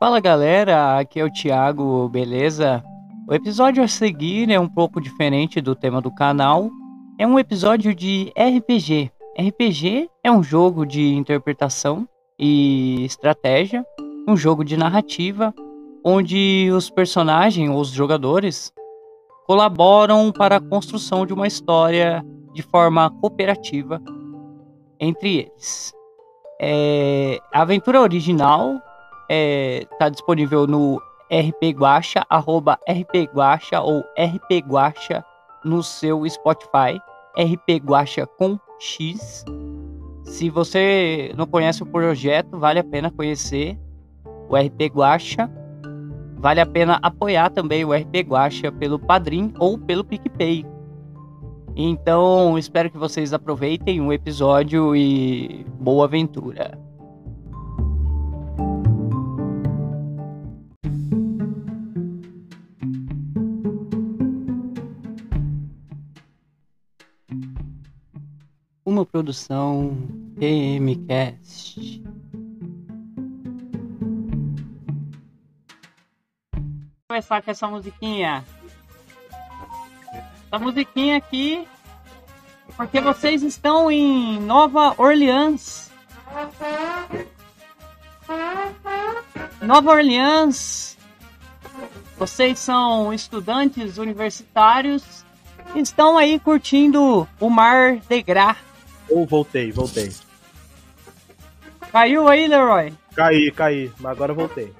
Fala galera, aqui é o Thiago, beleza? O episódio a seguir é um pouco diferente do tema do canal. É um episódio de RPG. RPG é um jogo de interpretação e estratégia, um jogo de narrativa, onde os personagens, os jogadores, colaboram para a construção de uma história de forma cooperativa entre eles. É, a aventura original é, tá disponível no rpguacha, arroba rpguacha ou rpguacha no seu Spotify, rpguacha com X. Se você não conhece o projeto, vale a pena conhecer o RP Guacha. Vale a pena apoiar também o RP Guacha pelo Padrim ou pelo PicPay. Então, espero que vocês aproveitem o episódio e boa aventura. Produção PMcast. Começar com essa musiquinha. Essa musiquinha aqui, porque vocês estão em Nova Orleans. Nova Orleans. Vocês são estudantes universitários. Estão aí curtindo o Mar de Gras. Ou oh, voltei, voltei. Caiu aí, Leroy? Caí, caí, mas agora voltei.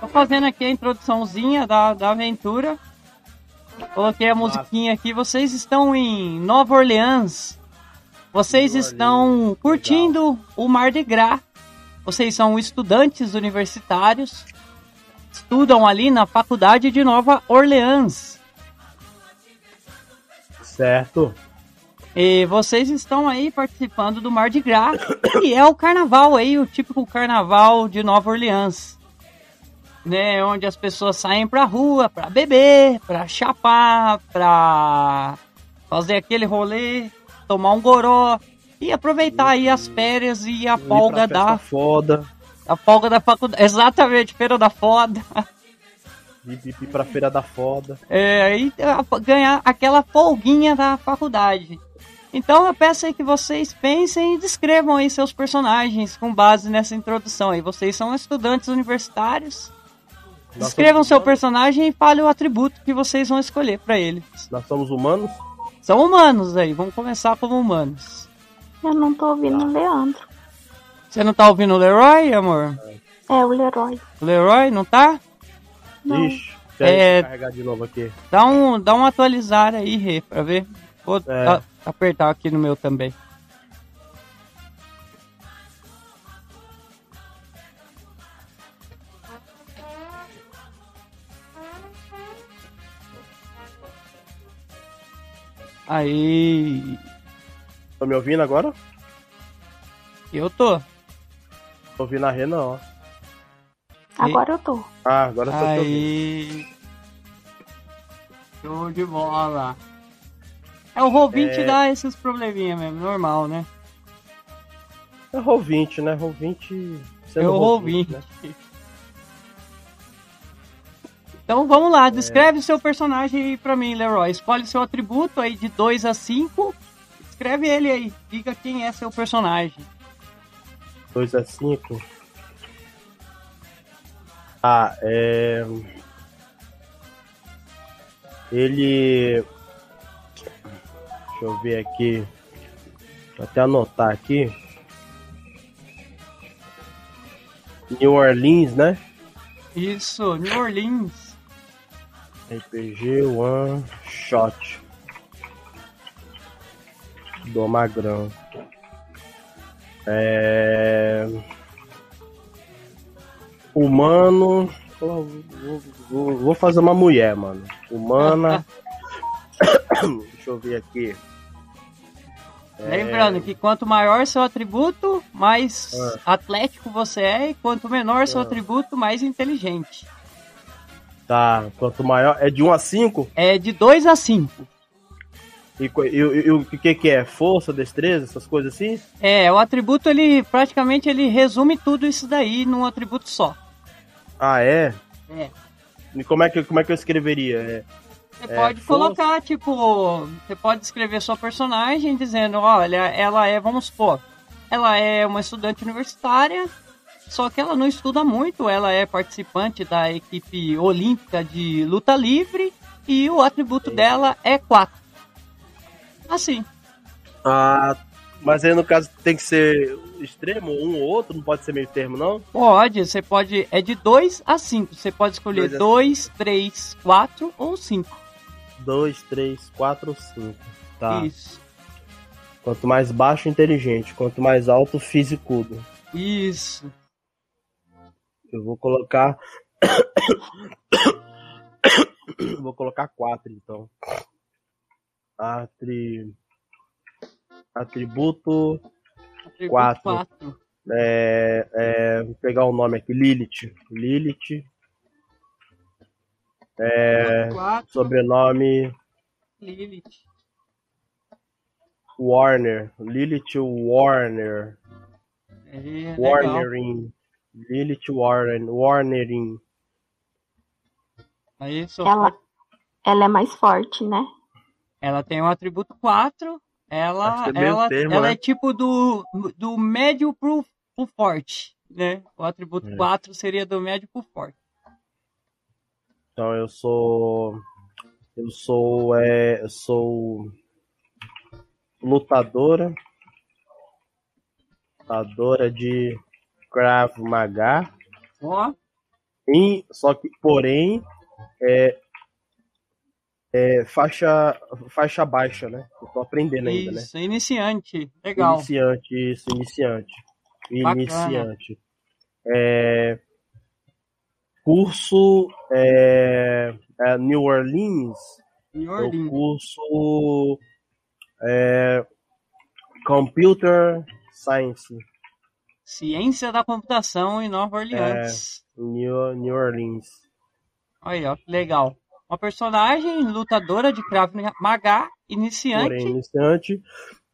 Tô fazendo aqui a introduçãozinha da, da aventura. Coloquei a musiquinha aqui. Vocês estão em Nova Orleans. Vocês estão curtindo o Mar de Gras. Vocês são estudantes universitários. Estudam ali na faculdade de Nova Orleans. Certo. E vocês estão aí participando do Mar de Gras, que é o carnaval aí, o típico carnaval de Nova Orleans né, onde as pessoas saem pra rua pra beber, pra chapar, pra fazer aquele rolê, tomar um goró e aproveitar aí as férias e a folga da foda. A folga da faculdade, exatamente, feira da foda. Ir, ir pra feira da foda. É, aí ganhar aquela folguinha da faculdade. Então eu peço aí que vocês pensem e descrevam aí seus personagens com base nessa introdução aí. Vocês são estudantes universitários Escrevam seu personagem e fale o atributo que vocês vão escolher para ele. Nós somos humanos? São humanos aí, vamos começar como humanos. Eu não tô ouvindo o Leandro. Você não tá ouvindo o Leroy, amor? É, o Leroy. O Leroy, não tá? Não. Ixi, é... carregar de novo aqui. Dá um, dá um atualizar aí, Rê, pra ver. Vou é. Apertar aqui no meu também. Aí. Tá me ouvindo agora? Eu tô. Tô ouvindo a Rê não, Agora eu tô. Ah, agora eu tô Aí. Show de bola. É o Roll20 é... dá esses probleminha mesmo, normal, né? É Roll20, né? Roll20. É o Roll20. Né? Então vamos lá, descreve é. seu personagem aí pra mim, Leroy. Escolhe seu atributo aí de 2 a 5. Escreve ele aí. Diga quem é seu personagem. 2 a 5. Ah, é. Ele. Deixa eu ver aqui. Vou até anotar aqui. New Orleans, né? Isso, New Orleans. RPG One Shot do Magrão. É... Humano. Vou, vou, vou, fazer uma mulher, mano. Humana. Deixa eu ver aqui. Lembrando é... que quanto maior seu atributo, mais ah. atlético você é, e quanto menor seu ah. atributo, mais inteligente. Tá, quanto maior. É de 1 a 5? É de 2 a 5. E, co- e- e- e o que que é? Força, destreza, essas coisas assim? É, o atributo, ele praticamente ele resume tudo isso daí num atributo só. Ah, é? É. E como é que, como é que eu escreveria? É, Você É, pode colocar, tipo, você pode escrever sua personagem dizendo, olha, ela é, vamos supor, ela é uma estudante universitária, só que ela não estuda muito, ela é participante da equipe olímpica de luta livre e o atributo dela é 4. Assim, Ah, mas aí no caso tem que ser extremo, um ou outro, não pode ser meio termo, não? pode, você pode, é de 2 a 5, você pode escolher Dois a 2, 3, 4 ou 5. Dois, três, quatro, cinco. Tá. Isso, Quanto mais baixo, inteligente. Quanto mais alto, fisicudo. isso. Eu vou colocar. vou colocar quatro, então. Atri... Atributo. Atributo Quatro. 4. É, é, vou pegar o nome aqui: Lilith. Lilith. É, 4, sobrenome Lilith. Warner. Lilith Warner. É, legal. Warnering. Lilith Warren. Warnering. Aí, só Ela, ela é mais forte, né? Ela tem o atributo 4. Ela, é ela, termo, ela né? é tipo do, do médio pro, pro forte, né? O atributo É. 4 seria do médio pro forte. Então eu sou. Eu sou. É, eu sou. Lutadora. Lutadora de Krav Maga. Ó, Em, só que, porém, é, é faixa, faixa baixa, né? Eu tô aprendendo ainda, né? isso, iniciante. Legal. Iniciante, isso, iniciante. Bacana. Iniciante. É, curso é, é, New Orleans. New É o Orleans. curso é, Computer Science. Ciência da computação em Nova Orleans. New, New Orleans. Aí, ó, que legal. Uma personagem lutadora de Krav Maga, iniciante, Porém, iniciante.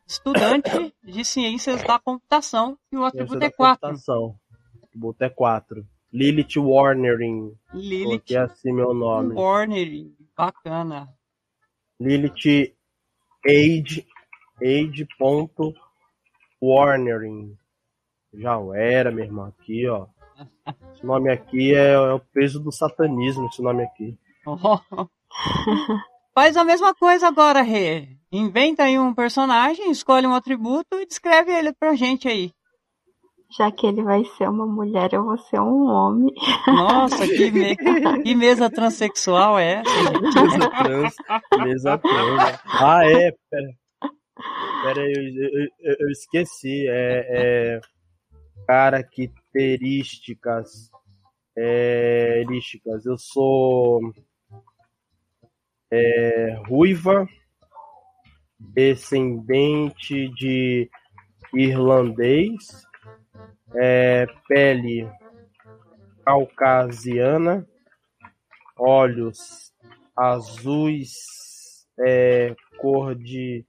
estudante de ciências da computação e o atributo é da 4. computação. O atributo é 4. Lilith Warnering. Lilith Coloquei assim meu nome. Warner. Bacana. Lilith Age. Age. Warnering. Já era, meu irmão. Aqui, ó. Esse nome aqui é, é o peso do satanismo, esse nome aqui. Faz a mesma coisa agora, Rê. Inventa aí um personagem, escolhe um atributo e descreve ele pra gente aí. Já que ele vai ser uma mulher, eu vou ser um homem. Nossa, que, me- que mesa transexual é essa, gente? Mesa trans. Mesa trans. Ah, é. Pera, pera aí, eu, eu, eu- eu esqueci. É, é características. É, características. Eu sou é, ruiva, descendente de irlandês, é, pele caucasiana, olhos azuis, é, cor de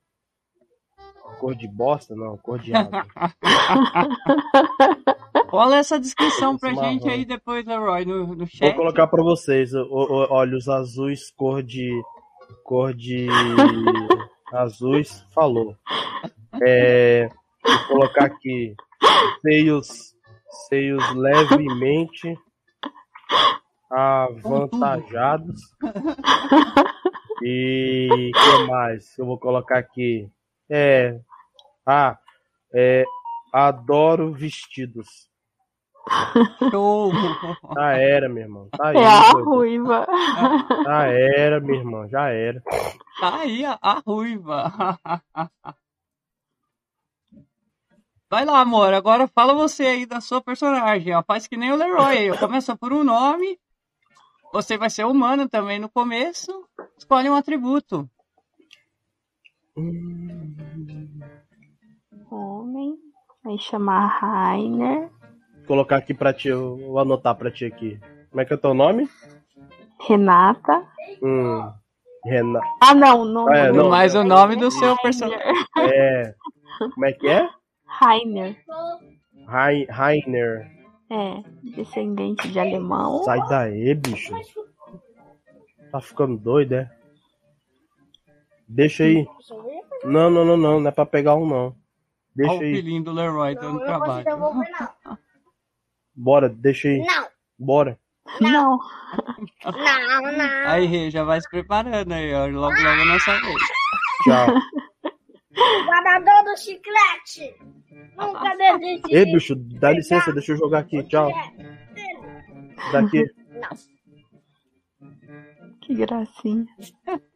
cor de bosta, não, cor de água. Olha essa descrição pra Esse gente marrom. aí depois, Leroy, no, no Vou chat. colocar pra vocês, o- o- olhos azuis, cor de cor de azuis, falou. É, vou colocar aqui seios seios levemente avantajados. E que mais eu vou colocar aqui? É, ah, é, adoro vestidos. Show! Já era, meu irmão. Tá aí, É a doido. ruiva. Já era, minha irmã, já era. Tá aí a, a ruiva. Vai lá, amor. Agora fala você aí da sua personagem. Ó. Faz que nem o Leroy aí. Começa por um nome. Você vai ser humano também no começo. Escolhe um atributo. Homem. Vai chamar Rainer. Vou colocar aqui pra ti, eu vou anotar pra ti aqui. Como é que é teu nome? Renata. Hum, Renato. Ah, não, não. É, não. Mas o nome do seu personagem. É. Como é que é? Rainer. Rai- Rainer. É, descendente de alemão. Sai daí, bicho. Tá ficando doido, é? Deixa aí. Não, não, não, não. Não é pra pegar um, não. Deixa Olha o aí. filhinho do Leroy dando trabalho. Bora, deixa aí. Não, Bora. Não, não, não. Aí, Rê, já vai se preparando aí, ó. Logo, logo é nossa vez. Tchau. Guardador do chiclete. Nunca desiste. Ei, bicho, dá licença, deixa eu jogar aqui. Tchau. Daqui. que gracinha.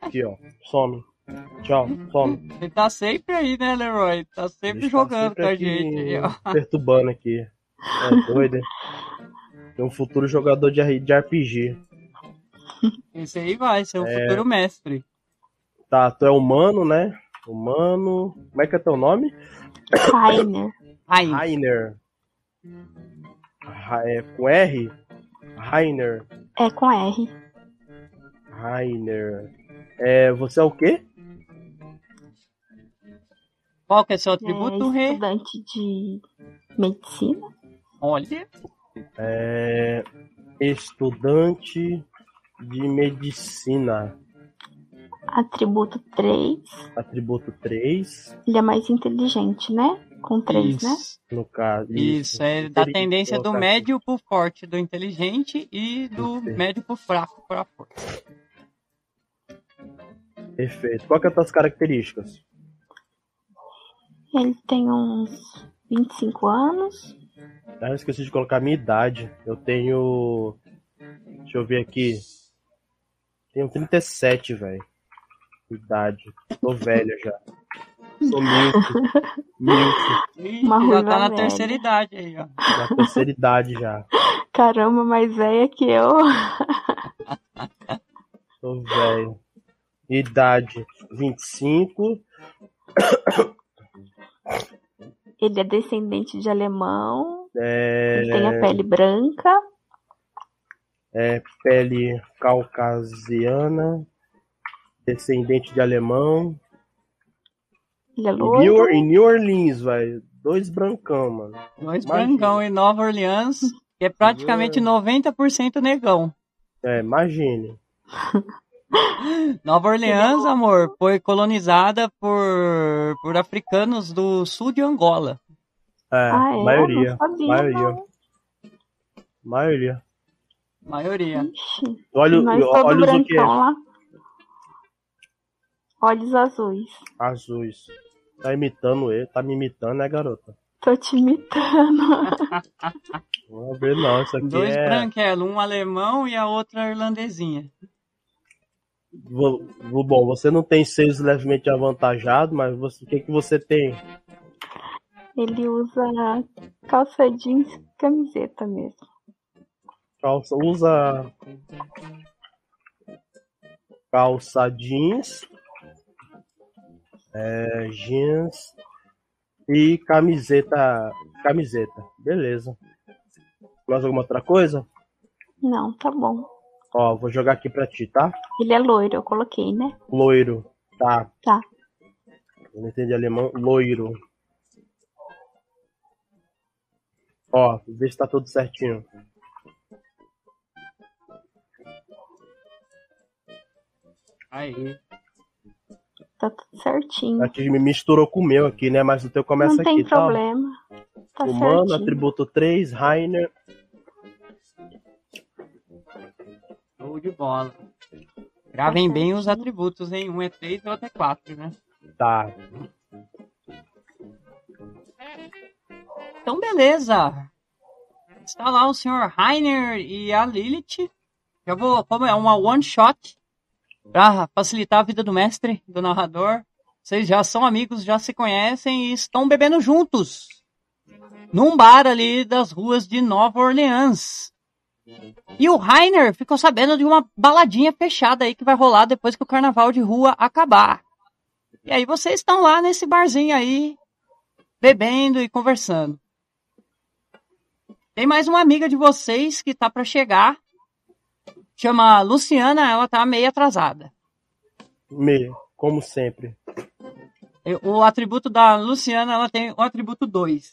Aqui, ó. Some. Tchau, some. Ele tá sempre aí, né, Leroy? Tá sempre Bicho, tá jogando sempre com a aqui gente aí, ó. Perturbando aqui. É doido, hein? Tem um futuro jogador de, RPG. Esse aí vai ser o É. futuro mestre. Tá, tu é humano, né? Humano. Como é que é teu nome? Rainer. Rainer. Ra- É, com R? Rainer. É com R. Rainer. É, você é o quê? qual que é seu É atributo, Rê? estudante de medicina. Olha, É, estudante de medicina. Atributo 3. Atributo 3, Ele é mais inteligente, né? Com 3, né? isso. no caso. Isso, é da tendência do médio pro forte, do inteligente e do Perfeito. médio pro fraco pra forte. Perfeito. Qual que é as tuas características? Ele tem uns 25 anos. Ah, eu esqueci de colocar a minha idade. Eu tenho. Deixa eu ver aqui. Tenho 37, velho. Idade. Tô velho já. Sou Uma já tá na velha. terceira idade aí, ó. Na terceira idade já. Caramba, mais velha que eu. Tô velho. Idade 25. Ele é descendente de alemão. É, Ele tem a pele branca. é pele caucasiana. Descendente de alemão. Ele é Em loiro. New, em New Orleans, velho. Dois brancão, mano. Dois Imagina. brancão em Nova Orleans, que é praticamente 90% negão. É, imagine. Nova Orleans, amor, foi colonizada por, por africanos do sul de Angola. É, Ah, é? maioria. Não sabia, maioria. não. Maioria. Maioria. Ixi, Olha, todo olha o que lá. Olhos azuis. Azuis. Tá imitando ele, tá me imitando, né, garota? Tô te imitando. Não ver não, isso aqui Dois é. branquelos, um alemão e a outra irlandesinha. Bom, você não tem seios levemente avantajados, mas você- o que que você tem? Ele usa calça jeans e camiseta mesmo. Calça, usa calça jeans, é, jeans e camiseta, camiseta, beleza. Mais alguma outra coisa? Não, tá bom. Ó, vou jogar aqui pra ti, tá? Ele é loiro, eu coloquei, né? Loiro, tá? Tá. Eu não entendi alemão, loiro. Ó, vê se tá tudo certinho. Aí. Tá tudo certinho. Aqui me misturou com o meu aqui, né? Mas o teu começa Não tem aqui, tá? problema. Tá Humano, certinho. atributo 3, Rainer. Show de bola. Gravem bem os atributos, hein? Um é 3 e o outro é 4, né? Tá. Então, beleza. Está lá o Sr. Rainer e a Lilith. Já vou, como é uma one shot, para facilitar a vida do mestre, do narrador. Vocês já são amigos, já se conhecem e estão bebendo juntos. Num bar ali das ruas de Nova Orleans. E o Rainer ficou sabendo de uma baladinha fechada aí que vai rolar depois que o carnaval de rua acabar. E aí vocês estão lá nesse barzinho aí, bebendo e conversando. Tem mais uma amiga de vocês que tá para chegar. Chama Luciana, ela tá meio atrasada. Me, como sempre. O atributo da Luciana, ela tem o atributo 2.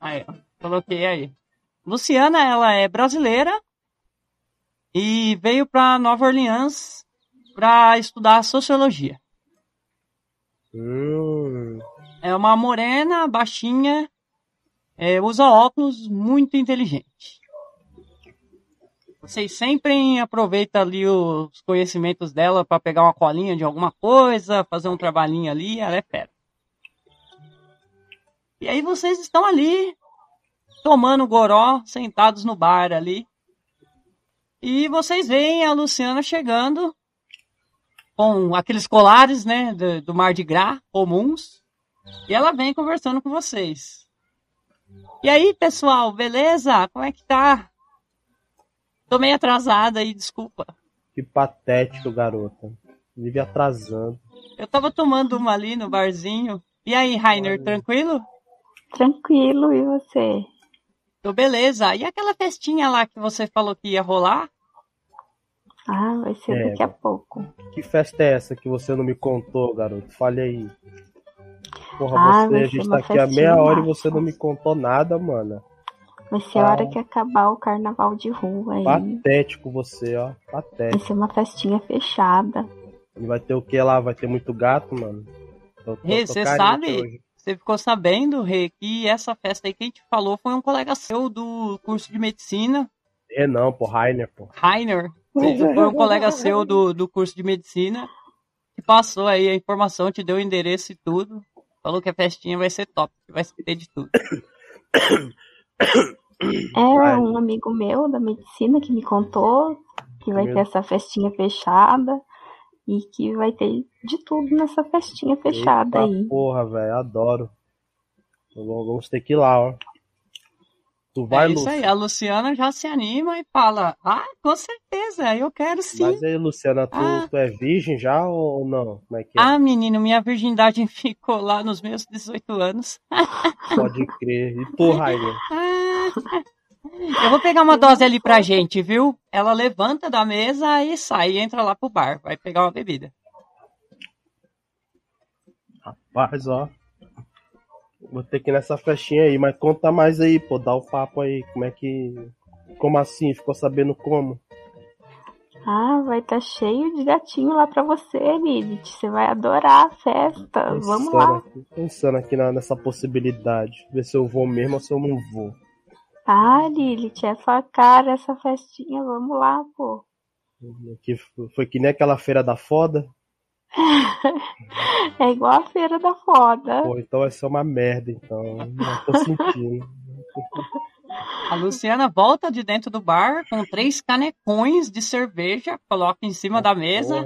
Aí, ó, coloquei aí. Luciana, ela é brasileira e veio para Nova Orleans para estudar sociologia. Hum, É uma morena, baixinha, é, usa óculos, muito inteligente. Vocês sempre aproveitam ali os conhecimentos dela para pegar uma colinha de alguma coisa, fazer um trabalhinho ali, ela é fera. E aí vocês estão ali, tomando goró, sentados no bar ali. E vocês veem a Luciana chegando com aqueles colares, né, do, do Mar de Gras, comuns. E ela vem conversando com vocês. E aí, pessoal, beleza? Como é que tá? Tô meio atrasada aí, desculpa. que patético, garota. Vive atrasando. Eu tava tomando uma ali no barzinho. E aí, Rainer, Olha. tranquilo? Tranquilo, e você? Tô beleza. E aquela festinha lá que você falou que ia rolar? Ah, vai ser É, daqui a pouco. Que festa é essa que você não me contou, garoto? Fale aí. Porra, Ah, você, vai a gente tá aqui há meia hora e você não me contou nada, mano. Vai ser a Ah. hora que acabar o carnaval de rua aí. Patético você, ó. Vai Patético. ser uma festinha fechada. E vai ter o que lá? Vai ter muito gato, mano? Tô- tô- Rê, tô você sabe? Você ficou sabendo, Rê, que essa festa aí que a gente falou foi um colega seu do curso de medicina, É não, pô, Rainer, pô. Rainer. Foi um colega seu do, do curso de medicina que passou aí a informação, te deu o endereço e tudo. Falou que a festinha vai ser top, que vai ter de tudo. É um amigo meu da medicina que me contou que vai ter essa festinha fechada e que vai ter de tudo nessa festinha fechada Eita aí. porra, velho, adoro. Vamos vamos ter que ir lá, ó. Tu vai, é isso Lúcia? aí, a Luciana já se anima e fala: Ah, com certeza, eu quero sim. Mas aí, Luciana, tu, Ah. tu é virgem já ou não? Como é que é? Ah, menino, minha virgindade ficou lá nos meus 18 anos. Pode crer. E tu, Rainer? Ah, Eu vou pegar uma dose ali pra gente, viu? Ela levanta da mesa e sai, entra lá pro bar, vai pegar uma bebida. Rapaz, ó. Vou ter que ir nessa festinha aí, mas conta mais aí, pô, dá o papo aí. Como é que. Como assim? Ficou sabendo como? Ah, vai estar cheio de gatinho lá pra você, Lilith. Você vai adorar a festa. Vamos lá. aqui, pensando aqui na- nessa possibilidade. Ver se eu vou mesmo ou se eu não vou. Ah, Lilith, é sua cara essa festinha. Vamos lá, pô. Que foi que nem aquela feira da foda. É igual a feira da foda. Pô, então vai ser uma merda, então. Não tô sentindo. A Luciana volta de dentro do bar com três canecões de cerveja, coloca em cima da mesa,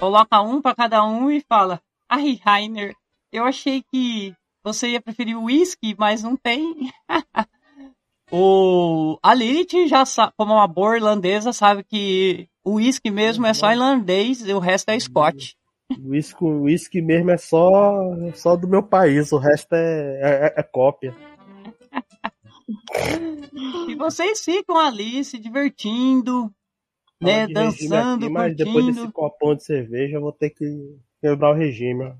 coloca um pra cada um e fala: Ai, Rainer, eu achei que você ia preferir o whisky, mas não tem. o... A Lilith, já sa- como uma boa irlandesa, sabe que o whisky mesmo é só irlandês e o resto é Scott. Whisky, whisky mesmo é só, só do meu país, o resto é, é, é cópia. E vocês ficam ali se divertindo, né? Dançando, aqui, mas depois curtindo. desse copão de cerveja eu vou ter que quebrar o regime. ó.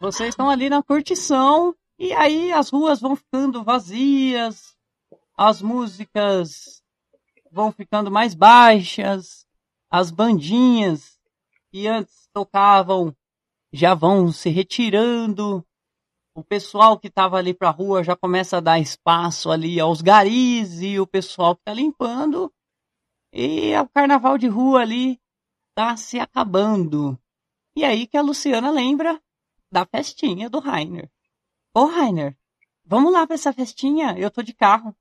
Vocês estão ali na curtição e aí as ruas vão ficando vazias, as músicas vão ficando mais baixas, as bandinhas que antes tocavam já vão se retirando. O pessoal que estava ali para a rua já começa a dar espaço ali aos garis e o pessoal que está limpando. E o carnaval de rua ali está se acabando. E aí que a Luciana lembra da festinha do Rainer. Ô, Rainer, vamos lá pra essa festinha? Eu tô de carro.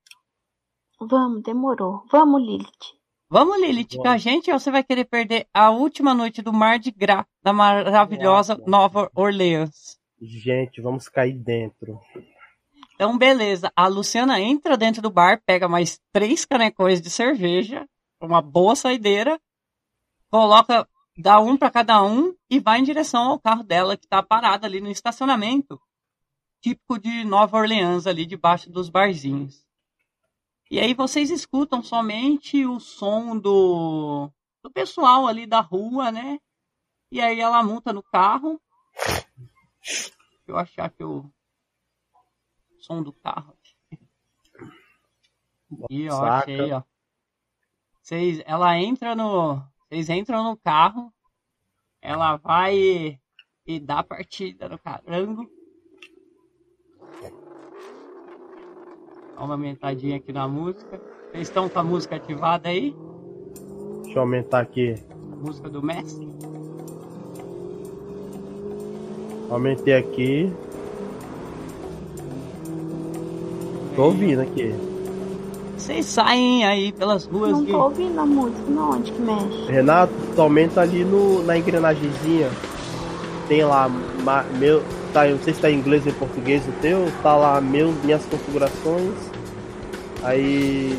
Vamos, demorou. Vamos, Lilith. Vamos, Lilith, com a gente ou você vai querer perder a última noite do Mar de Gras da maravilhosa Nossa. Nova Orleans? Gente, vamos cair dentro. Então, beleza. A Luciana entra dentro do bar, pega mais três canecões de cerveja, uma boa saideira, coloca, dá um para cada um e vai em direção ao carro dela que tá parado ali no estacionamento, típico de Nova Orleans, ali debaixo dos barzinhos. E aí vocês escutam somente o som do, do pessoal ali da rua, né? E aí ela monta no carro. Deixa eu achar que o som do carro. E ó, achei, ó. Vocês, ela entra no, vocês entram no carro. Ela vai e, e dá partida no carango. Dá uma aumentadinha aqui na música. Vocês estão com a música ativada aí? Deixa eu aumentar aqui. A música do mestre? Aumentei aqui. Tô ouvindo aqui. Vocês saem aí pelas ruas Não tô ouvindo a música, não, onde que mexe? Renato, tu aumenta ali no, na engrenagemzinha. Tem lá, ma- meu, tá, eu não sei se tá em inglês ou em português o teu, tá lá meus, minhas configurações. Aí.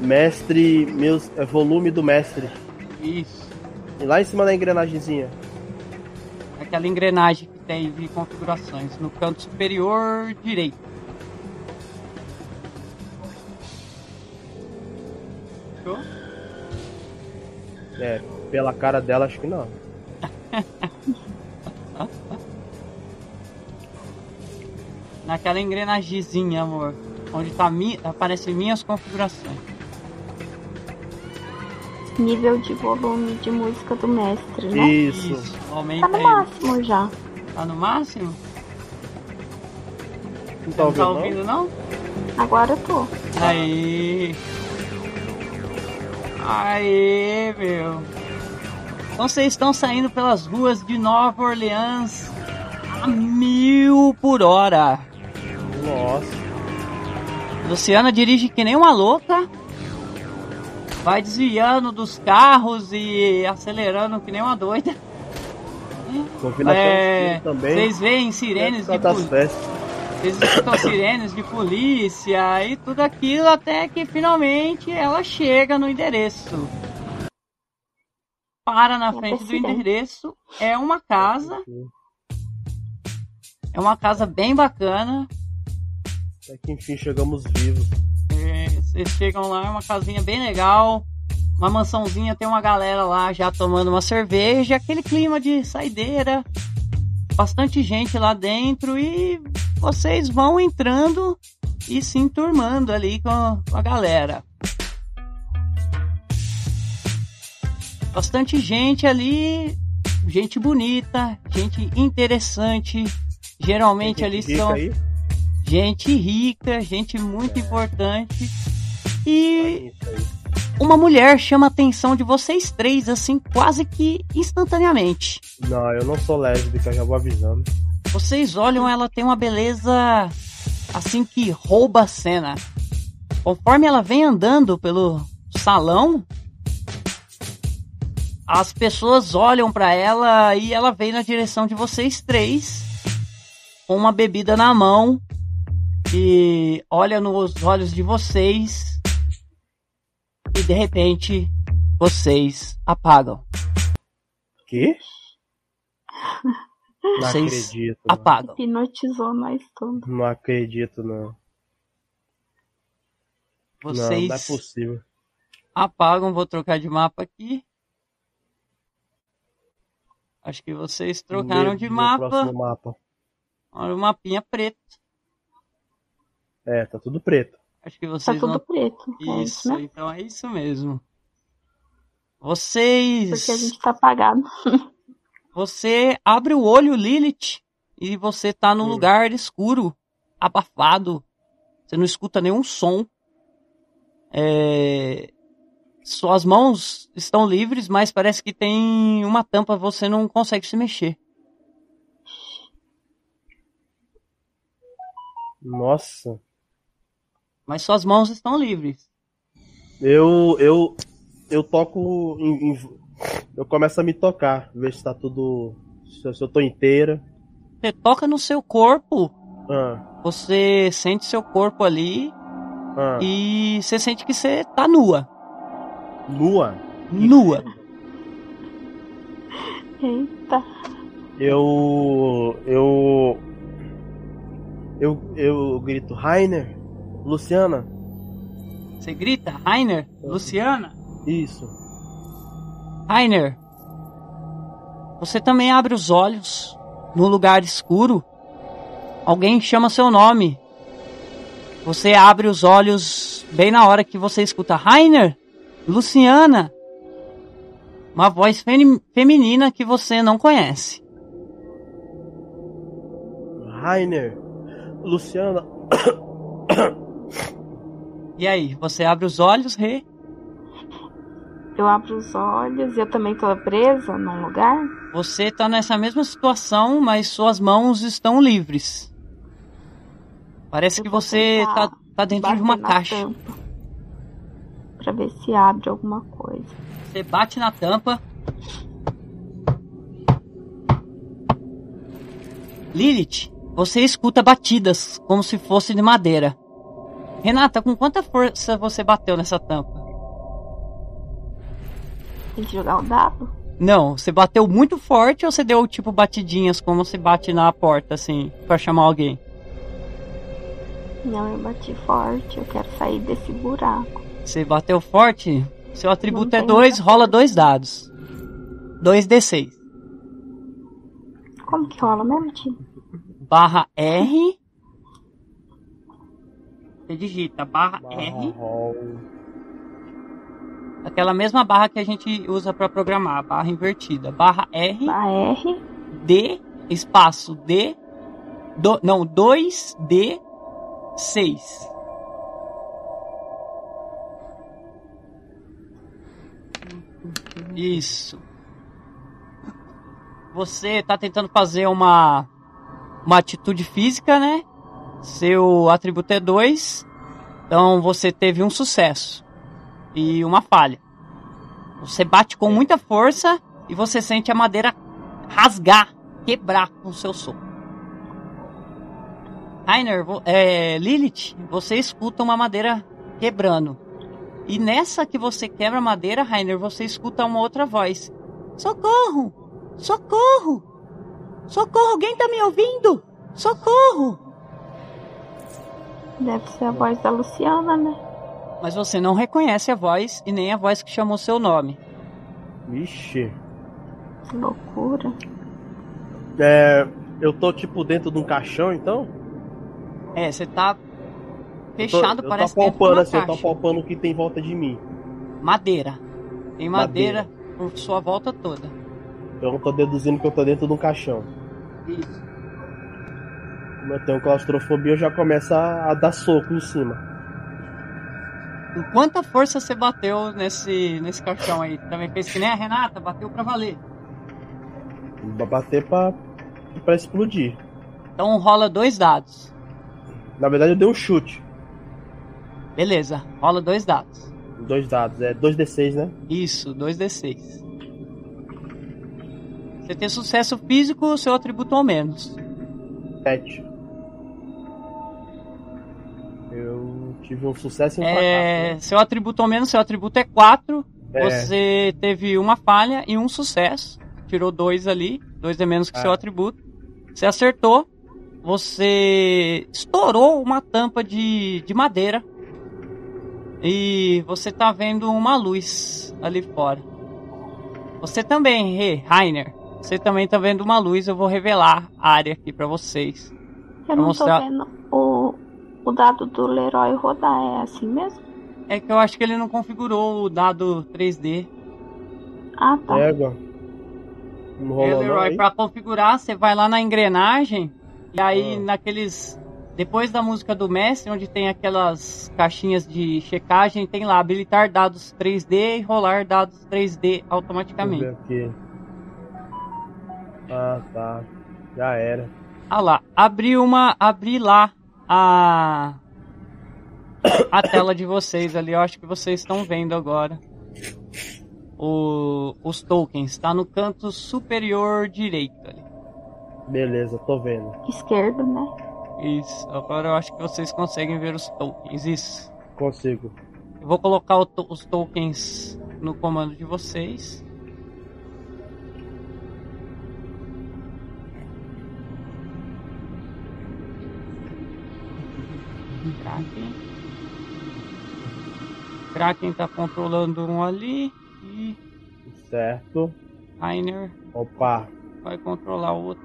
Mestre, meus, é volume do mestre. Isso. E lá em cima da engrenagemzinha. Aquela engrenagem que tem de configurações no canto superior direito. Fechou? É, pela cara dela acho que não. Naquela engrenagemzinha, amor. Onde tá mi... aparecem minhas configurações. Nível de volume de música do mestre, né? Isso. Tá Aumenta no ele. máximo já. Tá no máximo? Não tá não tá ouvindo? não? Agora eu tô. Aí. Aí, meu. Então vocês estão saindo pelas ruas de Nova Orleans a mil por hora. Nossa. Luciana dirige que nem uma louca. Vai desviando dos carros e acelerando que nem uma doida. É, também. Vocês veem sirenes de polícia. Vocês escutam sirenes de polícia e tudo aquilo até que finalmente ela chega no endereço. Para na É frente do endereço. É uma casa. É uma casa bem bacana. Até que enfim chegamos vivos. É, Vocês chegam lá, é uma casinha bem legal. Uma mansãozinha, tem uma galera lá já tomando uma cerveja, aquele clima de saideira. Bastante gente lá dentro e vocês vão entrando e se enturmando ali com a, galera. Bastante gente ali, gente bonita, gente interessante. Geralmente ali são aí? Gente rica, gente muito importante. E aí. uma mulher chama a atenção de vocês três, assim, quase que instantaneamente. Não, eu não sou lésbica, já vou avisando. Vocês olham, ela tem uma beleza assim que rouba a cena. Conforme ela vem andando pelo salão, as pessoas olham pra ela e ela vem na direção de vocês três, com uma bebida na mão, e olha nos olhos de vocês, e de repente vocês apagam. Que? Não Vocês acredito. Não. Apagam. Hipnotizou nós todos. não acredito, não. Não, não é Vocês possível. apagam, vou trocar de mapa aqui. Acho que vocês trocaram Meu de mapa. mapa. Olha o mapinha preto. É, tá tudo preto. Acho que Tá vocês tudo não. preto. É isso, Isso, né? então é isso mesmo. Vocês. Porque a gente tá apagado. Você abre o olho, Lilith, e você tá num Hum. lugar escuro, abafado. Você não escuta nenhum som. É, Suas mãos estão livres, mas parece que tem uma tampa, você não consegue se mexer. Nossa. Mas suas mãos estão livres. Eu, eu, eu toco em, em- eu começo a me tocar, ver se tá tudo, se eu, se eu tô inteira. Você toca no seu corpo, Ah, você sente seu corpo ali ah. e você sente que você tá nua. Nua. Nua. Eita. Eu, eu, eu, eu grito, Rainer, Luciana, Você grita, Rainer, Luciana. Isso. Rainer, você também abre os olhos no lugar escuro. Alguém chama seu nome. Você abre os olhos bem na hora que você escuta Rainer, Luciana. Uma voz femi- feminina que você não conhece. Rainer. Luciana. E aí, você abre os olhos, Rê? Eu abro os olhos e eu também tô presa num lugar. Você tá nessa mesma situação, mas suas mãos estão livres. Parece Eu que você tá, tá dentro de uma caixa. tampa Pra ver se abre alguma coisa. Você bate na tampa. Lilith, você escuta batidas como se fosse de madeira. Renata, com quanta força você bateu nessa tampa? Tem que jogar o dado? Não, você bateu muito forte ou você deu tipo batidinhas como se bate na porta assim, pra chamar alguém? Não, eu bati forte. Eu quero sair desse buraco. Você bateu forte? Seu atributo é tem 2, muita rola dois dados. 2d6. Como que rola mesmo, tio? Barra R. Você digita barra R. Marrom. Aquela mesma barra que a gente usa para programar, barra invertida. Barra R, A R. D, espaço D, do, não, 2D, 6. Isso. Você tá tentando fazer uma, uma atitude física, né? Seu atributo é 2. Então você teve um sucesso e uma falha. Você bate com muita força e você sente a madeira rasgar, quebrar com seu soco. Rainer, é, Lilith, você escuta uma madeira quebrando. E nessa que você quebra a madeira, Rainer, você escuta uma outra voz. Socorro! Socorro! Socorro! Alguém tá me ouvindo? Socorro! Deve ser a voz da Luciana, né? Mas você não reconhece a voz e nem a voz que chamou seu nome. Vixe. Que loucura. É, eu tô tipo dentro de um caixão, então? É, você tá Eu tô- fechado, eu parece tô dentro de palpando assim, eu tô palpando o que tem em volta de mim. Madeira. Tem madeira, Madeira. por sua volta toda. Então eu tô deduzindo que eu tô dentro de um caixão. Isso. Como eu tenho claustrofobia, eu já começo a, a dar soco em cima. Com quanta força você bateu nesse, nesse caixão aí? Também fez que nem a Renata, bateu pra valer. Pra bater pra, pra explodir. Então rola dois dados. Na verdade, eu dei um chute. Beleza, rola dois dados. Dois dados, é 2d6, né? Isso, 2d6. Você tem sucesso físico, seu atributo ao menos. 7. Tive um sucesso em É, seu atributo ao menos, seu atributo é 4. É. Você teve uma falha e um sucesso. Tirou dois ali, dois é menos que É. seu atributo. Você acertou. Você estourou uma tampa de, de madeira. E você tá vendo uma luz ali fora. Você também, Rê, Rainer. Você também tá vendo uma luz. Eu vou revelar a área aqui pra vocês. Eu não mostrar- tô vendo o, o dado do Leroy rodar. É assim mesmo? É que eu acho que ele não configurou o dado 3D. Ah, tá. Égua. Não É, rolou não Leroy, pra configurar, você vai lá na engrenagem e aí Ah. naqueles. Depois da música do mestre, onde tem aquelas caixinhas de checagem, tem lá habilitar dados 3D e rolar dados 3D Deixa eu automaticamente. aqui. Ah, tá. Já era. Ah lá, abri uma. Abri lá a. A tela de vocês ali, eu acho que vocês estão vendo agora. O, os tokens, tá no canto superior direito ali. Beleza, tô vendo. Esquerdo, né? Isso, agora eu acho que vocês conseguem ver os tokens. Isso. Consigo. Eu vou colocar to- os tokens no comando de vocês. Entrar aqui. Kraken tá controlando um ali e Certo. Rainer Opa. vai controlar o outro.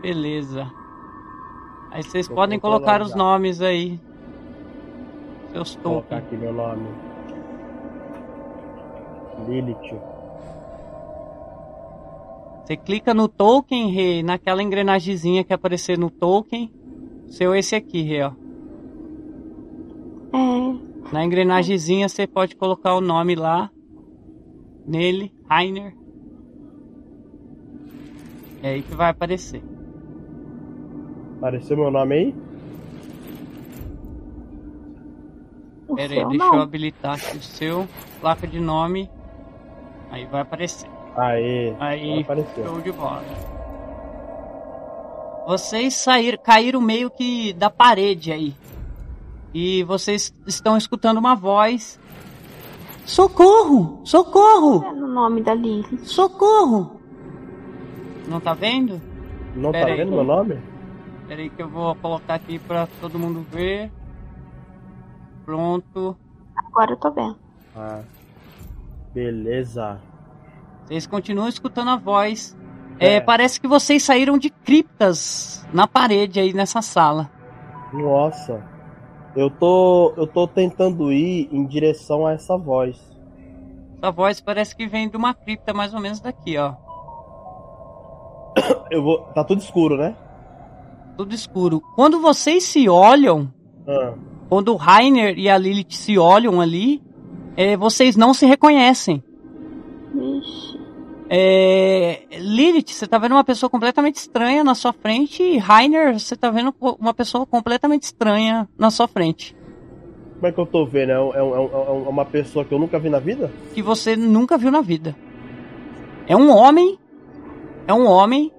Beleza. Aí vocês podem colocar os já. nomes aí. Seus Vou colocar tokens. aqui meu nome. Lilith. Você clica no token, Rê, naquela engrenagemzinha que aparecer no token. Seu esse aqui, ó. É, Na engrenagemzinha você pode colocar o nome lá. Nele, Rainer. É aí que vai aparecer. Apareceu meu nome aí? Pera aí, deixa eu habilitar aqui o seu. Placa de nome. Aí vai aparecer. Aê. Aí, agora apareceu. show de bola. Vocês saíram, caíram meio que da parede aí. E vocês estão escutando uma voz. Socorro! Socorro! É no nome da Lilith. Socorro! Não tá vendo? Não tá Pera aí. vendo meu nome? Pera aí que eu vou colocar aqui pra todo mundo ver. Pronto. Agora eu tô vendo. Ah. Beleza. Vocês continuam escutando a voz. É, É. parece que vocês saíram de criptas na parede aí nessa sala. Nossa. Eu tô. Eu tô tentando ir em direção a essa voz. Essa voz parece que vem de uma cripta mais ou menos daqui, ó. Eu vou. Tá tudo escuro, né? Tudo escuro. Quando vocês se olham, Ah. quando o Rainer e a Lilith se olham ali, é, vocês não se reconhecem. Vixe. É, Lilith, você tá vendo uma pessoa completamente estranha na sua frente e Rainer, você tá vendo uma pessoa completamente estranha na sua frente. Como é que eu tô vendo? É, é é um- é uma pessoa que eu nunca vi na vida? Que você nunca viu na vida. É um homem, é um homem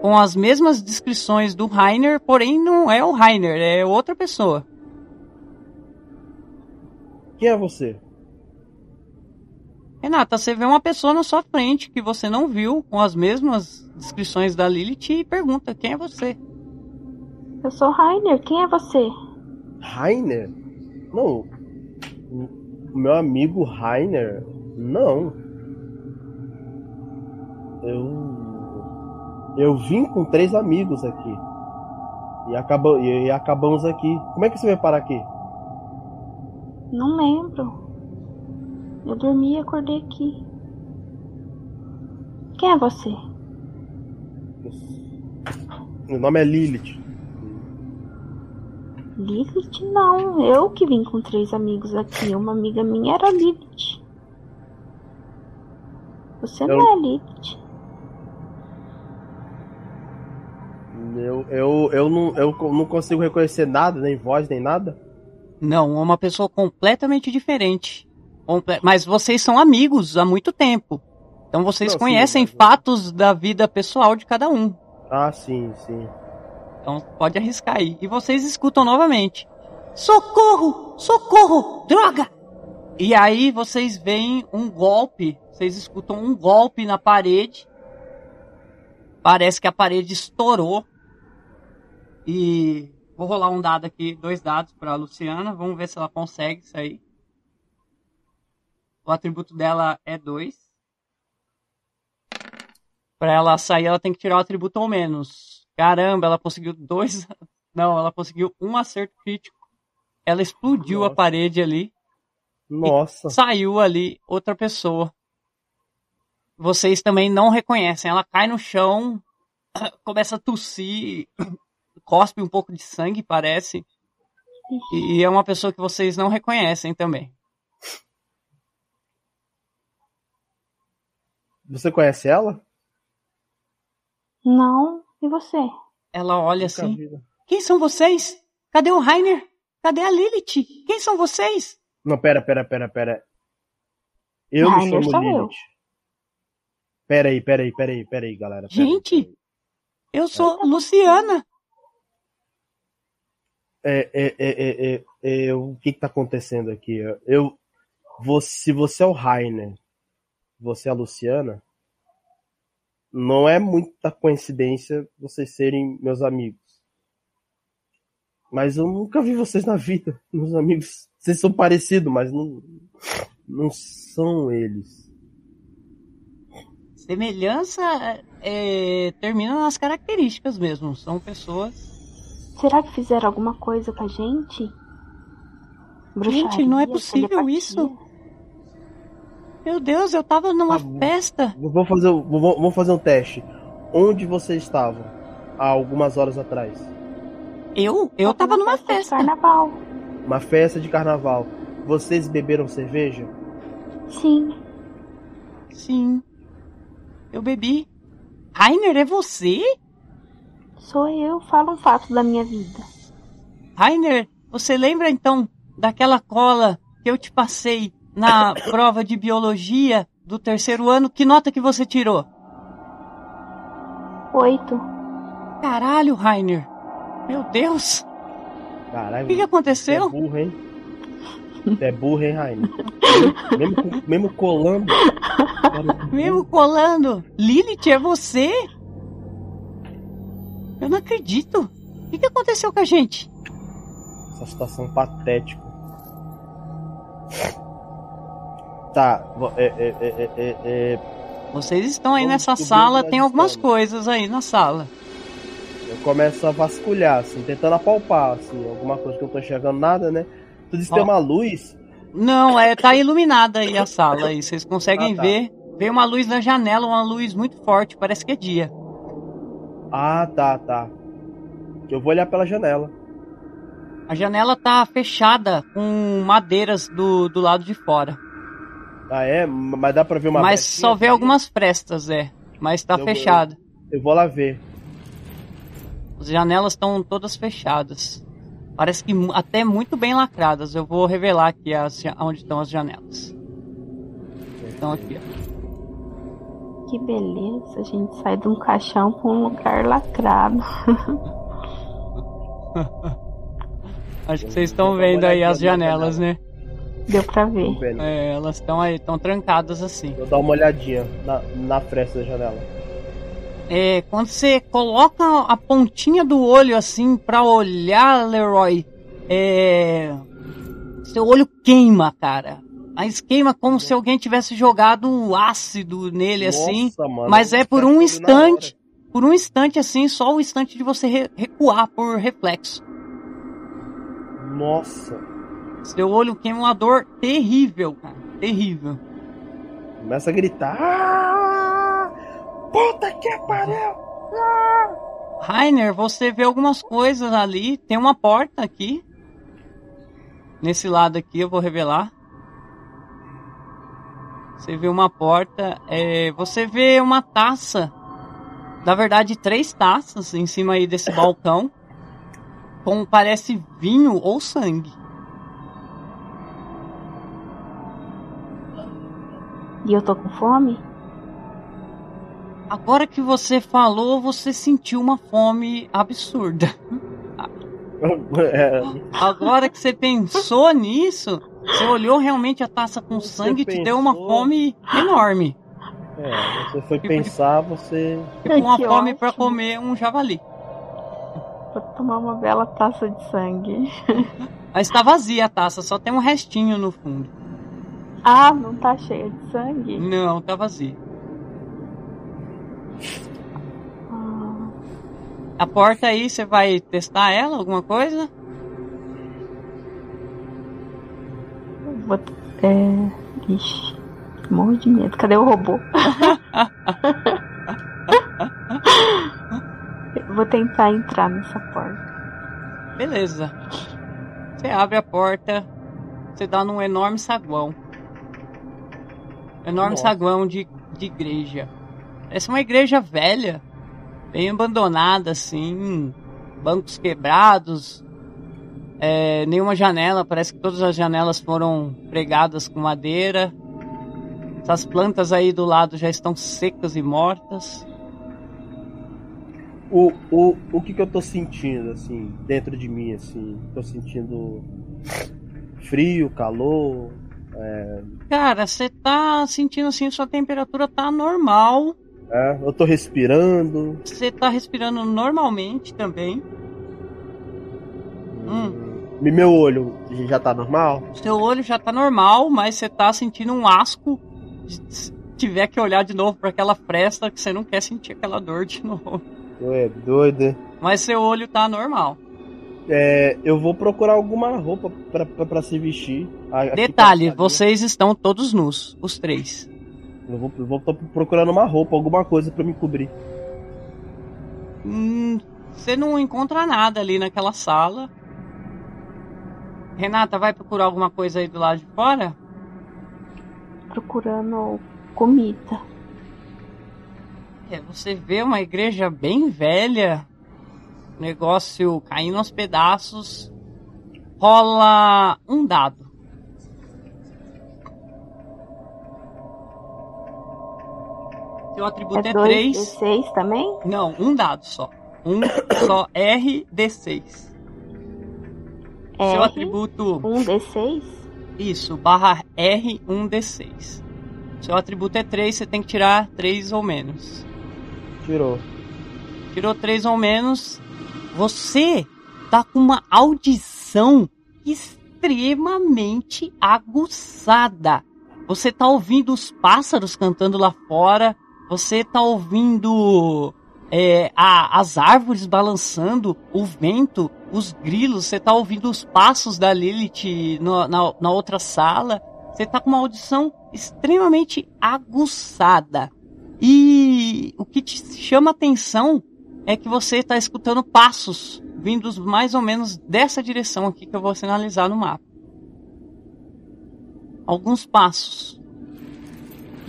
com as mesmas descrições do Rainer, porém não é o Rainer, é outra pessoa. Quem é você? Renata, você vê uma pessoa na sua frente que você não viu, com as mesmas descrições da Lilith e pergunta: quem é você? Eu sou Rainer. Quem é você? Rainer? Não. O meu amigo Rainer? Não. Eu. Eu vim com três amigos aqui. E, e, e acabamos aqui. Como é que você veio parar aqui? Não lembro. Eu dormi e acordei aqui. Quem é você? Meu nome é Lilith. Lilith? Não. Eu que vim com três amigos aqui. Uma amiga minha era Lilith. Você Eu- não é Lilith. Eu, eu, eu, não, eu não consigo reconhecer nada, nem voz, nem nada. Não, é uma pessoa completamente diferente. Comple- Mas vocês são amigos há muito tempo. Então vocês Não, sim, conhecem mas- fatos da vida pessoal de cada um. Ah, sim, sim. Então pode arriscar aí. E vocês escutam novamente: Socorro! Socorro! Droga! E aí vocês veem um golpe. Vocês escutam um golpe na parede. Parece que a parede estourou. E vou rolar um dado aqui, dois dados para Luciana. Vamos ver se ela consegue sair. O atributo dela é 2. Para ela sair, ela tem que tirar o atributo ou menos. Caramba, ela conseguiu dois. Não, ela conseguiu um acerto crítico. Ela explodiu a Nossa. parede ali. Nossa. Saiu ali outra pessoa. Vocês também não reconhecem. Ela cai no chão, começa a tossir, cospe um pouco de sangue, parece. E é uma pessoa que vocês não reconhecem também. Você conhece ela? Não. E você? Ela olha Nunca assim: vi. Quem são vocês? Cadê o Rainer? Cadê a Lilith? Quem são vocês? Não, pera, pera, pera, pera. Eu Rainer chamo sou eu. Lilith. Pera aí, pera aí, pera aí, pera aí, galera. pera Gente. pera aí. Eu sou Luciana. É, é, é, é, é, é, o que que tá acontecendo aqui? Eu, você, se você é o Rainer, você é a Luciana, não é muita coincidência vocês serem meus amigos. Mas eu nunca vi vocês na vida. Meus amigos Vocês são parecidos, mas não, não são eles. Semelhança é, termina nas características mesmo. São pessoas. Será que fizeram alguma coisa com a gente? Gente, não é Bruxaria, possível telepatia? isso. Meu Deus, eu tava numa Ah, festa. Vou fazer, vou, vou fazer um teste. Onde vocês estavam há algumas horas atrás? Eu? Eu tava numa de festa. carnaval. Uma festa de carnaval. Vocês beberam cerveja? Sim, Sim. Eu bebi. Rainer, é você? sou eu. Fala um fato da minha vida. Rainer, você lembra então daquela cola que eu te passei na prova de biologia do terceiro ano? Que nota que você tirou? Oito. Caralho, Rainer. Meu Deus. Caralho. O que, que Você é aconteceu? burro, hein? Você é burro, hein, Raine? mesmo, mesmo colando. Mesmo colando. Lilith, é você? Eu não acredito. O que, que aconteceu com a gente? Essa situação patética. Tá, é, é, é, é, é, é, Vocês estão aí Vamos nessa sala, tem algumas estamos. coisas aí na sala. eu começo a vasculhar, assim, tentando apalpar, assim, alguma coisa que eu não tô enxergando nada, né? Tudo isso tem Ó. uma luz. Não, é, tá iluminada aí a sala aí. Vocês conseguem Ah, tá. ver. Vem uma luz na janela, uma luz muito forte, parece que é dia. Ah, tá, tá. Eu vou olhar pela janela. A janela tá fechada com madeiras do, do lado de fora. Ah, é? Mas dá pra ver uma Mas só vê aqui? algumas frestas, é. Mas tá Eu vou- fechada. Eu vou lá ver. As janelas estão todas fechadas. Parece que até muito bem lacradas. Eu vou revelar aqui as, onde estão as janelas. Estão aqui, ó. Que beleza. A gente sai de um caixão pra um lugar lacrado. Acho que vocês estão vendo aí as janelas, né? Deu pra ver. É, elas estão aí, estão trancadas assim. Vou dar uma olhadinha na, na fresta da janela. É, quando você coloca a pontinha do olho assim pra olhar, Leroy, é, seu olho queima, cara. Mas queima como se alguém tivesse jogado um ácido nele assim. Nossa, mano, mas é por um instante. Por um instante assim, só o instante de você re- recuar por reflexo. Nossa. Seu olho queima uma dor terrível, cara. Terrível. Começa a gritar. Ah! Puta que pariu! Rainer, você vê algumas coisas ali. Tem uma porta aqui. Nesse lado aqui, eu vou revelar. Você vê uma porta. é, você vê uma taça. Na verdade, três taças em cima aí desse balcão. Com parece vinho ou sangue. E eu tô com fome? Agora que você falou, você sentiu uma fome absurda. É, Agora que você pensou nisso, você olhou realmente a taça com Você sangue e te deu uma fome enorme. é, você foi Tipo pensar, você. Tipo uma Que fome pra ótimo. comer um javali. Vou tomar uma bela taça de sangue. Mas tá vazia a taça, só tem um restinho no fundo. Ah, não tá cheia de sangue? Não, tá vazia. Ah, A porta aí, você vai testar ela, alguma coisa? vou. É. Ixi, morro de medo. Cadê o robô? Vou tentar entrar nessa porta. Beleza. Você abre a porta, você dá num enorme saguão. Enorme Nossa. saguão de, de igreja. Essa é uma igreja velha, bem abandonada, assim. Bancos quebrados. é, nenhuma janela, parece que todas as janelas foram pregadas com madeira. Essas plantas aí do lado já estão secas e mortas. O, o, o que, que eu tô sentindo, assim, dentro de mim, assim? Tô sentindo frio, calor. Cara, você tá sentindo assim, sua temperatura tá normal. É, eu tô respirando. Você tá respirando normalmente também. Hum. E meu olho já tá normal? Seu olho já tá normal, mas você tá sentindo um asco. Se tiver que olhar de novo para aquela fresta que você não quer sentir aquela dor de novo. Tu é doido? Mas seu olho tá normal. É, eu vou procurar alguma roupa pra, pra, pra se vestir. Detalhe, pra- vocês estão todos nus, os três. Eu vou, eu vou tô procurando uma roupa, alguma coisa pra me cobrir. Hum, você não encontra nada ali naquela sala. Renata, vai procurar alguma coisa aí do lado de fora? Procurando comida. É, você vê uma igreja bem velha, negócio caindo aos pedaços. Rola um dado. Seu atributo É é 2 3. D6 também? Não, um dado só. Um só RD6. Seu R, atributo. 1 D6? Isso, barra R1D6. Seu atributo é 3, você tem que tirar 3 ou menos. Tirou. Tirou 3 ou menos. Você tá com uma audição extremamente aguçada. Você tá ouvindo os pássaros cantando lá fora. Você tá ouvindo é, a- as árvores balançando, o vento, os grilos. Você tá ouvindo os passos da Lilith no- na, na outra sala. Você tá com uma audição extremamente aguçada. E o que te chama atenção é que você está escutando passos vindos mais ou menos dessa direção aqui que eu vou sinalizar no mapa. Alguns passos.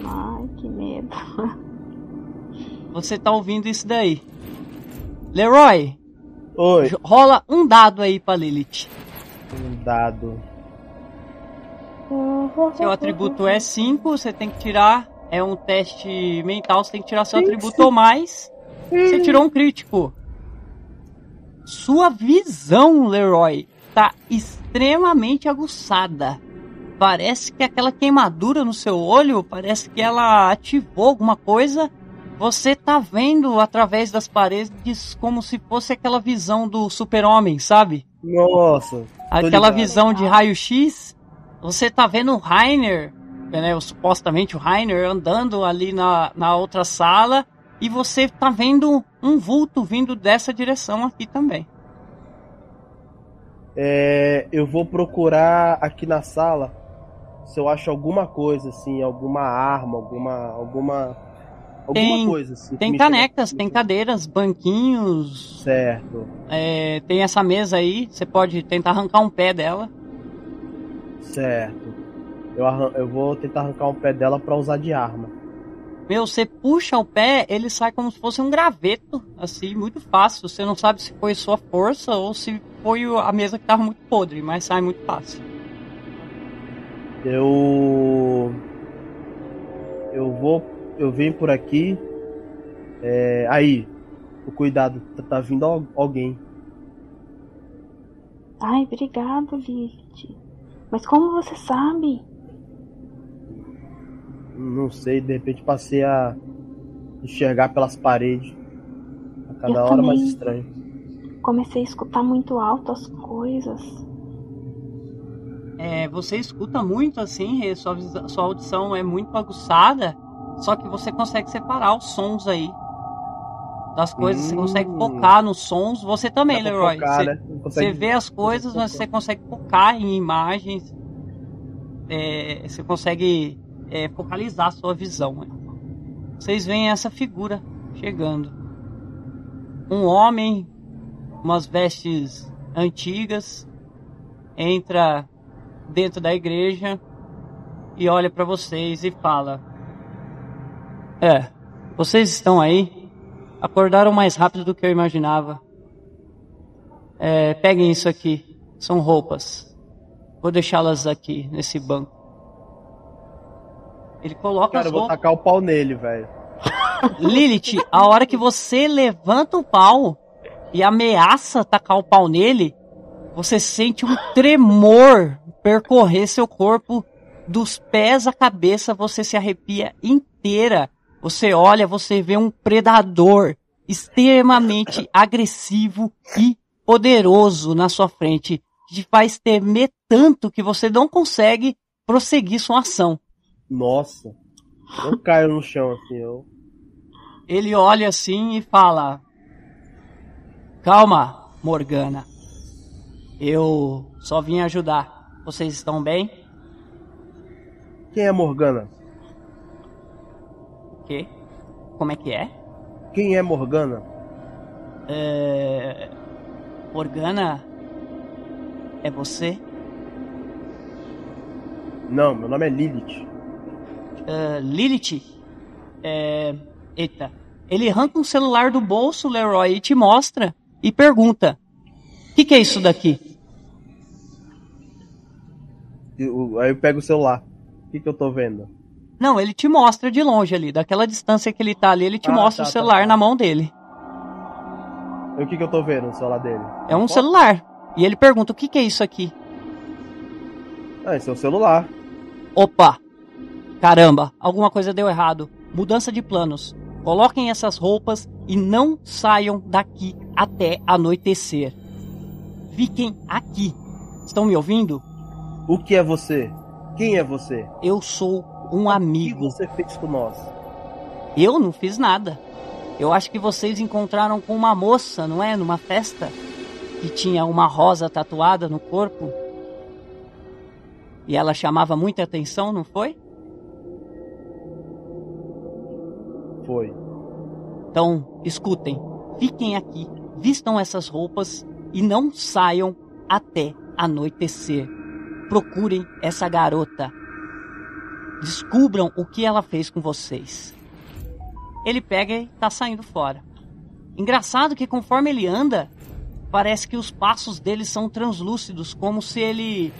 Ai, que medo. Você está ouvindo isso daí. Leroy, Oi. rola um dado aí pra Lilith. Um dado. Seu atributo é 5, você tem que tirar. É um teste mental, você tem que tirar seu atributo ou mais. Você tirou um crítico. Sua visão, Leroy, tá extremamente aguçada. Parece que aquela queimadura no seu olho, parece que ela ativou alguma coisa. Você tá vendo através das paredes como se fosse aquela visão do super-homem, sabe? Nossa. Aquela ligado. visão de raio-x, você tá vendo o Rainer, né, supostamente o Rainer, andando ali na, na outra sala, e você tá vendo um vulto vindo dessa direção aqui também. É, eu vou procurar aqui na sala se eu acho alguma coisa, assim, alguma arma, alguma. alguma. alguma Tem- coisa, assim. Tem canecas, tem cadeiras, banquinhos, Certo, é, tem essa mesa aí, você pode tentar arrancar um pé dela. certo. Eu, eu vou tentar arrancar um pé dela pra usar de arma. Meu, você puxa o pé, ele sai como se fosse um graveto, assim, muito fácil. Você não sabe se foi sua força ou se foi a mesa que tava muito podre, mas sai muito fácil. Eu. Eu vou. Eu venho por aqui. É, aí. O cuidado, tá, tá vindo al- alguém. Ai, obrigado, Lilith. Mas como você sabe? Não sei, de repente passei a enxergar pelas paredes. A cada Eu hora mais também. estranho. Comecei a escutar muito alto as coisas. É, você escuta muito assim, e sua, sua audição é muito aguçada, só que você consegue separar os sons aí. Das coisas, você Hum. consegue focar nos sons. Você também, Dá Leroy. focar, você, né? Não você consegue- vê as coisas, mas você consegue focar em imagens. É, você consegue é, focalizar sua visão. né? Vocês veem essa figura chegando. Um homem, umas vestes antigas, entra dentro da igreja e olha para vocês e fala: É, vocês estão aí? Acordaram mais rápido do que eu imaginava. É, peguem isso aqui, são roupas. Vou deixá-las aqui nesse banco. Ele coloca Cara, as eu vou tacar o pau nele, velho. Lilith, a hora que você levanta o pau e ameaça tacar o pau nele, você sente um tremor percorrer seu corpo dos pés à cabeça, você se arrepia inteira. Você olha, você vê um predador extremamente agressivo e poderoso na sua frente, te faz temer tanto que você não consegue prosseguir sua ação. Nossa. Eu caio no chão assim, eu. Ele olha assim e fala: Calma, Morgana. Eu só vim ajudar. Vocês estão bem? Quem é Morgana? O quê? Como é que é? Quem é Morgana? É... Morgana? É você? Não, meu nome é Lilith. Uh, Lilith? É... Eita. Ele arranca um celular do bolso, Leroy, e te mostra. E pergunta: O que, que é isso daqui? Eu- Aí eu pego o celular. O que, que eu tô vendo? Não, ele te mostra de longe ali. Daquela distância que ele tá ali, ele te Ah, mostra tá, o tá, celular tá. na mão dele. E o que, que eu tô vendo no celular dele? É um Foto? celular. E ele pergunta: O que, que é isso aqui? Ah, esse é o celular. Opa! Caramba, alguma coisa deu errado. Mudança de planos. Coloquem essas roupas e não saiam daqui até anoitecer. Fiquem aqui. Estão me ouvindo? O que é você? Quem é você? Eu sou um O amigo. que você fez com nós? Eu não fiz nada. Eu acho que vocês encontraram com uma moça, não é? Numa festa que tinha uma rosa tatuada no corpo. E ela chamava muita atenção, não foi? Foi. Então, escutem, fiquem aqui, vistam essas roupas e não saiam até anoitecer. Procurem essa garota. Descubram o que ela fez com vocês. Ele pega e tá saindo fora. Engraçado que conforme ele anda, parece que os passos dele são translúcidos, como se ele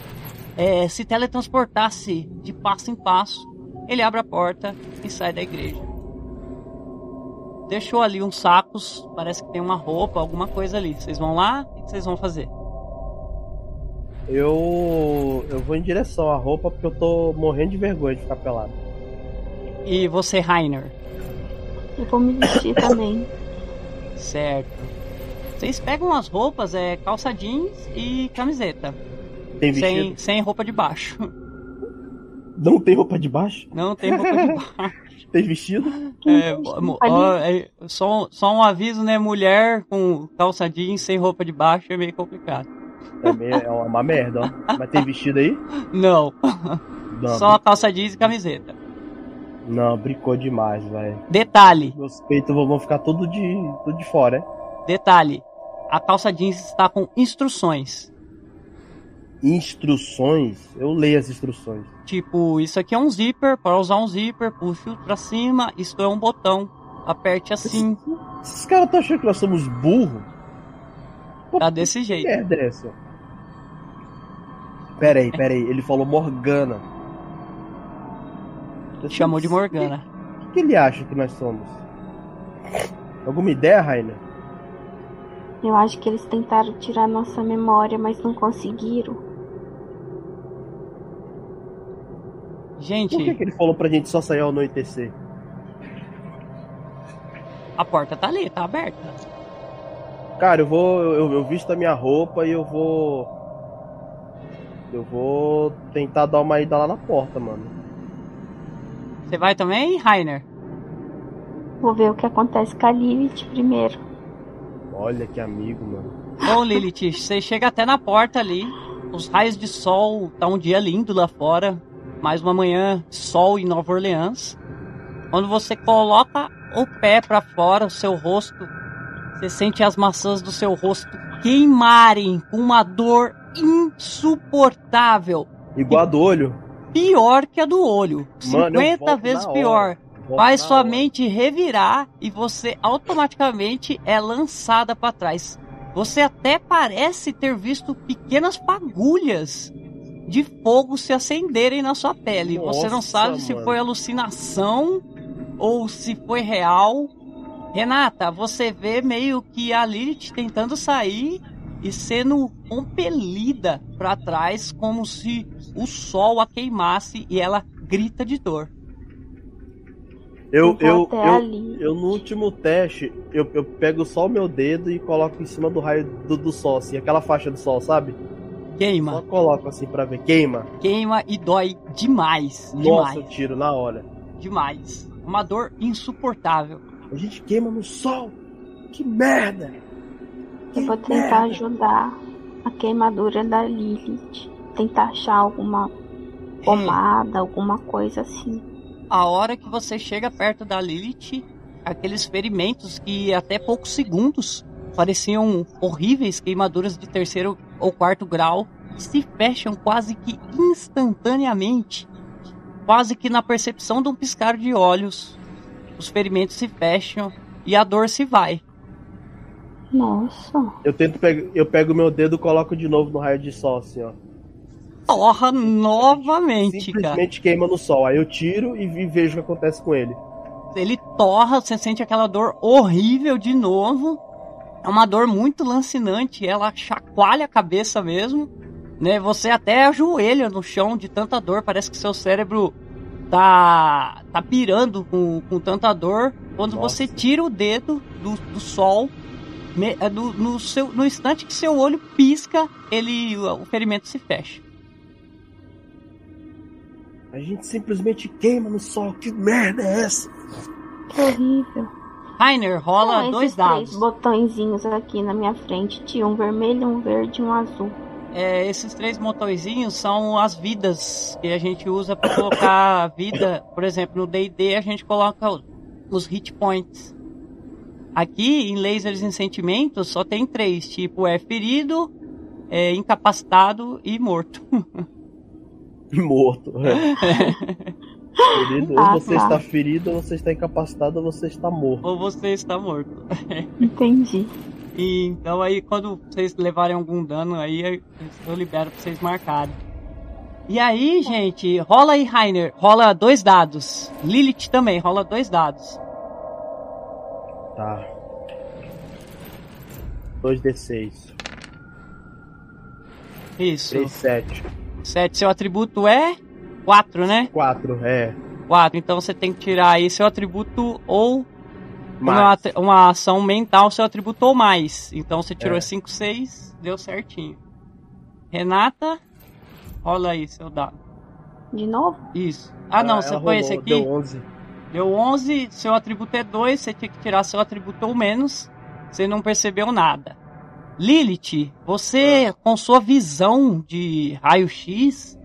eh, se teletransportasse de passo em passo. Ele abre a porta e sai da igreja. Deixou ali uns sacos, parece que tem uma roupa, alguma coisa ali. Vocês vão lá? O que vocês vão fazer? Eu. Eu vou em direção à roupa porque eu tô morrendo de vergonha de ficar pelado. E você, Rainer? Eu vou me vestir também. Certo. Vocês pegam as roupas, é calça jeans e camiseta. Tem vestido? Sem, sem roupa de baixo. Não tem roupa de baixo? Não tem roupa de baixo. Tem vestido? É, ó, é, só, só um aviso, né? Mulher com calça jeans sem roupa de baixo é meio complicado. É, meio- é uma merda, ó. Mas tem vestido aí? Não, Não, só calça jeans e camiseta. não brincou demais, velho. Detalhe, Meus peitos vão ficar tudo de, tudo de fora, é? detalhe. A calça jeans está com instruções. Instruções? Eu leio as instruções. Tipo, isso aqui é um zíper, para usar um zíper, puxe pra cima, isto é um botão. Aperte assim, Esses caras estão achando que nós somos burros? tá desse Que jeito. merda é essa? Pera aí, pera aí. Ele falou Morgana. Chamou de Morgana. O que, que ele acha que nós somos? Alguma ideia, Rainer? Eu acho que eles tentaram tirar nossa memória, mas não conseguiram. Por que, Gente, que ele falou pra gente só sair ao anoitecer? a porta tá ali, tá aberta. Cara, eu vou. Eu, eu visto a minha roupa e eu vou. Eu vou tentar dar uma ida lá na porta, mano. Você vai também, Rainer? Vou ver o que acontece com a Lilith primeiro. Olha que amigo, mano. Bom, Lilith, você chega até na porta ali. Os raios de sol, tá um dia lindo lá fora. Mais uma manhã sol em Nova Orleans. Quando você coloca o pé pra fora, o seu rosto, você sente as maçãs do seu rosto queimarem com uma dor insuportável. Igual a do olho. Pior que a do olho. Mano, eu 50 volto vezes pior. Faz sua hora. mente revirar e você automaticamente é lançada para trás. Você até parece ter visto pequenas fagulhas de fogo se acenderem na sua pele. você não Nossa, sabe se mano. foi alucinação ou se foi real. Renata, você vê meio que a Lilith tentando sair e sendo compelida para trás como se o sol a queimasse e ela grita de dor. Eu, vou eu, eu, eu no último teste, eu, eu pego só o meu dedo e coloco em cima do raio do, do sol, assim, aquela faixa do sol, sabe? Queima. Só coloco assim pra ver. Queima. Queima e dói demais. Nossa, demais. eu tiro na hora. Demais. Uma dor insuportável. A gente queima no sol. Que merda. Que Eu vou tentar merda. ajudar a queimadura da Lilith. Tentar achar alguma pomada, alguma coisa assim. A hora que você chega perto da Lilith, aqueles ferimentos que até poucos segundos pareciam horríveis queimaduras de terceiro ou quarto grau se fecham quase que instantaneamente. Quase que na percepção de um piscar de olhos, os ferimentos se fecham e a dor se vai. Nossa. Eu tento pegar. Eu pego meu dedo e coloco de novo no raio de sol, assim, ó. Torra novamente, cara. Simplesmente queima no sol. Aí eu tiro e vejo o que acontece com ele. Ele torra, você sente aquela dor horrível de novo. É uma dor muito lancinante, ela chacoalha a cabeça mesmo, né? Você até ajoelha no chão de tanta dor, parece que seu cérebro tá tá pirando com, com tanta dor. Quando Nossa. você tira o dedo do, do sol, me- é, no, no seu, no instante que seu olho pisca, ele o ferimento se fecha. A gente simplesmente queima no sol. Que merda é essa? Que horrível. Rainer, rola Então, dois esses três dados. botõezinhos aqui na minha frente. Tinha um vermelho, um verde e um azul. É, esses três botõezinhos são as vidas que a gente usa para colocar a vida. Por exemplo, no D&D a gente coloca os hit points. Aqui em lasers em sentimentos só tem três, tipo é ferido, é incapacitado e morto. Morto. É. Ferido, Ah, ou você tá. está ferido, ou você está incapacitado, ou você está morto. Ou você está morto. Entendi. E, então aí quando vocês levarem algum dano aí eu libero pra vocês marcarem. E aí, gente, rola aí, Rainer, rola dois dados. Lilith também, rola dois dados. Tá. 2d6. Isso. 3, 7. 7. Seu atributo é 4, né? 4, é. 4. Então você tem que tirar aí seu atributo ou uma, uma ação mental, seu atributo ou mais. Então você tirou É. 5, 6, deu certinho. Renata, rola aí seu dado. De novo? Isso. Ah, não, Ela- você foi esse aqui? Deu 11. Deu 11, seu atributo é 2, você tinha que tirar seu atributo ou menos. Você não percebeu nada. Lilith, você, com sua visão de raio-x,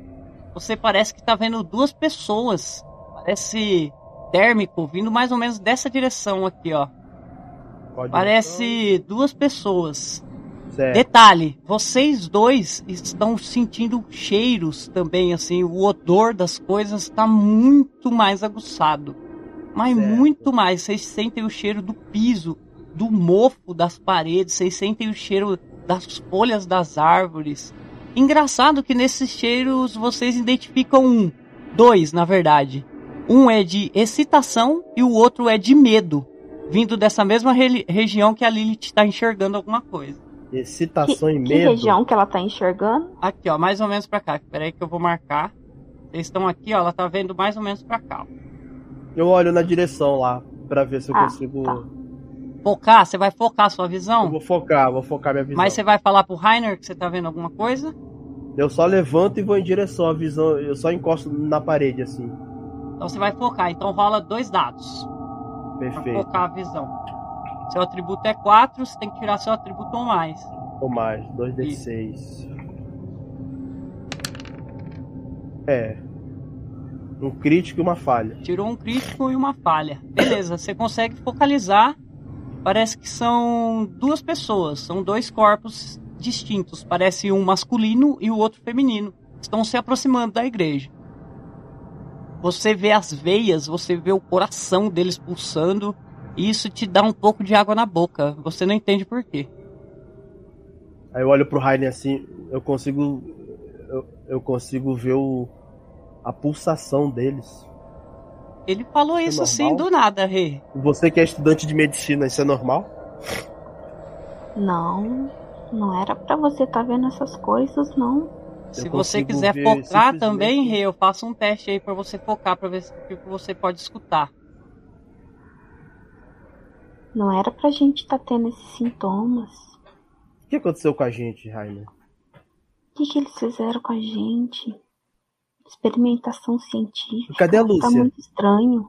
você parece que tá vendo duas pessoas. Parece térmico, vindo mais ou menos dessa direção aqui, ó. Pode Parece duas pessoas. Certo. Detalhe, vocês dois estão sentindo cheiros também, assim, o odor das coisas está muito mais aguçado. Mas Certo. muito mais, vocês sentem o cheiro do piso, do mofo das paredes, vocês sentem o cheiro das folhas das árvores. Engraçado que nesses cheiros vocês identificam um, dois, na verdade. Um é de excitação e o outro é de medo, vindo dessa mesma re- região que a Lilith está enxergando alguma coisa. Excitação que, e que medo. região que ela tá enxergando? Aqui, ó, mais ou menos pra cá. Pera aí que eu vou marcar. Vocês estão aqui, ó, ela tá vendo mais ou menos pra cá. ó. Eu olho na direção lá pra ver se eu Ah, consigo. tá. Focar, você vai focar a sua Eu visão? vou focar, vou focar minha visão. Mas você vai falar pro Rainer que você tá vendo alguma coisa? Eu só levanto e vou em direção à visão. Eu só encosto na parede assim. Então você vai focar. Então rola dois dados pra Perfeito. focar a visão. Seu atributo é 4, você tem que tirar seu atributo ou mais. Ou mais, 2d6. É. Um crítico e uma falha. Tirou um crítico e uma falha. Beleza, você consegue focalizar. Parece que são duas pessoas, são dois corpos distintos. Parece um masculino e o outro feminino. Estão se aproximando da igreja. Você vê as veias, você vê o coração deles pulsando. E isso te dá um pouco de água na boca. Você não entende por quê. Aí eu olho pro Raiden assim, eu consigo. Eu, eu consigo ver o, a pulsação deles. Ele falou É isso assim normal? do nada, Rê. Você que é estudante de medicina, isso é normal? Não, não era pra você tá vendo essas coisas, não. Se Eu você quiser focar simplesmente- também, Rê, eu faço um teste aí pra você focar, pra ver se o que você pode escutar. Não era pra gente tá tendo esses sintomas. O que aconteceu com a gente, Rainer? O que, que eles fizeram com a gente? Experimentação científica. Cadê a Tá Lúcia? muito estranho.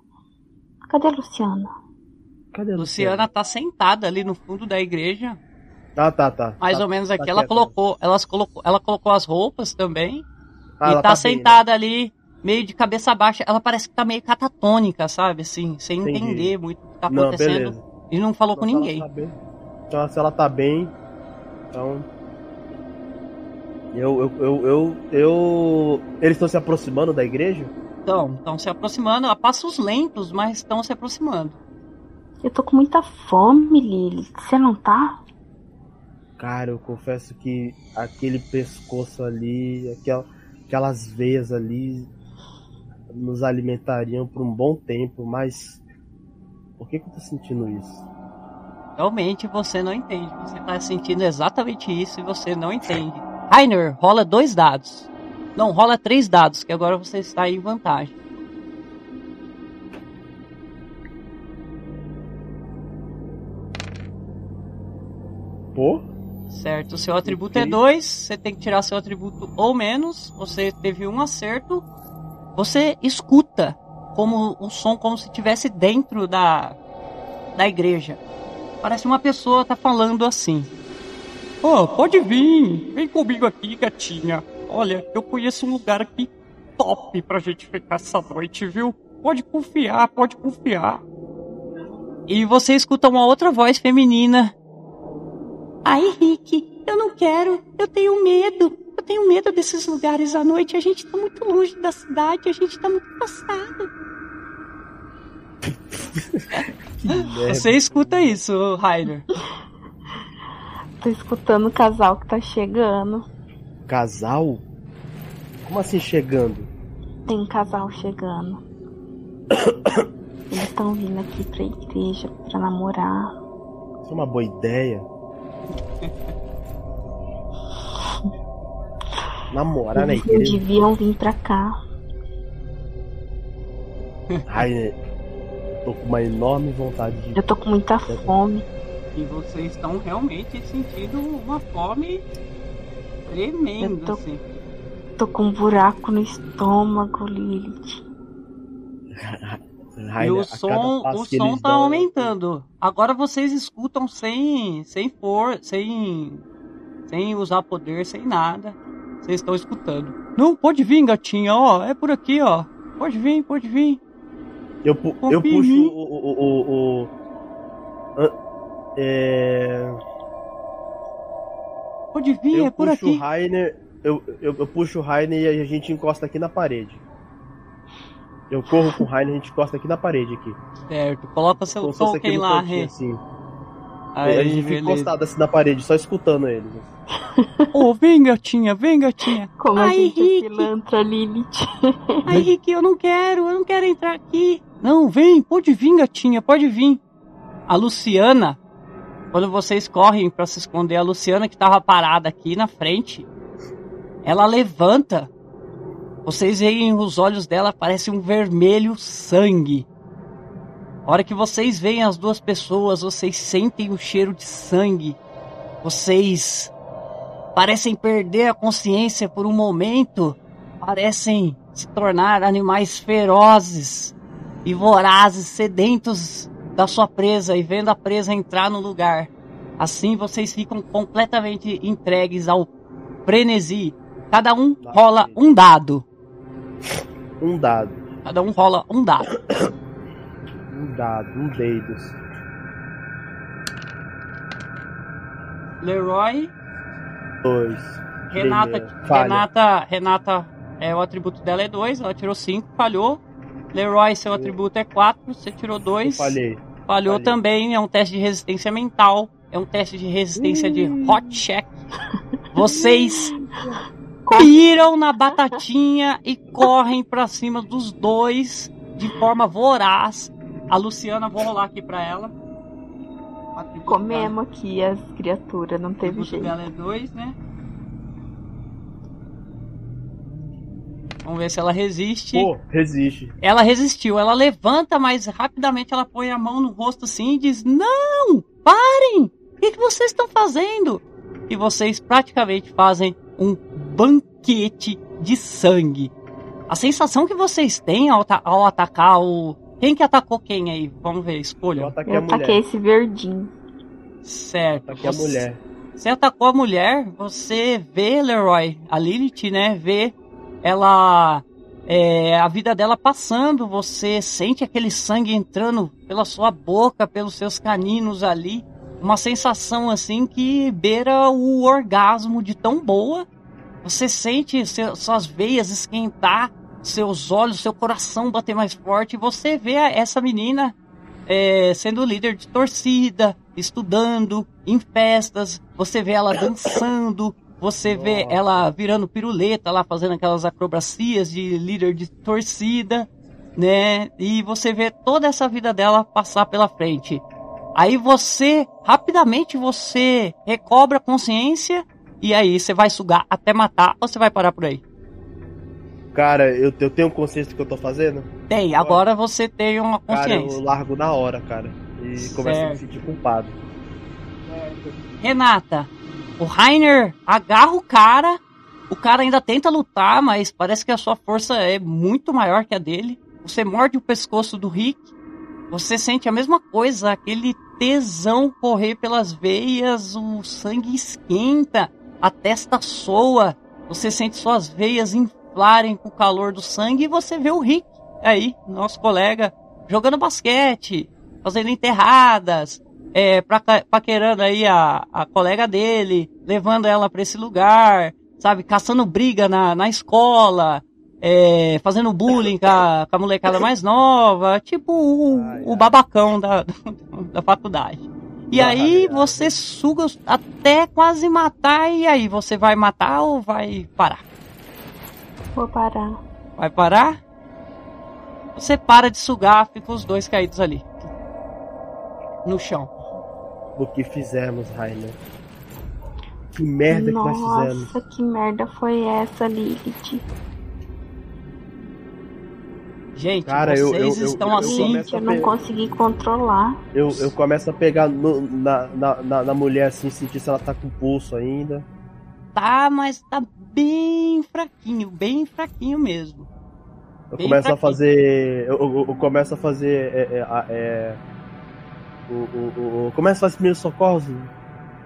Cadê a Luciana? Cadê a Luciana tá sentada ali no fundo da igreja. Ah, tá, tá. Mais Tá- ou menos tá aqui. Ela quieta. colocou, elas colocou, ela colocou as roupas também. Ah, e ela tá, bem, né? sentada ali, meio de cabeça baixa. Ela parece que tá meio catatônica, sabe? Assim, sem Entendi. entender muito o que tá Não, acontecendo. beleza. e não falou com Então, se ninguém. ela tá bem- Então, se ela tá bem, então. Eu, eu, eu, eu, eu- Eles estão se aproximando da igreja? Então, estão se aproximando a passos lentos, mas estão se aproximando. Eu tô com muita fome, Lily. Você não tá? Cara, eu confesso que aquele pescoço ali, aquela, aquelas veias ali, nos alimentariam por um bom tempo, mas. Por que, que eu tô sentindo isso? Realmente você não entende. Você tá sentindo exatamente isso e você não entende. Rainer, rola dois dados. Não, rola três dados, que agora você está em vantagem. Pô? Certo, seu atributo é Ok. 2, você tem que tirar seu atributo ou menos, você teve um acerto, você escuta como o som como se estivesse dentro da, da igreja. Parece uma pessoa tá falando assim. Oh, pode vir, vem comigo aqui, gatinha. Olha, eu conheço um lugar aqui top pra gente ficar essa noite, viu? Pode confiar, pode confiar. E você escuta uma outra voz feminina Ai, Rick, eu não quero. Eu tenho medo. Eu tenho medo desses lugares à noite. A gente tá muito longe da cidade. A gente tá muito passado. Você escuta isso, Rainer. Tô escutando o casal que tá chegando. Casal? Como assim chegando? Tem um casal chegando. Eles estão vindo aqui pra igreja pra namorar. Isso é uma boa ideia. Namorar na Eles não igreja? deviam vir pra cá. Ai? Tô com uma enorme vontade de. Eu tô com muita fome. E vocês estão realmente sentindo uma fome tremenda, Eu tô- assim. Tô com um buraco no estômago, Lilith. E o som, o som tá dão, aumentando. Agora vocês escutam sem, sem for, sem, sem usar poder, sem nada. Vocês estão escutando. Não, pode vir, gatinha, ó, é por aqui, ó. Pode vir, pode vir. Eu, pu- Confia eu puxo o. o, o, o- é, Pode vir, eu é por puxo aqui. o Rainer. Eu, eu, eu puxo o Rainer e a gente encosta aqui na parede. Eu corro com o Rainer e a gente encosta aqui na parede aqui. Certo, coloca seu Como token lá, Rê. assim. Aí, a gente fica beleza. encostado assim na parede, só escutando eles. Ô, vem, gatinha, vem, gatinha. Como a Ai, gente Rick. é pilantra, Lilith. Ai, Rick, eu não quero, eu não quero entrar aqui. Não, vem, pode vir, gatinha, pode vir. A Luciana, quando vocês correm pra se esconder, a Luciana que tava parada aqui na frente, ela levanta. Vocês veem os olhos dela, parece um vermelho sangue. A hora que vocês veem as duas pessoas, vocês sentem o cheiro de sangue. Vocês parecem perder a consciência por um momento. Parecem se tornar animais ferozes e vorazes, sedentos da sua presa e vendo a presa entrar no lugar. Assim vocês ficam completamente entregues ao frenesi. Cada um rola um dado. Um dado. Cada um rola um dado. Um dado, um dedos. Leroy, Dois. Renata. Renata, Renata, é, o atributo dela é 2, ela tirou 5, falhou. Leroy, seu atributo é 4, você tirou 2. Falhei. Falhou Falhei. também, é um teste de resistência mental, é um teste de resistência de hot check. Vocês piram na batatinha e correm pra cima dos dois de forma voraz. A Luciana, vou rolar aqui pra ela. Comemos aqui as criaturas, não teve jeito. dela é 2, né? Vamos ver se ela resiste. Pô, resiste. Ela resistiu. Ela levanta, mas rapidamente ela põe a mão no rosto assim e diz: Não! Parem! O que, que vocês estão fazendo? E vocês praticamente fazem um banquete de sangue. A sensação que vocês têm ao, ao atacar o. Quem que atacou quem aí? Vamos ver, escolha. Eu ataquei Eu a mulher. ataquei esse verdinho. Certo. Ataquei a Você- mulher. Você atacou a mulher, você vê, Leroy, a Lilith, né? Vê ela. é, a vida dela passando, você sente aquele sangue entrando pela sua boca, pelos seus caninos ali. Uma sensação assim que beira o orgasmo de tão boa. Você sente seu- suas veias esquentar, seus olhos, seu coração bater mais forte. E você vê essa menina é, sendo líder de torcida, estudando, em festas, você vê ela dançando, você vê Nossa. ela virando piruleta lá, fazendo aquelas acrobacias de líder de torcida, né? E você vê toda essa vida dela passar pela frente. Aí você, rapidamente, você recobra a consciência e aí você vai sugar até matar ou você vai parar por aí? Cara, eu, eu tenho consciência do que eu tô fazendo? Tem, agora você tem uma Cara, consciência. eu largo na hora, cara. E começo a me Certo. sentir culpado. Renata, o Rainer agarra o cara, o cara ainda tenta lutar, mas parece que a sua força é muito maior que a dele. Você morde o pescoço do Rick, você sente a mesma coisa, aquele tesão correr pelas veias, o sangue esquenta, a testa soa, você sente suas veias inflarem com o calor do sangue e você vê o Rick aí, nosso colega, jogando basquete, fazendo enterradas, é, praca- paquerando aí a, a colega dele, levando ela pra esse lugar, sabe, caçando briga na, na escola, é, fazendo bullying com a, com a molecada mais nova, tipo o, o babacão da, da faculdade. E aí você suga até quase matar, e aí você vai matar ou vai parar? Vou parar. Vai parar? Você para de sugar, ficam os dois caídos ali. No chão. Do que fizemos, Rainer. Que merda que nós fizemos. Nossa, que merda foi essa, Lilith? Gente, Cara, vocês eu- eu- estão eu assim. Gente, eu não pe- consegui controlar. Eu, eu começo a pegar no- na, na, na, na mulher assim, sentir se ela tá com pulso ainda. Tá, mas tá bem fraquinho, bem fraquinho mesmo. Eu Bem começo a fraquinho. fazer. Eu, eu- eu começo a fazer. É, é, a- é, o, o, o, o- começo a fazer primeiros socorros.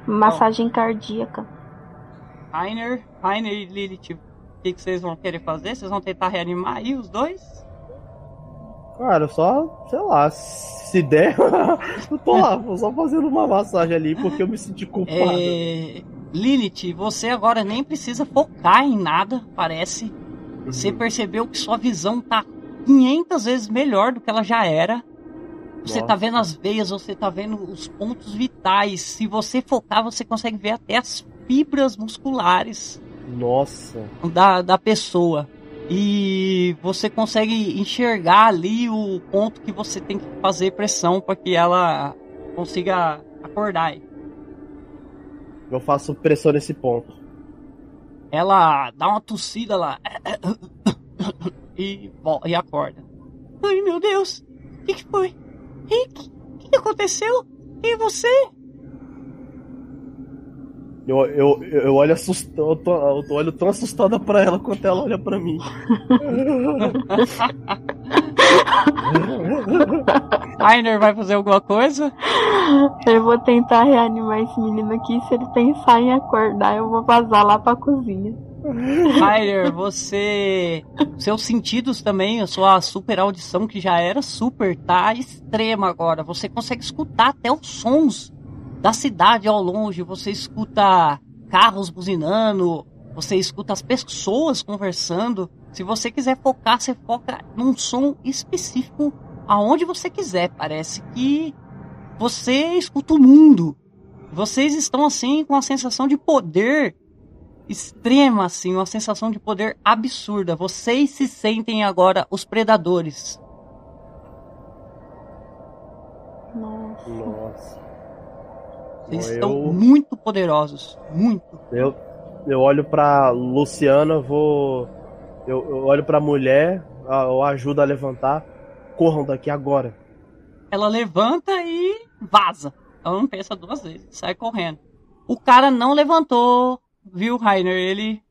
Massagem cardíaca. Rainer, Rainer e Lilith, o que, que vocês vão querer fazer? Vocês vão tentar reanimar aí os dois? Cara, só, sei lá, se der, eu tô lá, vou só fazendo uma massagem ali porque eu me senti culpado. É... Lilith, você agora nem precisa focar em nada, parece. Você Uhum. percebeu que sua visão tá 500 vezes melhor do que ela já era. Você tá vendo as veias, você tá vendo os pontos vitais. Se você focar, você consegue ver até as fibras musculares Nossa. da, da pessoa. E você consegue enxergar ali o ponto que você tem que fazer pressão para que ela consiga acordar. Eu faço pressão nesse ponto. Ela dá uma tossida lá e, e acorda. Ai meu Deus, o que, que foi? Rick, o que, aconteceu? Quem é você? Eu, eu, eu olho assustado, eu, tô- eu olho tão assustada pra ela quanto ela olha pra mim. Rainer vai fazer alguma coisa? Eu vou tentar reanimar esse menino aqui. Se ele pensar em acordar, eu vou vazar lá pra cozinha. Rainer, você. Seus sentidos também, a sua super audição, que já era super, tá extrema agora. Você consegue escutar até os sons da cidade ao longe. Você escuta carros buzinando, você escuta as pessoas conversando. Se você quiser focar, você foca num som específico aonde você quiser. Parece que você escuta o mundo. Vocês estão assim com a sensação de poder extrema, assim, uma sensação de poder absurda. Vocês se sentem agora os predadores. Nossa. Nossa. Vocês Bom, estão eu- muito poderosos. Muito. Eu, eu olho pra Luciana, vou. Eu, eu olho pra mulher, a- eu ajudo a levantar. Corram daqui agora. Ela levanta e vaza. Ela não pensa duas vezes, sai correndo. O cara não levantou, viu, Rainer? Ele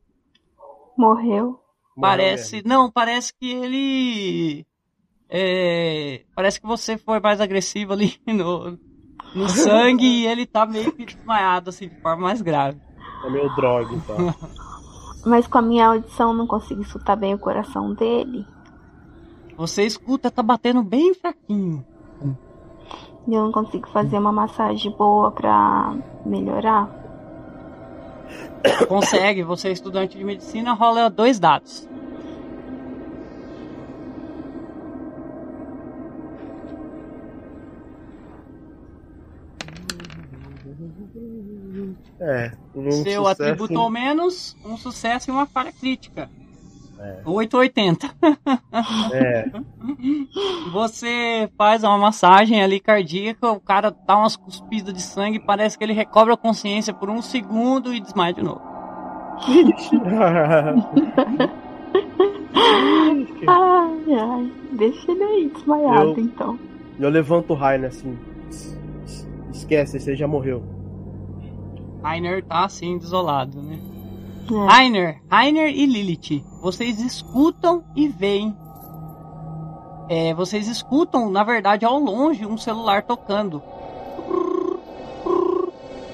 Morreu. Parece. Não, parece que ele. É, parece que você foi mais agressivo ali no, no sangue e ele tá meio que desmaiado, assim, de forma mais grave. É meio droga, então. Mas com a minha audição eu não consigo escutar bem o coração dele. Você escuta, tá batendo bem fraquinho. E eu não consigo fazer uma massagem boa pra melhorar. Consegue, você é estudante de medicina, rola dois dados. É. Um Seu sucesso- atributo ao menos, um sucesso e uma falha crítica. É. 880. É. Você faz uma massagem ali cardíaca, o cara dá umas cuspidas de sangue, parece que ele recobra a consciência por um segundo e desmaia de novo. Ai, ai. Deixa ele aí desmaiado, Eu- então. eu levanto o Rainer assim. "Es- es- Esquece, você já morreu. Rainer tá assim, desolado, né? É. Rainer, Rainer e Lilith, vocês escutam e veem. É, vocês escutam, na verdade, ao longe, um celular tocando.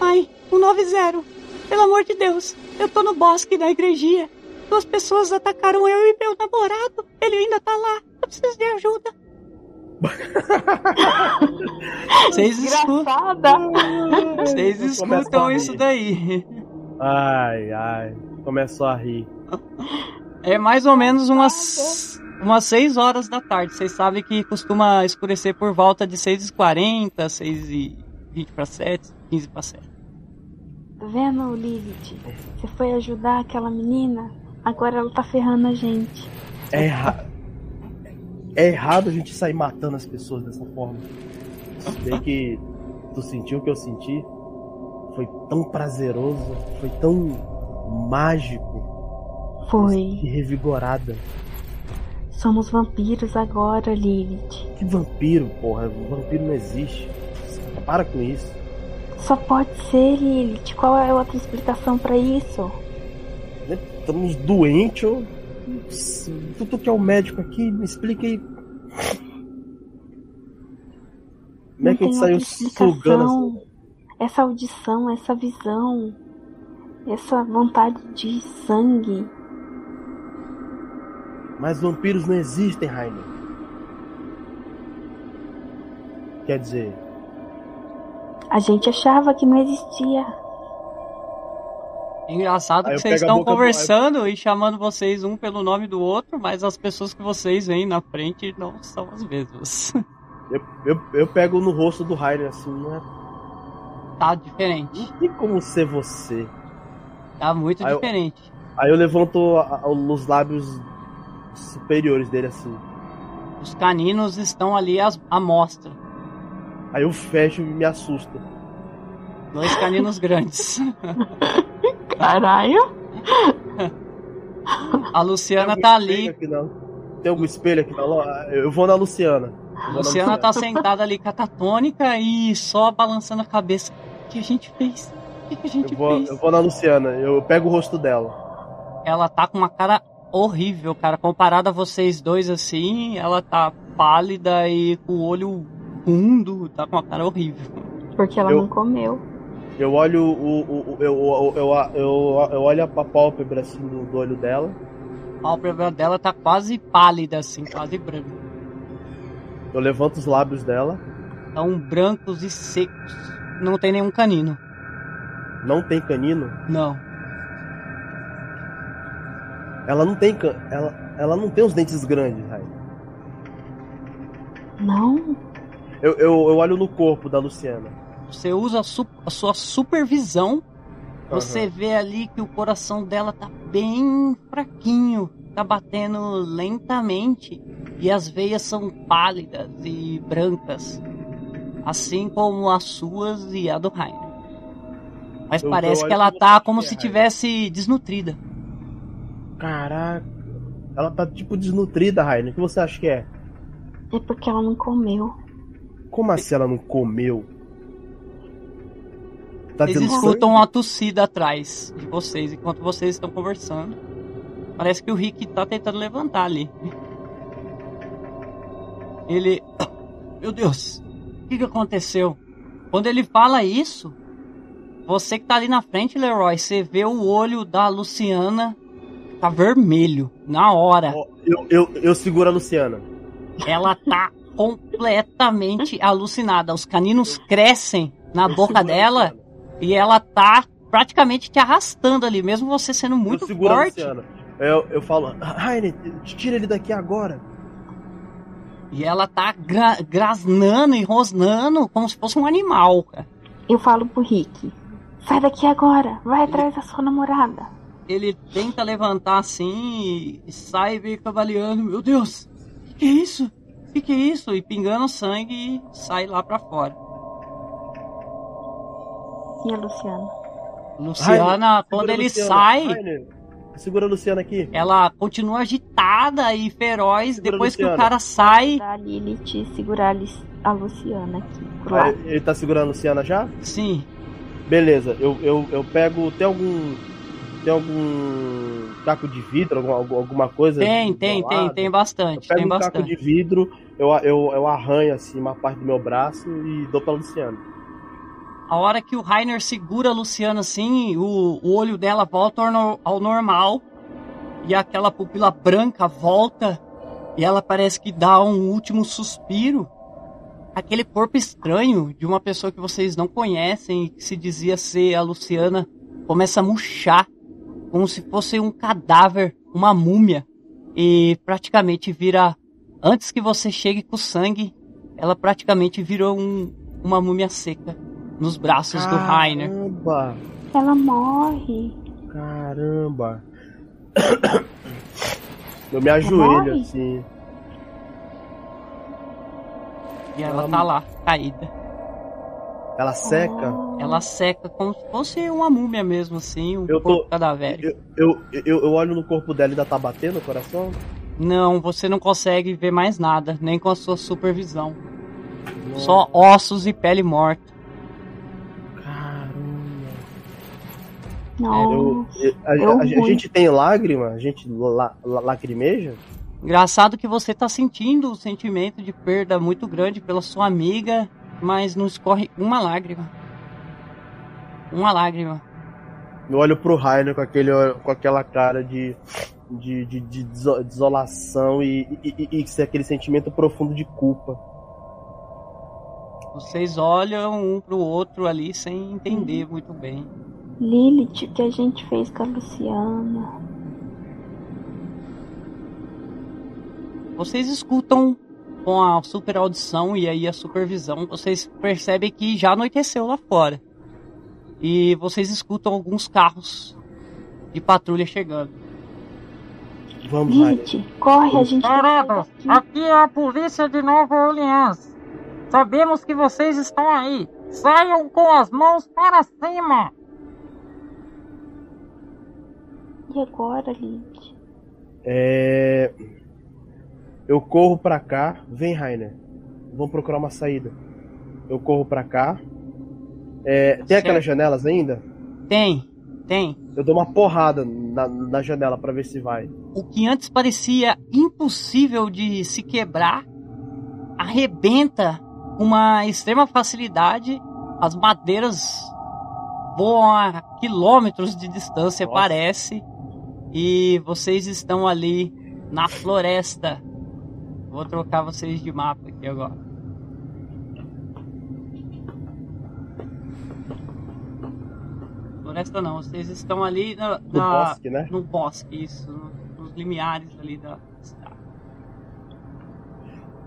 Ai, 190. Pelo amor de Deus, eu tô no bosque da igrejinha. Duas pessoas atacaram eu e meu namorado. Ele ainda tá lá. Eu preciso de ajuda. Vocês escutam, vocês escutam a isso daí. Ai, ai. Começou a rir. É mais ou menos umas, umas 6 horas da tarde. Vocês sabem que costuma escurecer por volta de 6h40, 6h20 para 7, 15 para 7. Tá vendo, Lilith? Você foi ajudar aquela menina, agora ela tá ferrando a gente. É errado. É errado a gente sair matando as pessoas dessa forma. Se bem que tu sentiu o que eu senti. Foi tão prazeroso. Foi tão mágico. Foi. E revigorada. Somos vampiros agora, Lilith. Que vampiro, porra. Vampiro não existe. Para com isso. Só pode ser, Lilith. Qual é a outra explicação pra isso? Estamos doentes ou. Tu, tu que é o médico aqui, me explica aí. Como é que a gente saiu sugando essa. Essa audição, essa visão, essa vontade de sangue. Mas vampiros não existem, Rainer. Quer dizer, A gente achava que não existia. Engraçado Aí que vocês estão boca do- conversando e chamando vocês um pelo nome do outro, mas as pessoas que vocês veem na frente não são as mesmas. eu, eu, eu pego no rosto do Rainer assim, não é. Tá diferente. Não tem como ser você. Tá muito Aí eu- diferente. Aí eu levanto a- a- os lábios superiores dele assim. Os caninos estão ali às- à mostra. Aí eu fecho e me assusta. Dois caninos grandes. Caralho. A Luciana tá ali. aqui na- Tem algum espelho aqui na loja? Eu vou na Luciana. Eu A vou na Luciana tá sentada ali catatônica e só balançando a cabeça. O que a gente fez? O que que a gente Eu vou, fez? eu vou na Luciana, eu pego o rosto dela. Ela tá com uma cara horrível, cara. Comparada a vocês dois assim, ela tá pálida e com o olho fundo. Tá com uma cara horrível. Porque ela Eu- não comeu. Eu olho o. o, o- eu, eu, eu, eu, eu olho a pálpebra assim do, do olho dela. A pálpebra dela tá quase pálida, assim, quase branca. Eu levanto os lábios dela. Tão brancos e secos. Não tem nenhum canino. Não tem canino. Não. Ela não tem can... ela, ela não tem os dentes grandes, Raio. Não? Eu, eu, eu olho no corpo da Luciana. Você usa a, su- a sua supervisão. Você Aham. vê ali que o coração dela tá bem fraquinho. Tá batendo lentamente. E as veias são pálidas e brancas. Assim como as suas e a do Rainer. Mas Eu- parece que ela tá como se tivesse desnutrida. Caraca. Ela tá tipo desnutrida, Rainer. O que você acha que é? É porque ela não comeu. Como assim ela não comeu? Tá Vocês escutam sangue? uma tossida atrás de vocês enquanto vocês estão conversando. Parece que o Rick tá tentando levantar ali. Ele. Meu Deus, que, que aconteceu? Quando ele fala isso, você que tá ali na frente, Leroy, você vê o olho da Luciana tá vermelho na hora. Eu, eu, eu seguro a Luciana. Ela tá completamente alucinada. Os caninos crescem na boca dela e ela tá praticamente te arrastando ali, mesmo você sendo muito eu seguro a forte. Luciana. Eu, eu falo, Rainer, tira ele daqui agora. E ela tá gra grasnando e rosnando como se fosse um animal, cara. Eu falo pro Rick. Sai daqui agora. Vai atrás da sua namorada. Ele tenta levantar assim e sai meio cavaleando. Meu Deus, que, que é isso? Que que é isso? E pingando sangue e sai lá pra fora. E a Luciana? Luciana, Rainer, quando ele Luciana. sai, Rainer, segura a Luciana aqui. ela continua agitada e feroz. Segura a Depois que o cara sai, Da Lilith e segurar a a Luciana aqui. Pro Ah, ele tá segurando a Luciana já? sim, Beleza, eu, eu, eu pego. Tem algum. Tem algum caco de vidro, alguma, alguma coisa? tem, tem, tem, tem Eu bastante, pego tem um caco bastante. de vidro, eu, eu, eu arranho assim uma parte do meu braço e dou pra Luciana. A hora que o Rainer segura a Luciana assim, o, o olho dela volta ao, ao normal. E aquela pupila branca volta. E ela parece que dá um último suspiro. Aquele corpo estranho de uma pessoa que vocês não conhecem e que se dizia ser a Luciana começa a murchar como se fosse um cadáver, uma múmia. E praticamente vira antes que você chegue com o sangue, ela praticamente virou um, uma múmia seca nos braços do Rainer. Caramba! Ela morre. Caramba! Eu me ajoelho assim. E ela Ela- tá lá, caída. Ela seca. Oh. Ela seca como se fosse uma múmia mesmo, assim, um Eu tô- corpo cadavérico. Eu, eu, eu, eu olho no corpo dela e ainda tá batendo o coração? Não, você não consegue ver mais nada, nem com a sua supervisão. Só ossos e pele morta. Não. Eu, eu- a, a- gente tem lágrima? A gente la, la- lacrimeja? Engraçado que você tá sentindo o sentimento de perda muito grande pela sua amiga, mas não escorre uma lágrima. Uma lágrima. Eu olho pro Rainer com, aquele, com aquela cara de, de, de, de deso- desolação e, e, e, e aquele sentimento profundo de culpa. Vocês olham um pro outro ali sem entender muito bem. Lilith, o que a gente fez com a Luciana? Vocês escutam com a super audição e aí a supervisão, vocês percebem que já anoiteceu lá fora. E vocês escutam alguns carros de patrulha chegando. Vamos. Lilith, corre, a gente tem que sair Parados, daqui. aqui é a polícia de Nova Orleans. Sabemos que vocês estão aí. Saiam com as mãos para cima. E agora, Lilith? É... Eu corro pra cá. Vem, Rainer. Vamos procurar uma saída. Eu corro pra cá. É, Tem Certo. aquelas janelas ainda? Tem, tem. Eu dou uma porrada na, na janela pra ver se vai. O que antes parecia impossível de se quebrar, arrebenta com uma extrema facilidade. As madeiras voam a quilômetros de distância, Nossa. parece. E vocês estão ali na floresta. Vou trocar vocês de mapa aqui agora. Floresta não, vocês estão ali na, No na- bosque, né? no bosque, isso, no- nos limiares ali da cidade.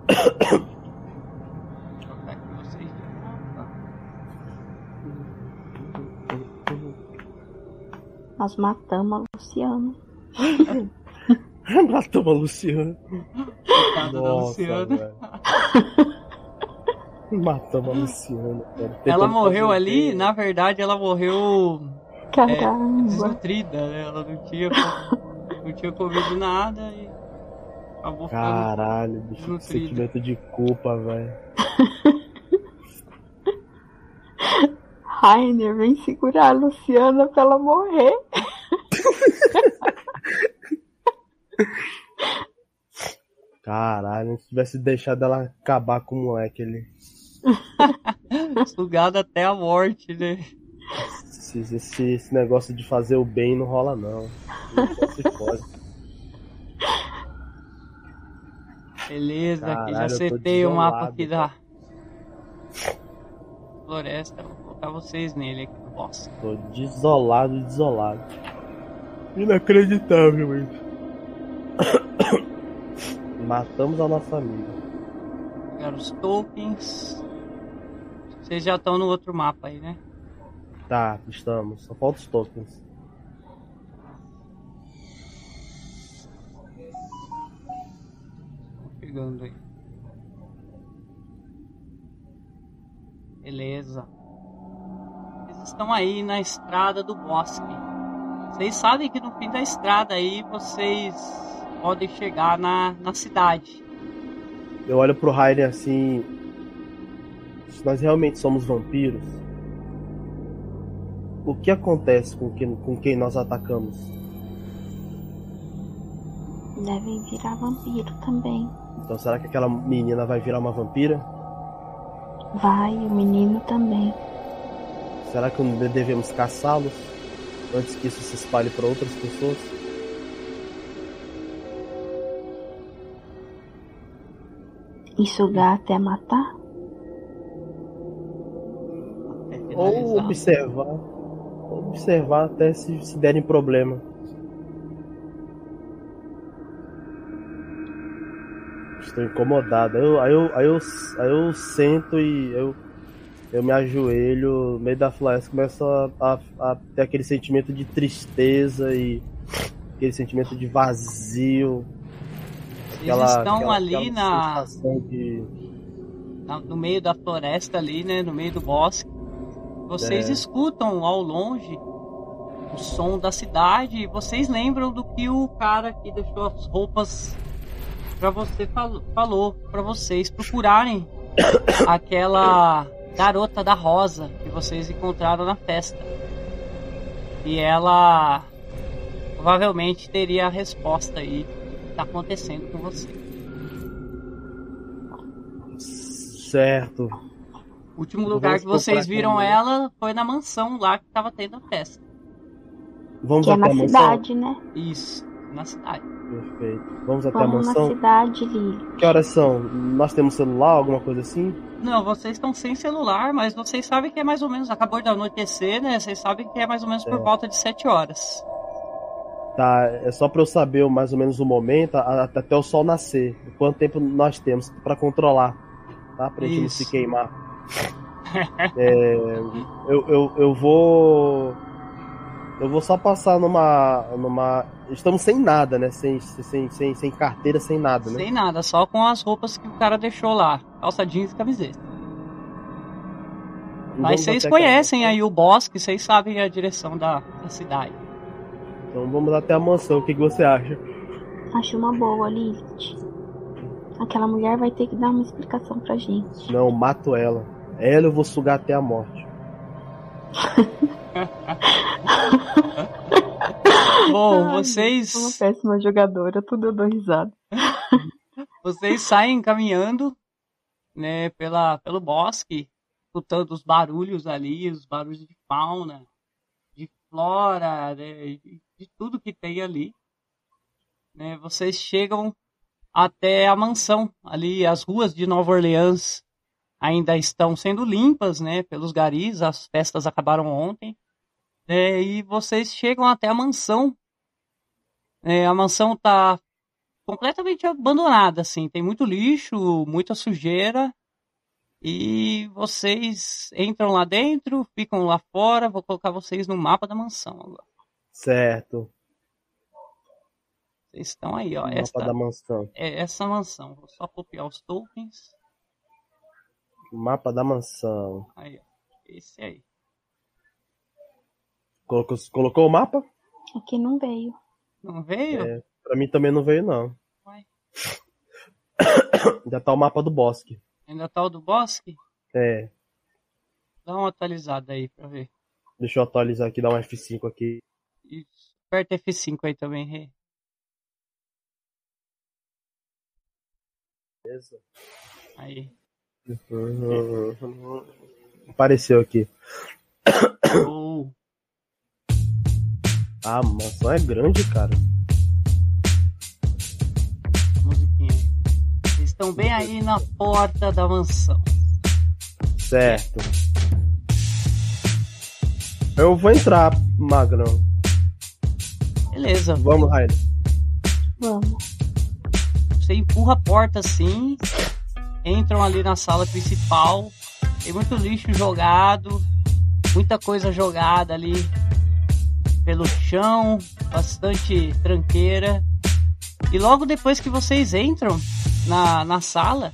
Nós matamos a Luciana. Matou a Luciana. Coitada da Nossa, Luciana. Matamos a Luciana. cara. Ela morreu ali, na verdade, ela morreu Caramba. desnutrida, né? Ela não tinha, não tinha comido nada e acabou. Caralho, bicho, que sentimento de culpa, velho. Rainer, vem segurar a Luciana pra ela morrer. Caralho, se tivesse deixado ela acabar com o moleque ali. Sugado até a morte, né? Esse, esse, esse negócio de fazer o bem não rola, não. Não se pode. Beleza, aqui já Caralho, eu tô acertei o mapa aqui da floresta. Vou colocar vocês nele aqui no boss. Tô desolado, desolado. Inacreditável isso. Matamos a nossa amiga. Pegar os tokens. Vocês já estão no outro mapa aí, né? Tá, estamos. Só falta os tokens. Tô chegando aí. Beleza. Estão aí na estrada do bosque. Vocês sabem que no fim da estrada aí vocês podem chegar na, na cidade. Eu olho pro Raiden assim. Se nós realmente somos vampiros, o que acontece com quem, com quem nós atacamos? Devem virar vampiro também. Então será que aquela menina vai virar uma vampira? Vai, o menino também. Será que não devemos caçá-los antes que isso se espalhe para outras pessoas? E sugar até matar? Ou observar. Observar até se, se derem problema. Estou incomodado. Aí eu, aí eu, aí eu, aí eu sento e eu, eu me ajoelho no meio da floresta começo a, a, a ter aquele sentimento de tristeza e aquele sentimento de vazio. Vocês estão ali aquela na, de- na- no meio da floresta ali, né, no meio do bosque. Vocês É. escutam ao longe o som da cidade e vocês lembram do que o cara que deixou as roupas para você falou, falou para vocês procurarem aquela garota da rosa que vocês encontraram na festa. E ela provavelmente teria a resposta aí do que tá acontecendo com você. Certo. O último lugar que vocês viram ela foi na mansão lá que tava tendo a festa. Vamos Que é na mansão? cidade, né? Isso, na cidade. Perfeito. Vamos até a Vamos na mansão? cidade, Lili. Que horas são? Nós temos celular, alguma coisa assim? Não, vocês estão sem celular, mas vocês sabem que é mais ou menos. Acabou de anoitecer, né? Vocês sabem que é mais ou menos por É. volta de 7 horas. Tá, é só pra eu saber mais ou menos o momento, a- a- até o sol nascer. Quanto tempo nós temos pra controlar, tá? Pra gente não se queimar. É, eu, eu, eu vou. Eu vou só passar numa. numa. Estamos sem nada, né? Sem, sem, sem, sem carteira, sem nada, né? Sem nada, só com as roupas que o cara deixou lá. Calça jeans e camiseta. Vamos Mas vocês conhecem aí o bosque, vocês sabem a direção da, da cidade. Então vamos até a mansão, o que, que você acha? Acho uma boa, Lilith. Aquela mulher vai ter que dar uma explicação pra gente. Não, mato ela. Ela eu vou sugar até a morte. Bom, vocês. Uma péssima jogadora, tudo eu dou risada. Vocês saem caminhando, né, pela, pelo bosque, escutando os barulhos ali, os barulhos de fauna, de flora, né, de, de tudo que tem ali. Né, vocês chegam até a mansão ali, as ruas de Nova Orleans ainda estão sendo limpas, né, pelos garis, as festas acabaram ontem. né, e vocês chegam até a mansão. né, a mansão está completamente abandonada, assim. Tem muito lixo, muita sujeira. E vocês entram lá dentro, ficam lá fora. Vou colocar vocês no mapa da mansão agora. Certo. Vocês estão aí, ó. Mapa Esta da mansão. é essa mansão. Vou só copiar os tokens. Mapa da mansão. Aí, ó. Esse aí. Colocou, colocou o mapa? Aqui não veio. Não veio? É. Pra mim também não veio, não. Uai. Ainda tá o mapa do bosque. Ainda tá o do bosque? É. Dá uma atualizada aí pra ver. Deixa eu atualizar aqui, dar um F5 aqui. Isso. Aperta F5 aí também, Rê. beleza. Aí. Uhum. Apareceu aqui. Oh, Ah, a mansão é grande, cara. musiquinha. Eles estão bem aí na porta da mansão. Certo. Eu vou entrar, Magrão. Beleza. Vamos, Rainer. Vamos. Você empurra a porta assim, entram ali na sala principal, tem muito lixo jogado, muita coisa jogada ali pelo chão, bastante tranqueira. E logo depois que vocês entram na, na sala,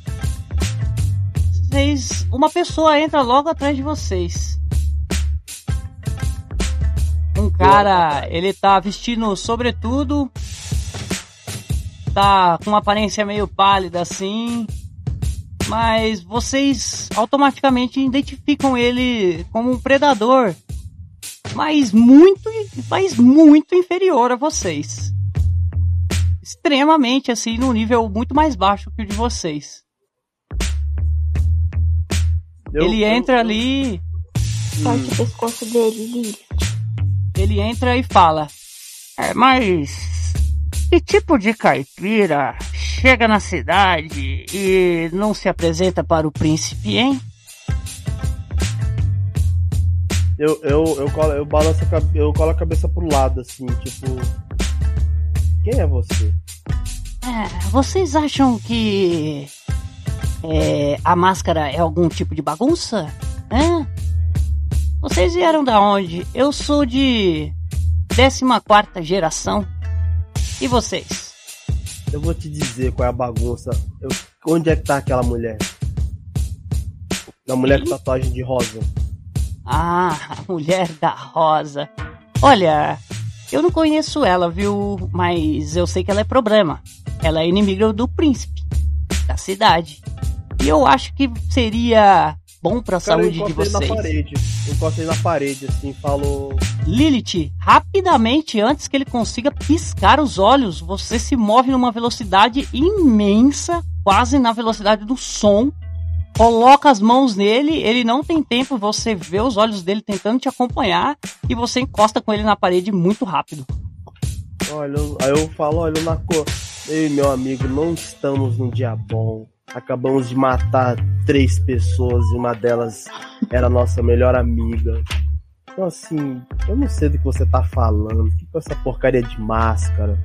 vocês, uma pessoa entra logo atrás de vocês. Um cara, ele tá vestindo sobretudo, tá com uma aparência meio pálida assim, mas vocês automaticamente identificam ele como um predador, mas muito, mas muito inferior a vocês. Extremamente assim, num nível muito mais baixo que o de vocês. Eu- ele eu- entra ali, Corte o pescoço dele, Lili. ele entra e fala: É, mas que tipo de caipira chega na cidade e não se apresenta para o príncipe, hein? Eu, eu, eu, colo, eu balanço a, eu colo a cabeça pro lado, assim, tipo. Quem é você? É, vocês acham que é, a máscara é algum tipo de bagunça? Hã? Vocês vieram da onde? Eu sou de 14 geração. E vocês? Eu vou te dizer qual é a bagunça. Eu- onde é que tá aquela mulher? A mulher com tatuagem de rosa. Ah, a mulher da rosa. Olha, eu não conheço ela, viu? Mas eu sei que ela é problema. Ela é inimiga do príncipe, da cidade. E eu acho que seria bom pra Cara, saúde de encostei na vocês. parede. Eu encostei na parede, assim, falou. Lilith, rapidamente, antes que ele consiga piscar os olhos, você se move numa velocidade imensa, quase na velocidade do som. Coloca as mãos nele, ele não tem tempo, você vê os olhos dele tentando te acompanhar e você encosta com ele na parede muito rápido. Olha, aí eu falo, olha, na cor. Eu e meu amigo não estamos num dia bom. Acabamos de matar três pessoas e uma delas era nossa melhor amiga. Então assim, eu não sei do que você tá falando. Que com essa porcaria de máscara?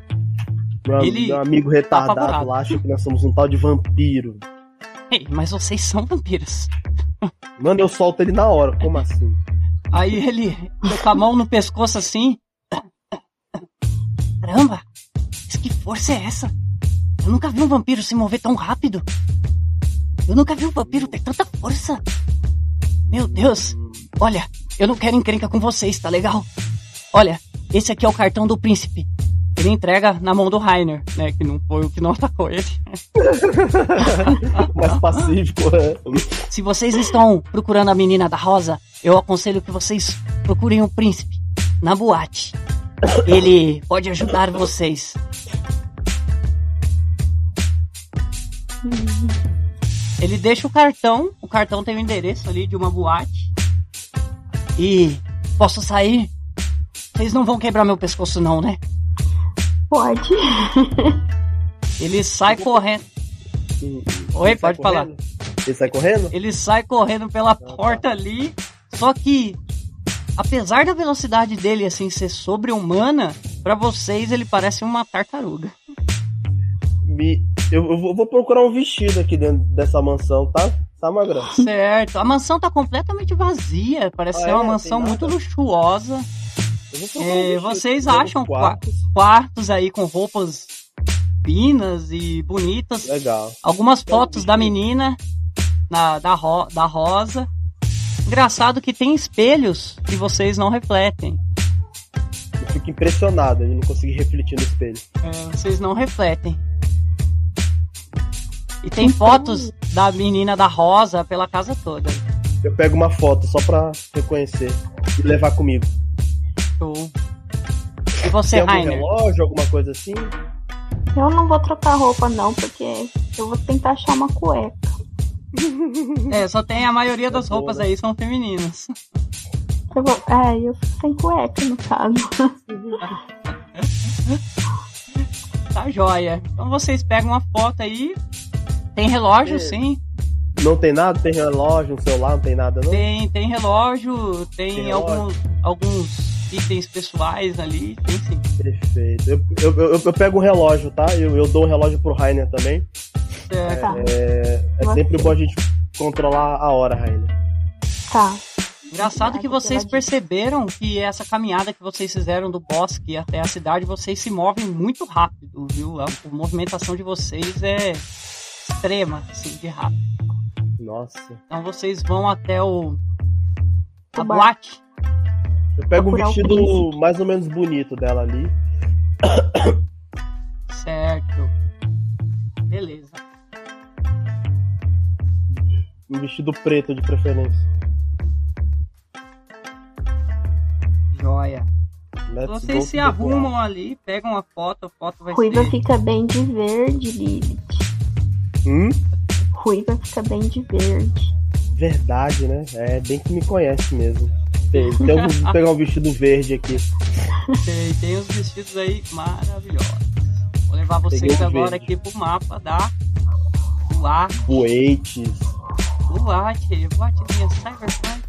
Meu, Ele meu amigo tá retardado lá acha que nós somos um tal de vampiro. Ei, mas vocês são vampiros. Mano, eu solto ele na hora, como assim? Aí ele, com a mão no pescoço assim. Caramba! Mas que força é essa? Eu nunca vi um vampiro se mover tão rápido. Eu nunca vi um vampiro ter tanta força. Meu Deus! Olha, eu não quero encrenca com vocês, tá legal? Olha, esse aqui é o cartão do príncipe. Ele entrega na mão do Rainer, né? Que não foi o que não atacou ele. Mais pacífico, né? Se vocês estão procurando a menina da rosa, eu aconselho que vocês procurem o príncipe na boate. Ele pode ajudar vocês. Ele deixa o cartão, o cartão tem o endereço ali de uma boate. E posso sair? Vocês não vão quebrar meu pescoço não, né? Pode. Ele sai correndo. Oi, sai pode falar. correndo? Ele sai correndo? Ele sai correndo pela porta ali. Só que, apesar da velocidade dele assim ser sobre-humana, pra vocês ele parece uma tartaruga. Me... Eu, eu vou- procurar um vestido aqui dentro dessa mansão, tá? Tá, Magrão? Certo. A mansão tá completamente vazia. Parece Ah, ser uma é? mansão muito luxuosa. Um É, vestido. vocês acham quartos. Quartos aí com roupas finas e bonitas. Legal. Algumas um fotos da menina, na, da, ro- da rosa. Engraçado que tem espelhos que vocês não refletem. Eu fico impressionado de não conseguir refletir no espelho. É, vocês não refletem. E tem fotos da menina da rosa pela casa toda. Eu pego uma foto só pra reconhecer e levar comigo. Show. E você, Tem algum Rainer? relógio, alguma coisa assim? Eu não vou trocar roupa não, porque eu vou tentar achar uma cueca. É, só tem a maioria das Tá roupas né? aí são femininas. Eu vou... É, eu fico sem cueca no caso. Tá joia. Então vocês pegam uma foto aí. Tem relógio, É. sim. Não tem nada? Tem relógio, um celular, não tem nada não? Tem, tem relógio, tem, Tem relógio. alguns, alguns itens pessoais ali. Tem sim. Perfeito. Eu, eu, eu, eu pego o relógio, tá? Eu, eu dou um relógio pro Rainer também. Certo. Tá, É, é sempre bom a gente controlar a hora, Rainer. tá. Engraçado que vocês perceberam que essa caminhada que vocês fizeram do bosque até a cidade, vocês se movem muito rápido, viu? A, a movimentação de vocês é extrema, assim, de rápido. Nossa. Então vocês vão até o. a bar. boate. Eu pego um vestido mais ou menos bonito dela ali. Certo. Beleza. Um vestido preto de preferência. Joia. Let's Vocês se arrumam ali, pegam a foto, a foto vai Ruiva ser. fica bem de verde, Lilith. Hum? Ruiva fica bem de verde. Verdade, né? É bem que me conhece mesmo. Tem, um- vou pegar um vestido verde aqui. Tem, tem os vestidos aí maravilhosos. Vou levar vocês Peguei agora verde. aqui pro mapa da Boate. Boates. Boate, boatezinha Cyberpunk.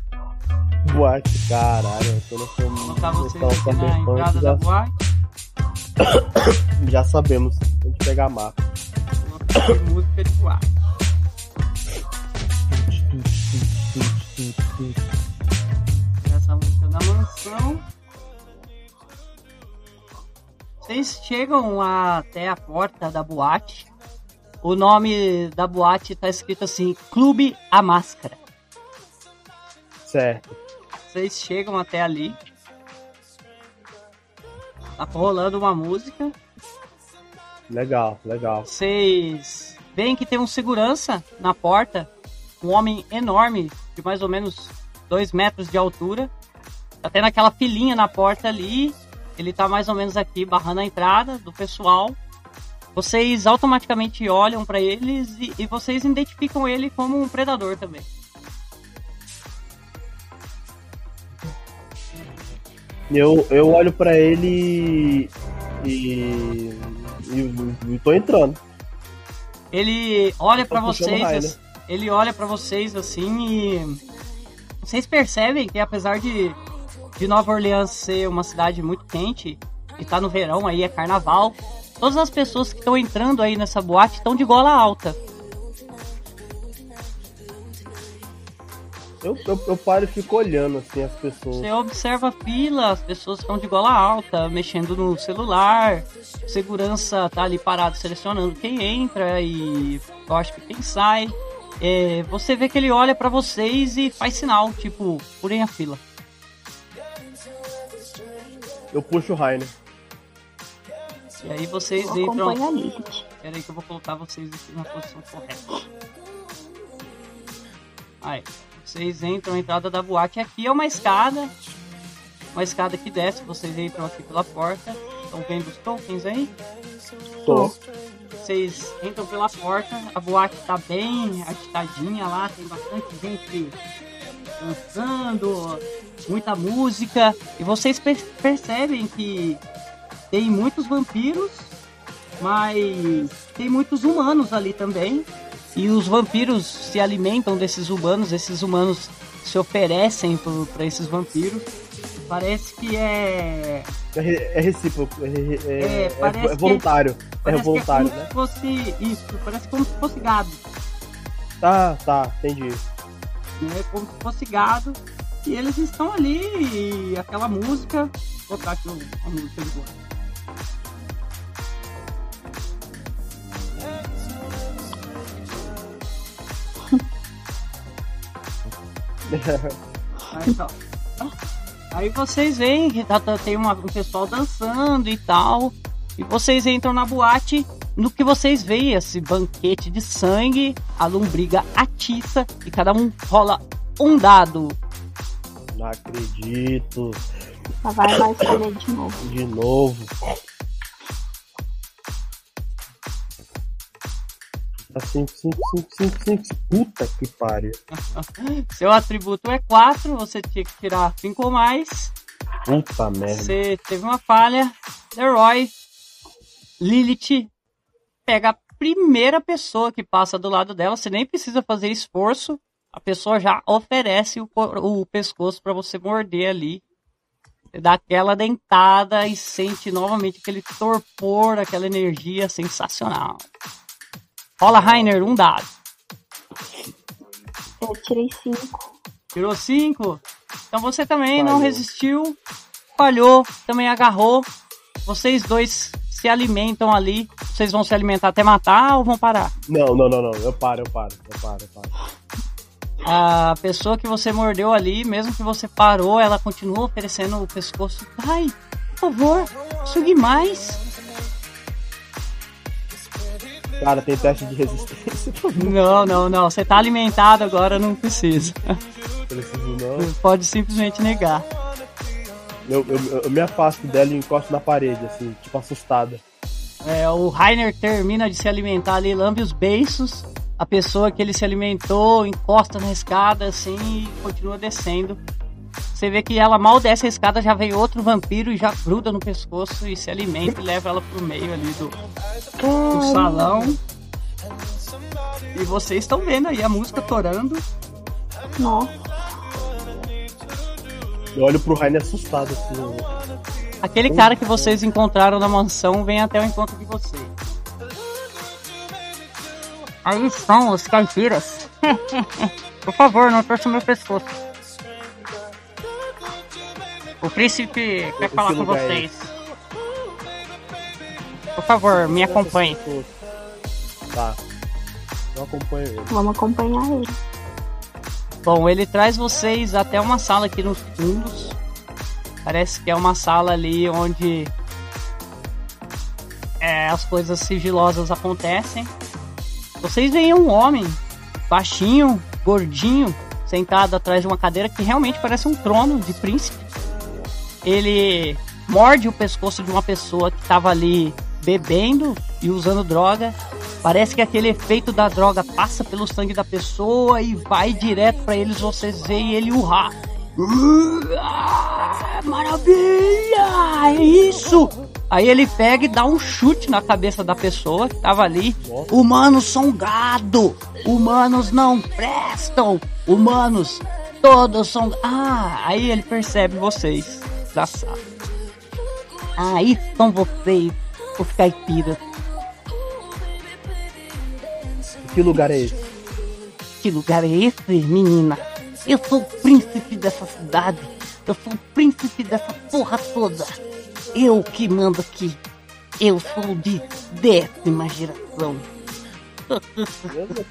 Boate, caralho. Eu tô colocar vocês aqui na entrada da já, boate. já sabemos. Tem que pegar mapa. Música de boate. Essa música da mansão. Vocês chegam até a porta da boate. O nome da boate tá escrito assim: Clube A Máscara. Certo. Vocês chegam até ali. Tá rolando uma música. Legal, legal. Vocês veem que tem um segurança na porta. Um homem enorme, de mais ou menos 2 metros de altura. Tá tendo aquela filinha na porta ali. Ele tá mais ou menos aqui barrando a entrada do pessoal. Vocês automaticamente olham para eles e, e vocês identificam ele como um predador também. Eu, eu olho pra ele e. E, e tô entrando. Ele olha pra puxando vocês, raio, ass- ele olha para vocês assim e vocês percebem que apesar de, de Nova Orleans ser uma cidade muito quente e tá no verão aí é carnaval, todas as pessoas que estão entrando aí nessa boate estão de gola alta. Eu, eu, eu paro e fico olhando assim as pessoas. Você observa a fila, as pessoas estão de gola alta, mexendo no celular, segurança tá ali parado selecionando quem entra e eu acho que quem sai. É, você vê que ele olha pra vocês e faz sinal, tipo, purem a fila. Eu puxo o Rainer. E aí vocês Eu entram. Pera aí que eu vou colocar vocês aqui na posição correta. Aí, vocês entram na entrada da boate. Aqui é uma escada. Uma escada que desce, vocês entram aqui pela porta. Estão vendo os tokens aí? Tô. Vocês entram pela porta, a boate tá bem agitadinha lá, tem bastante gente dançando, muita música. E vocês per- percebem que tem muitos vampiros, mas tem muitos humanos ali também. E os vampiros se alimentam desses humanos, esses humanos se oferecem para esses vampiros. Parece que é É, re- é recíproco. É, é- É, é- é voluntário. É voluntário, que é como né? se fosse isso, parece como se fosse gado, Tá, tá, entendi. né? Como se fosse gado. E eles estão ali e aquela música. Vou botar aqui a música de Aí, tá. Aí vocês veem que tá- tá- tem uma- um pessoal dançando e tal. E vocês entram na boate. No que vocês veem, esse banquete de sangue, a lombriga atiça e cada um rola um dado. Não acredito. Lá vai lá escolher de novo. De novo. Tá 5, 5, 5, 5, 5. Puta que pariu. Seu atributo é 4, você tinha que tirar 5 ou mais. Puta merda. Você teve uma falha. Leroy, Lilith, pega a primeira pessoa que passa do lado dela. Você nem precisa fazer esforço. A pessoa já oferece o, o pescoço para você morder ali. Você dá aquela dentada e sente novamente aquele torpor, aquela energia sensacional. Rola, Rainer, um dado. Eu tirei cinco. Tirou 5. Então você também não Falhou. resistiu. Falhou, também agarrou. Vocês dois se alimentam ali. Vocês vão se alimentar até matar ou vão parar? Não, não, não, não. Eu paro, eu paro, eu paro, eu paro. A pessoa que você mordeu ali, mesmo que você parou, ela continua oferecendo o pescoço. Ai, por favor, sugue mais. Cara, tem teste de resistência. Não, não, não. Você tá alimentado agora, não precisa. Preciso não. Pode simplesmente negar. Eu, eu, eu me afasto dela e encosto na parede, assim, tipo assustada. É, o Rainer termina de se alimentar ali, lambe os beiços. A pessoa que ele se alimentou encosta na escada assim e continua descendo. Você vê que ela mal desce a escada, já vem outro vampiro e já gruda no pescoço e se alimenta e leva ela pro meio ali do, do salão. E vocês estão vendo aí a música torando. Nossa, Eu olho pro Rainer assustado, assim. eu- Aquele cara que vocês encontraram na mansão vem até o encontro de vocês. Aí estão os caipiras. Por favor, não torça meu pescoço. O príncipe quer Esse falar com lugar é vocês. Por favor, me acompanhe. Tá. Eu acompanho ele. vamos acompanhar ele. Bom, ele traz vocês até uma sala aqui nos fundos. Parece que é uma sala ali onde é, as coisas sigilosas acontecem. Vocês veem um homem baixinho, gordinho, sentado atrás de uma cadeira que realmente parece um trono de príncipe. Ele morde o pescoço de uma pessoa que estava ali bebendo e usando droga. Parece que aquele efeito da droga passa pelo sangue da pessoa e vai direto para eles. Vocês veem ele urrar. Ah, Maravilha! É isso! Aí ele pega e dá um chute na cabeça da pessoa que tava ali. Humanos são gado! Humanos não prestam! Humanos, todos são. Ah, aí ele percebe vocês sala. Aí estão vocês, os caipiras. Que lugar é esse? Que lugar é esse, menina? Eu sou o príncipe dessa cidade. Eu sou o príncipe dessa porra toda. Eu que mando aqui. Eu sou de décima geração. Eu,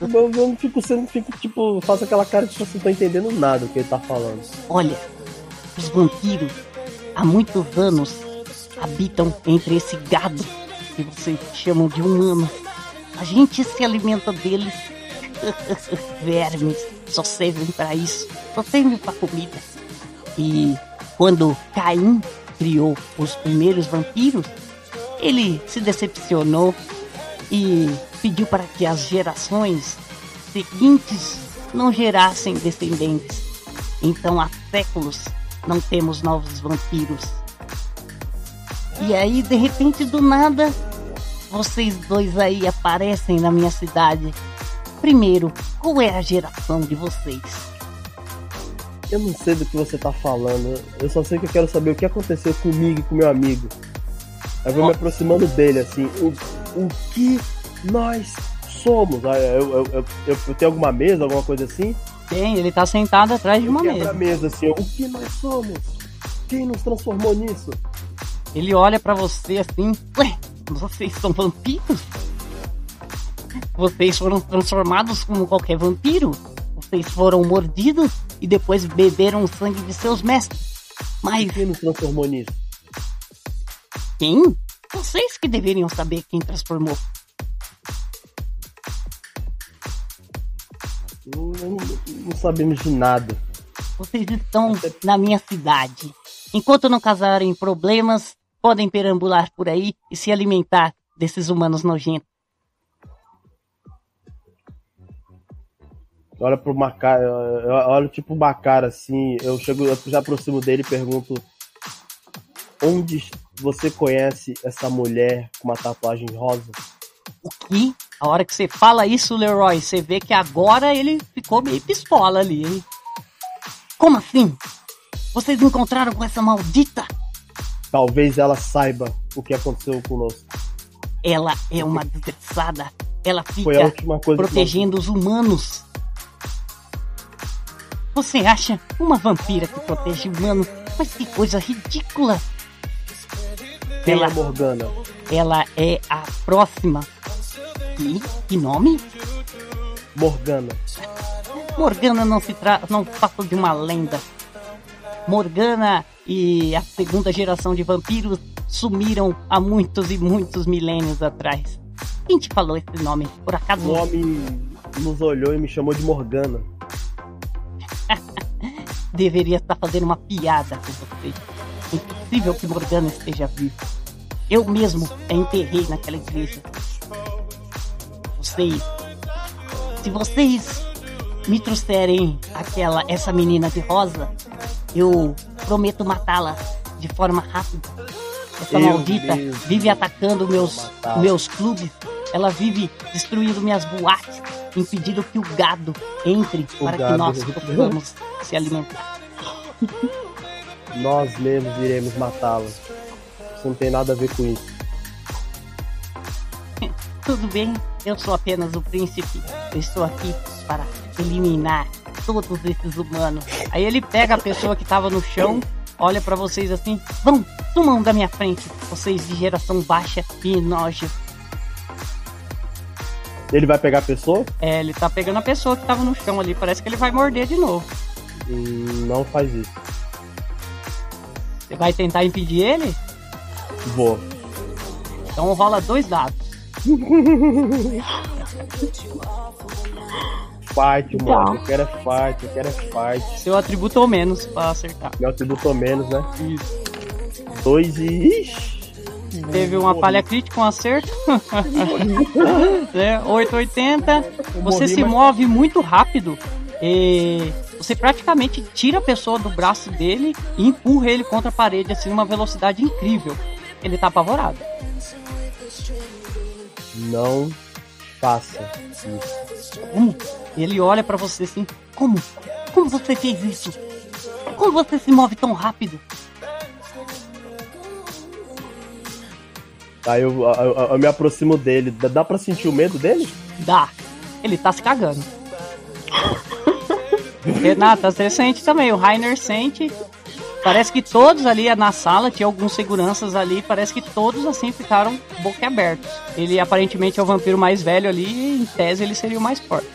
eu, eu não fico sendo, fico tipo, faço aquela cara de tipo assim, tô entendendo nada do que ele tá falando. Olha, os vampiros há muitos anos habitam entre esse gado que vocês chamam de humano. A gente se alimenta deles. Vermes só servem para isso, só servem para comida. E quando Caim criou os primeiros vampiros, ele se decepcionou e pediu para que as gerações seguintes não gerassem descendentes. Então há séculos não temos novos vampiros. E aí, de repente, do nada, vocês dois aí aparecem na minha cidade. Primeiro, qual é a geração de vocês? Eu não sei do que você tá falando. Eu só sei que eu quero saber o que aconteceu comigo e com meu amigo. Aí eu vou me aproximando dele, assim. O, o que nós somos? Ah, eu, eu, eu, eu tenho alguma mesa, alguma coisa assim? Tem, ele tá sentado atrás de uma Quebra a mesa. mesa, assim. O que nós somos? Quem nos transformou nisso? Ele olha pra você assim, ué, vocês são vampiros? Vocês foram transformados como qualquer vampiro? Vocês foram mordidos e depois beberam o sangue de seus mestres. Mas Quem nos transformou nisso? quem? Vocês que deveriam saber quem transformou. Não, não- não sabemos de nada. Vocês estão na minha cidade. Enquanto não causarem problemas, podem perambular por aí e se alimentar desses humanos nojentos. Olha pro Macar, eu olho tipo o Macar assim, eu chego, eu já aproximo dele e pergunto onde você conhece essa mulher com uma tatuagem rosa? O que? A hora que você fala isso, Leroy, você vê que agora ele ficou meio pistola ali, hein? Como assim? Vocês encontraram com essa maldita? Talvez ela saiba o que aconteceu conosco. Ela é uma desgraçada. Ela fica protegendo os humanos. Você acha uma vampira que protege humanos? Mas que coisa ridícula! Quem é Ela, a Morgana? ela é a próxima. Que? Que nome? Morgana. Morgana não se tra não passa de uma lenda. Morgana e a segunda geração de vampiros sumiram há muitos e muitos milênios atrás. Quem te falou esse nome? Por acaso O homem nos olhou e me chamou de Morgana. deveria estar fazendo uma piada com você. É impossível que Morgana esteja viva. Eu mesmo a enterrei naquela igreja. Vocês, se vocês me trouxerem aquela essa menina de rosa, eu prometo matá-la de forma rápida. Essa Eu maldita mesmo vive atacando meus meus clubes. Ela vive destruindo minhas boates, impedindo que o gado entre O para que gado. nós possamos se alimentar. Nós mesmos iremos matá-la. Isso não tem nada a ver com isso. Tudo bem, eu sou apenas o príncipe. Eu estou aqui para eliminar todos esses humanos. Aí ele pega a pessoa que tava no chão, olha pra vocês assim: vão, sumam da minha frente, vocês de geração baixa e nojo. Ele vai pegar a pessoa? É, ele tá pegando a pessoa que tava no chão ali, parece que ele vai morder de novo. Hum, Não faz isso. Você vai tentar impedir ele? Vou. Então rola dois dados. Fight, mano. Então. Eu quero é fight, eu quero é fight. Seu atributo ou menos pra acertar. Meu atributo menos, né? Isso. Dois e. Ixi! Teve uma falha crítica, um acerto. é, 880. Você morri, se mas- move muito rápido. E você praticamente tira a pessoa do braço dele e empurra ele contra a parede assim numa velocidade incrível. Ele tá apavorado. Não faça isso. Como? Ele olha pra você assim. Como? Como você fez isso? Como você se move tão rápido? Aí eu, eu- eu- me aproximo dele. Dá, dá pra sentir o medo dele? Dá. Ele tá se cagando. Renata, você sente também. O Rainer sente. Parece que todos ali na sala, tinha alguns seguranças ali, parece que todos assim ficaram boquiabertos. Ele aparentemente é o vampiro mais velho ali e em tese ele seria o mais forte.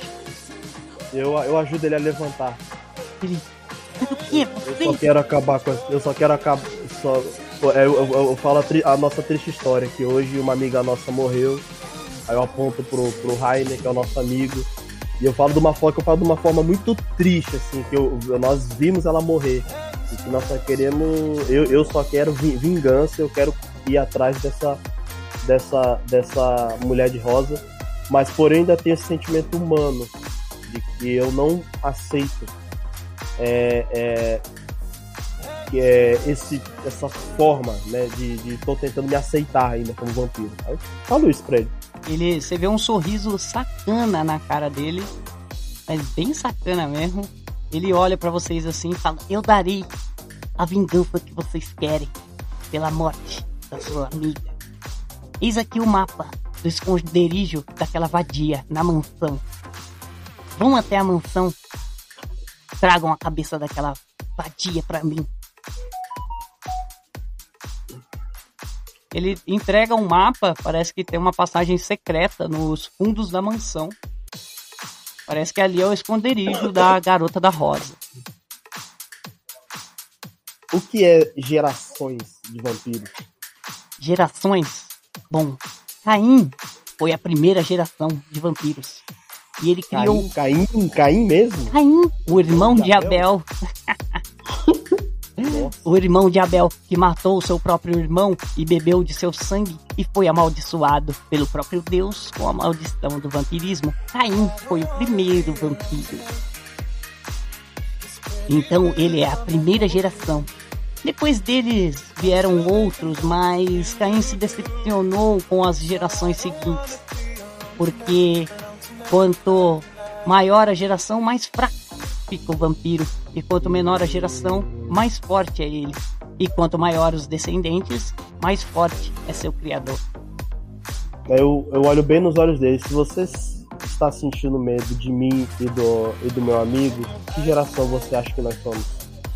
Eu, eu ajudo ele a levantar. Ele. Eu Você? só quero acabar com. Eu só quero acabar. Só, eu, eu, eu- eu falo a, tri- a nossa triste história, que hoje uma amiga nossa morreu. Aí eu aponto pro, pro Rainer, que é o nosso amigo. E eu falo de uma forma que eu falo de uma forma muito triste, assim, que eu, nós vimos ela morrer. Que nós só queremos. Eu, eu só quero vi- vingança, eu quero ir atrás dessa, dessa, dessa mulher de rosa. Mas porém ainda tem esse sentimento humano de que eu não aceito é, é, é esse, essa forma, né, de, de tentando me aceitar ainda como vampiro. Eu falo isso pra ele. Ele, você vê um sorriso sacana na cara dele, mas bem sacana mesmo. Ele olha pra vocês assim e fala: Eu darei a vingança que vocês querem pela morte da sua amiga. Eis aqui o mapa do esconderijo daquela vadia na mansão. Vão até a mansão, tragam a cabeça daquela vadia pra mim. Ele entrega um mapa, parece que tem uma passagem secreta nos fundos da mansão. Parece que ali é o esconderijo da garota da rosa. O que é gerações de vampiros? Gerações. Bom, Caim foi a primeira geração de vampiros. E ele criou Caim, Caim, Caim mesmo? Caim, o irmão de De Abel? O irmão de Abel, que matou seu próprio irmão e bebeu de seu sangue e foi amaldiçoado pelo próprio Deus com a maldição do vampirismo. Caim foi o primeiro vampiro. Então ele é a primeira geração. Depois deles vieram outros, mas Caim se decepcionou com as gerações seguintes. Porque quanto maior a geração, mais fraco fica o vampiro. E quanto menor a geração, mais forte é ele. E quanto maior os descendentes, mais forte é seu criador. Eu, eu olho bem nos olhos dele. Se você está sentindo medo de mim e do, e do meu amigo, que geração você acha que nós somos?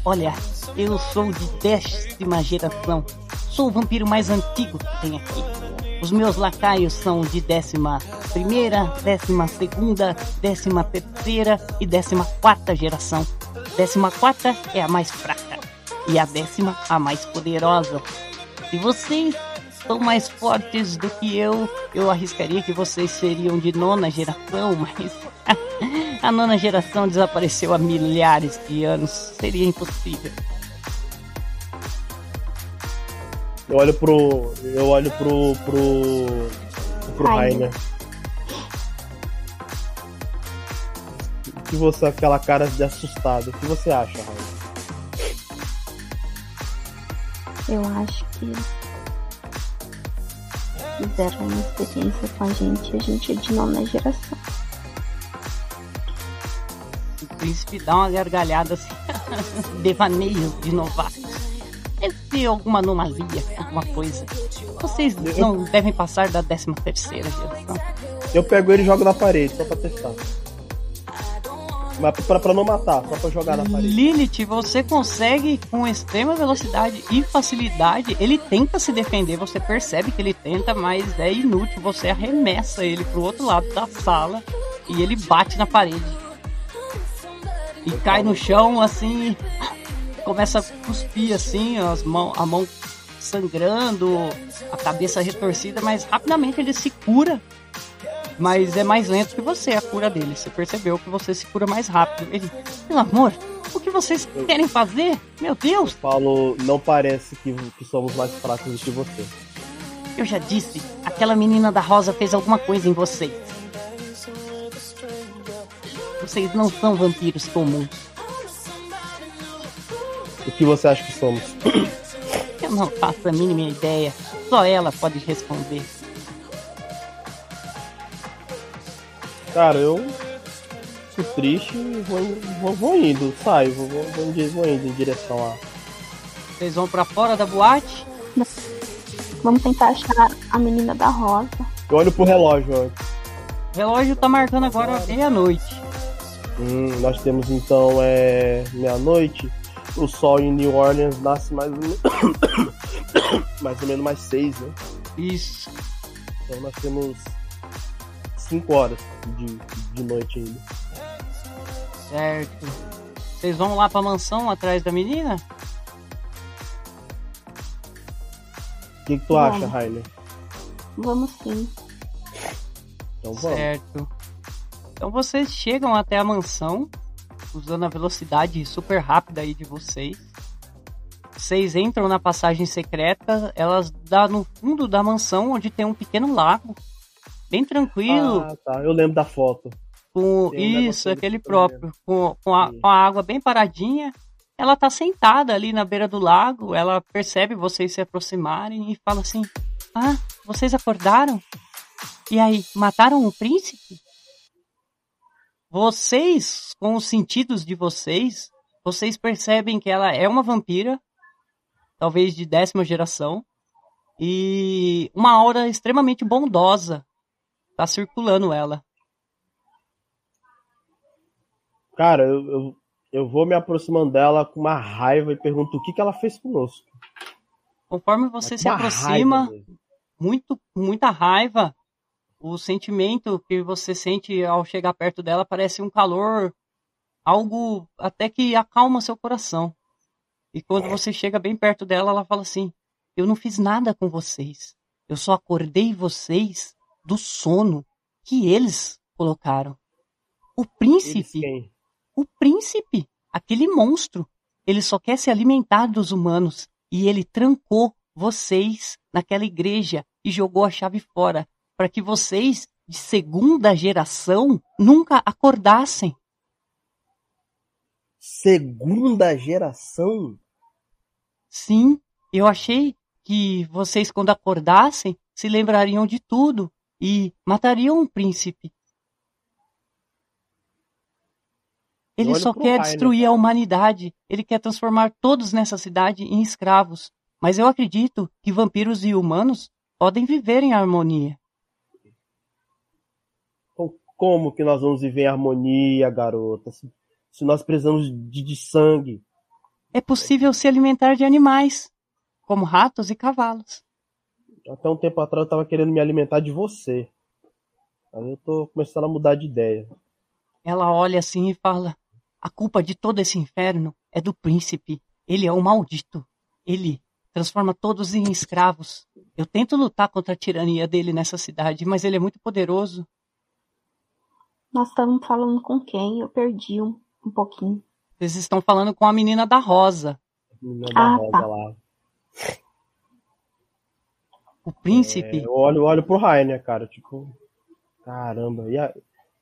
Olha, eu sou de décima geração. Sou o vampiro mais antigo que tem aqui. Os meus lacaios são de décima primeira, décima segunda, décima terceira e décima quarta geração. Décima quarta é a mais fraca e a décima a mais poderosa. Se vocês são mais fortes do que eu, eu arriscaria que vocês seriam de nona geração, mas a nona geração desapareceu há milhares de anos. Seria impossível. Eu olho pro. Eu olho pro. pro. pro Rainer. que você aquela cara de assustado. O que você acha, Rainer? Eu acho que fizeram uma experiência com a gente e a gente é de nona geração. O príncipe dá uma gargalhada assim, devaneio de novatos. Deve ter alguma anomalia, alguma coisa. Vocês não devem passar da 13 terceira geração. Eu pego ele e jogo na parede, só pra testar. Mas pra, pra não matar, só pra jogar na parede. Lilith, você consegue com extrema velocidade e facilidade. Ele tenta se defender, você percebe que ele tenta, mas é inútil. Você arremessa ele pro outro lado da sala e ele bate na parede. E cai no chão assim, começa a cuspir assim, as mão, a mão sangrando, a cabeça retorcida, mas rapidamente ele se cura mas é mais lento que você a cura dele. Você percebeu que você se cura mais rápido. Ele, pelo amor, o que vocês querem fazer? Meu Deus! Eu falo, não parece que, que somos mais fracos do que você. Eu já disse, aquela menina da rosa fez alguma coisa em vocês. Vocês não são vampiros comuns. O que você acha que somos? Eu não faço a mínima ideia. Só ela pode responder. Cara, eu fico triste e vou, vou, vou, indo, saio, vou, vou, vou indo em direção lá. Vocês vão pra fora da boate? Vamos tentar achar a menina da rosa. Eu olho pro relógio, ó. O relógio tá marcando agora meia-noite. Hum, nós temos então é meia-noite. O sol em New Orleans nasce mais ou menos, mais ou menos mais seis, né? Isso. Então nós temos 5 horas de, de noite ainda. Certo. Vocês vão lá pra mansão atrás da menina? O que, que tu vamos. acha, Rainer? Vamos sim. Então vamos. Certo. Então vocês chegam até a mansão, usando a velocidade super rápida aí de vocês. Vocês entram na passagem secreta, elas dá no fundo da mansão, onde tem um pequeno lago bem tranquilo. Ah, tá. Eu lembro da foto. Com, isso, aquele próprio. Com, com, a, com a água bem paradinha. Ela tá sentada ali na beira do lago. Ela percebe vocês se aproximarem e fala assim: Ah, vocês acordaram? E aí, mataram o príncipe? Vocês, com os sentidos de vocês, vocês percebem que ela é uma vampira, talvez de décima geração, e uma aura extremamente bondosa tá circulando ela. Cara, eu, eu, eu, vou me aproximando dela com uma raiva e pergunto o que, que ela fez conosco. Conforme você se aproxima, muito, muita raiva, o sentimento que você sente ao chegar perto dela parece um calor, algo até que acalma seu coração. E quando você chega bem perto dela, ela fala assim: Eu não fiz nada com vocês. Eu só acordei vocês do sono que eles colocaram. O príncipe, o príncipe, aquele monstro, ele só quer se alimentar dos humanos e ele trancou vocês naquela igreja e jogou a chave fora para que vocês de segunda geração nunca acordassem. Segunda geração? Sim, eu achei que vocês, quando acordassem, se lembrariam de tudo e matariam o príncipe. Ele só quer Rainer. destruir a humanidade. Ele quer transformar todos nessa cidade em escravos. Mas eu acredito que vampiros e humanos podem viver em harmonia. Como que nós vamos viver em harmonia, garota? Se, se nós precisamos de, de sangue. É possível se alimentar de animais, como ratos e cavalos. Até um tempo atrás eu tava querendo me alimentar de você. Aí eu tô começando a mudar de ideia. Ela olha assim e fala: A culpa de todo esse inferno é do príncipe. Ele é o maldito. Ele transforma todos em escravos. Eu tento lutar contra a tirania dele nessa cidade, mas ele é muito poderoso. Nós estamos falando com quem? Eu perdi um, um pouquinho. Vocês estão falando com a menina da rosa. Menina da Ah, rosa tá. lá. O príncipe. Eu olho, olho pro Rainer, cara, tipo, caramba, e a-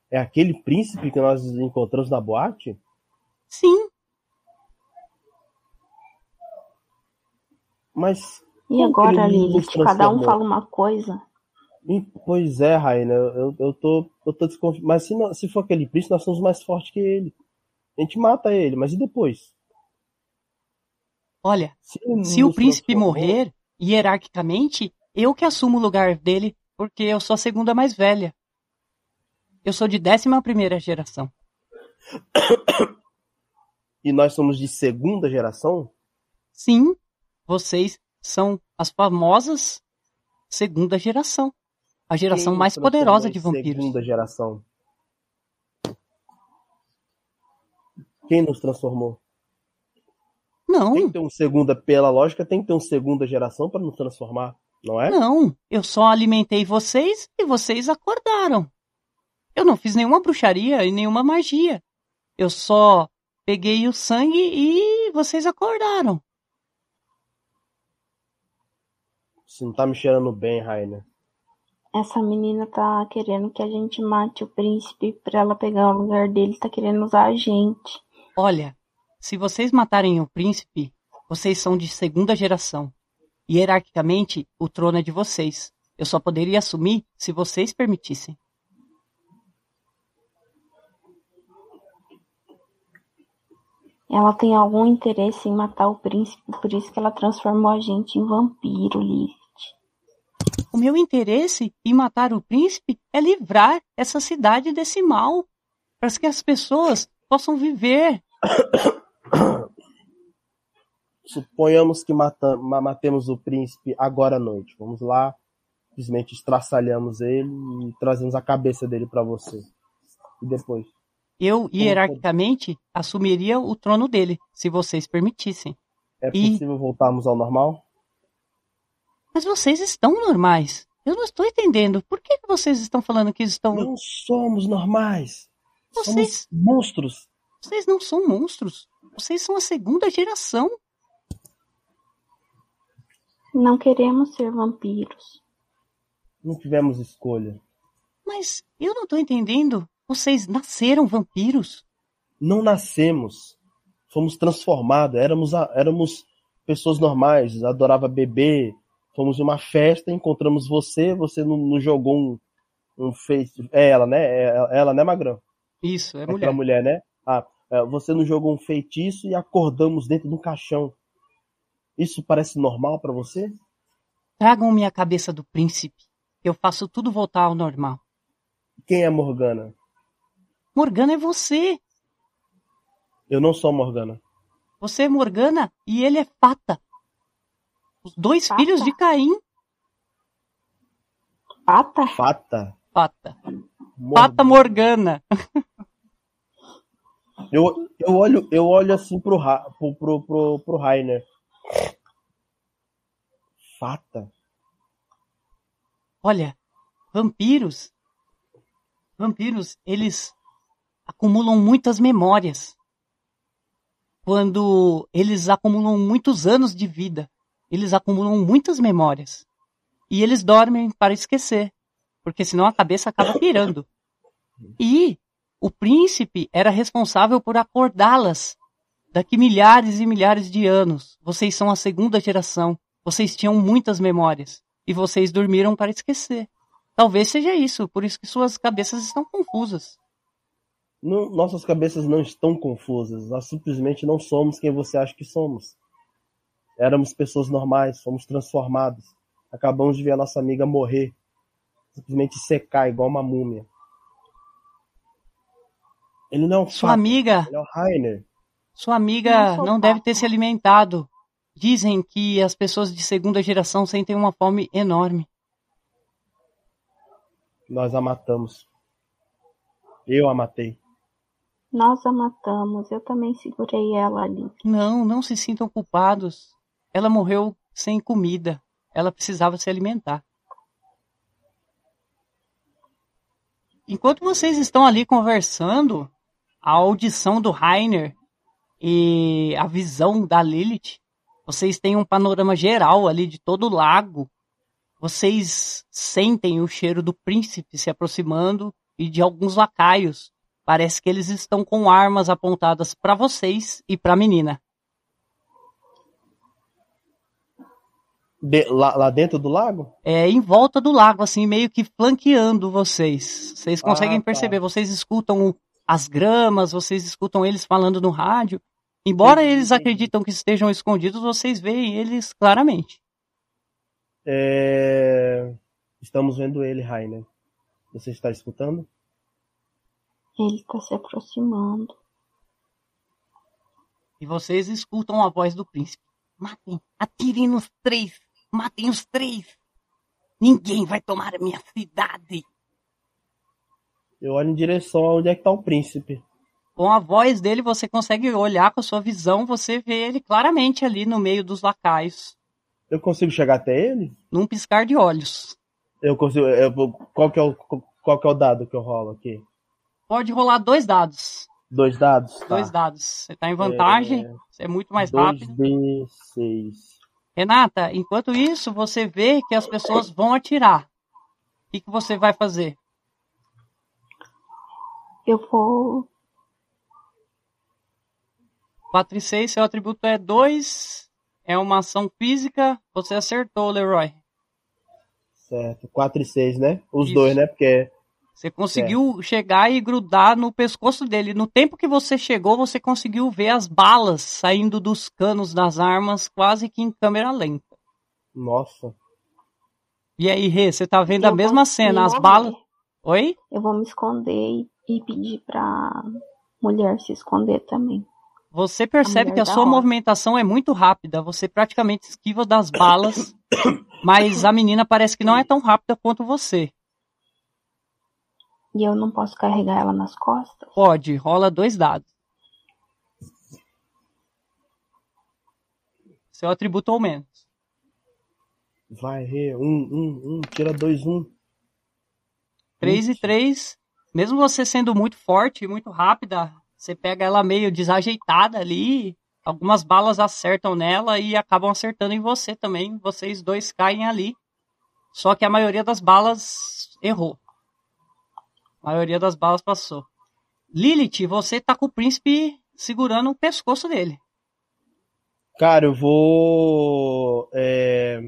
é aquele príncipe que nós encontramos na boate? Sim, Mas, E agora, Lilith? Cada um fala uma coisa. Pois é, Rainer, eu, eu tô, eu tô desconfiado. Mas se, não- se for aquele príncipe, nós somos mais fortes que ele. A gente mata ele, mas e depois? olha, Se, se o príncipe morrer, hierarquicamente, eu que assumo o lugar dele, porque eu sou a segunda mais velha. Eu sou de décima primeira geração. E nós somos de segunda geração? Sim, vocês são as famosas segunda geração. A geração Quem mais poderosa de vampiros. Segunda geração. Quem nos transformou? Não, Tem que ter um segunda, pela lógica, tem que ter um segunda geração para nos transformar, não é? não. Eu só alimentei vocês e vocês acordaram. Eu não fiz nenhuma bruxaria e nenhuma magia. Eu só peguei o sangue e vocês acordaram. Você não tá me cheirando bem, Rainer. Essa menina tá querendo que a gente mate o príncipe pra ela pegar o lugar dele, tá querendo usar a gente. Olha, se vocês matarem o príncipe, vocês são de segunda geração. Hierarquicamente, o trono é de vocês. Eu só poderia assumir se vocês permitissem. Ela tem algum interesse em matar o príncipe, por isso que ela transformou a gente em vampiro, Lilith. O meu interesse em matar o príncipe é livrar essa cidade desse mal, para que as pessoas possam viver. Suponhamos que mata- ma- matemos o príncipe agora à noite. Vamos lá, simplesmente estraçalhamos ele e trazemos a cabeça dele para você. E depois? Eu, hierarquicamente, assumiria o trono dele, se vocês permitissem. É E- possível voltarmos ao normal? Mas vocês estão normais. Eu não estou entendendo. Por que vocês estão falando que estão. Não somos normais. Vocês- Somos monstros. Vocês não são monstros. Vocês são a segunda geração. Não queremos ser vampiros. Não tivemos escolha. Mas eu não estou entendendo. Vocês nasceram vampiros. Não nascemos. Fomos transformados. Éramos, a- éramos pessoas normais. Adorava beber. Fomos em uma festa, encontramos você. Você não, não jogou um, um face. É ela, né? É ela, né, Magrão? Isso, é Aquela mulher. mulher, né? Ah, é, você não jogou um feitiço e acordamos dentro de um caixão. Isso parece normal pra você? Tragam-me a cabeça do príncipe. Eu faço tudo voltar ao normal. Quem é Morgana? Morgana é você. Eu não sou Morgana. Você é Morgana e ele é Fata. Os dois Fata? filhos de Caim. Pata? Fata. Fata. Mor- Fata Morgana. Eu, eu olho, eu olho assim pro, Ra- pro, pro, pro, pro Rainer. Fata. Olha, vampiros. Vampiros, eles acumulam muitas memórias. quando eles acumulam muitos anos de vida. Eles acumulam muitas memórias. E eles dormem para esquecer, porque senão a cabeça acaba pirando. E o príncipe era responsável por acordá-las daqui milhares e milhares de anos. Vocês são a segunda geração. Vocês tinham muitas memórias. E vocês dormiram para esquecer. Talvez seja isso, por isso que suas cabeças estão confusas. Não- nossas cabeças não estão confusas. Nós simplesmente não somos quem você acha que somos. Éramos pessoas normais, fomos transformados. Acabamos de ver a nossa amiga morrer. Simplesmente secar igual uma múmia. Ele não é um Sua fato, amiga, ele é o Rainer. sua amiga Não não deve ter se alimentado. Dizem que as pessoas de segunda geração sentem uma fome enorme. Nós a matamos. Eu a matei. Nós a matamos. Eu também segurei ela ali. Não, não se sintam culpados. Ela morreu sem comida. Ela precisava se alimentar. Enquanto vocês estão ali conversando, a audição do Rainer e a visão da Lilith, vocês têm um panorama geral ali de todo o lago. Vocês sentem o cheiro do príncipe se aproximando e de alguns lacaios. Parece que eles estão com armas apontadas para vocês e para a menina. De- lá, lá dentro do lago? é, em volta do lago, assim, meio que flanqueando vocês. Vocês conseguem Ah, tá. perceber, vocês escutam as gramas, vocês escutam eles falando no rádio. Embora Entendi, eles entendi. acreditam que estejam escondidos, vocês veem eles claramente. É, Estamos vendo ele, Rainer. Você está escutando? Ele está se aproximando. E vocês escutam a voz do príncipe. Matem, atirem nos três, matem os três. Ninguém vai tomar a minha cidade. Eu olho em direção aonde é que tá o príncipe. Com a voz dele, você consegue olhar com a sua visão, você vê ele claramente ali no meio dos lacaios, Eu consigo chegar até ele? num piscar de olhos. Eu consigo. eu qual, que é o, qual que é o dado que eu rolo aqui? Pode rolar dois dados. Dois dados? Tá. Dois dados. Você tá em vantagem, você é muito mais rápido. 2d6. Renata, enquanto isso, você vê que as pessoas vão atirar. O que, que você vai fazer? Eu vou. 4 e 6, seu atributo é 2. É uma ação física. Você acertou, Leroy. Certo. 4 e 6, né? Os Isso. dois, né? Porque. Você conseguiu chegar e grudar no pescoço dele. No tempo que você chegou, você conseguiu ver as balas saindo dos canos das armas, quase que em câmera lenta. Nossa. E aí, Rê, você tá vendo a eu mesma vou cena, as balas. Oi? Eu vou me esconder e, pedir pra mulher se esconder também. Você percebe mulher que a sua hora. movimentação é muito rápida. Você praticamente esquiva das balas, mas a menina parece que não é tão rápida quanto você. E eu não posso carregar ela nas costas? Pode, rola dois dados. Seu atributo ou menos. Vai, Rê. Um, um, um. Tira dois, um. 3 e. 3. Mesmo você sendo muito forte e muito rápida, você pega ela meio desajeitada ali. Algumas balas acertam nela e acabam acertando em você também. Vocês dois caem ali. Só que a maioria das balas errou. A maioria das balas passou. Lilith, você tá com o príncipe segurando o pescoço dele. Cara, eu vou. É,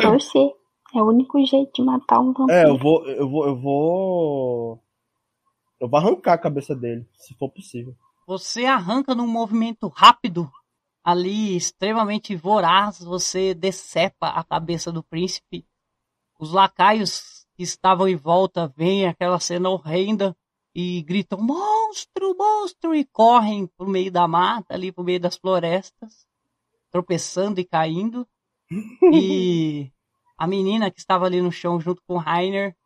Torcer. É o único jeito de matar um vampiro. é, eu vou. Eu vou. Eu vou. Eu vou arrancar a cabeça dele, se for possível. Você arranca num movimento rápido, ali extremamente voraz, você decepa a cabeça do príncipe. Os lacaios que estavam em volta veem aquela cena horrenda e gritam monstro, monstro e correm pro meio da mata, ali pro meio das florestas, tropeçando e caindo. E a menina que estava ali no chão junto com Rainer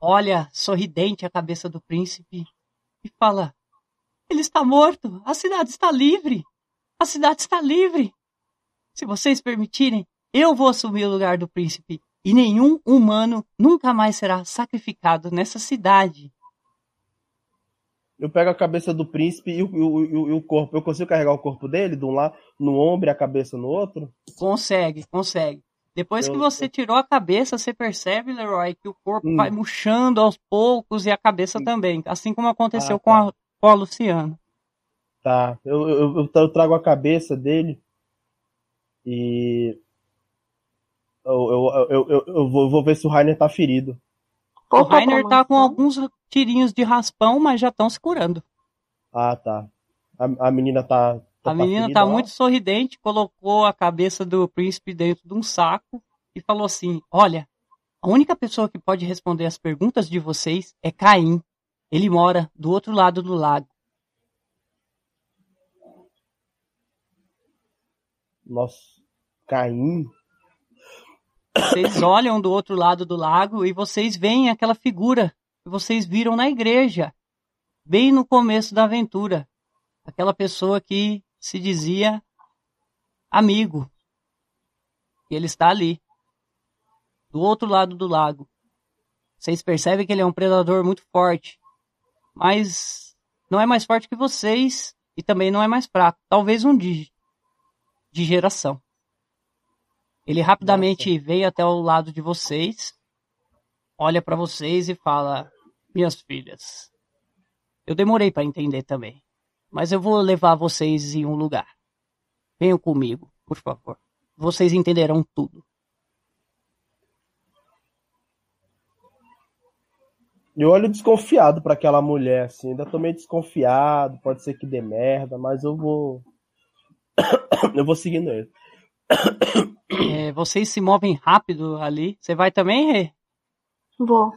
olha sorridente a cabeça do príncipe e fala: Ele está morto, a cidade está livre, a cidade está livre. Se vocês permitirem, eu vou assumir o lugar do príncipe e nenhum humano nunca mais será sacrificado nessa cidade. Eu pego a cabeça do príncipe e o, o, o, o corpo. Eu consigo carregar o corpo dele de um lado, no ombro e a cabeça no outro? Consegue, consegue. Depois Eu- que você tirou a cabeça, você percebe, Leroy, que o corpo Hum. vai murchando aos poucos e a cabeça também. Assim como aconteceu Ah, com, a, com a Luciana. Tá. Eu, eu, eu trago a cabeça dele e. Eu, eu, eu, eu, eu vou, vou ver se o Rainer tá ferido. O Pouca Rainer tá com alguns tirinhos de raspão, mas já estão se curando. Ah, tá. A, a menina tá. tá A menina ferida tá lá? muito sorridente, colocou a cabeça do príncipe dentro de um saco e falou assim: Olha, a única pessoa que pode responder as perguntas de vocês é Caim. Ele mora do outro lado do lago. Nossa. Caim? Vocês olham do outro lado do lago e vocês veem aquela figura que vocês viram na igreja, bem no começo da aventura. Aquela pessoa que se dizia amigo. E ele está ali, do outro lado do lago. Vocês percebem que ele é um predador muito forte, mas não é mais forte que vocês e também não é mais fraco. Talvez um de, de geração. Ele rapidamente vem até o lado de vocês, olha para vocês e fala: Minhas filhas, eu demorei para entender também, mas eu vou levar vocês em um lugar. Venham comigo, por favor. Vocês entenderão tudo. Eu olho desconfiado pra aquela mulher, assim. Ainda tô meio desconfiado. Pode ser que dê merda, mas eu vou. eu vou seguindo ele. É, vocês se movem rápido ali. Você vai também, Rê? Vou.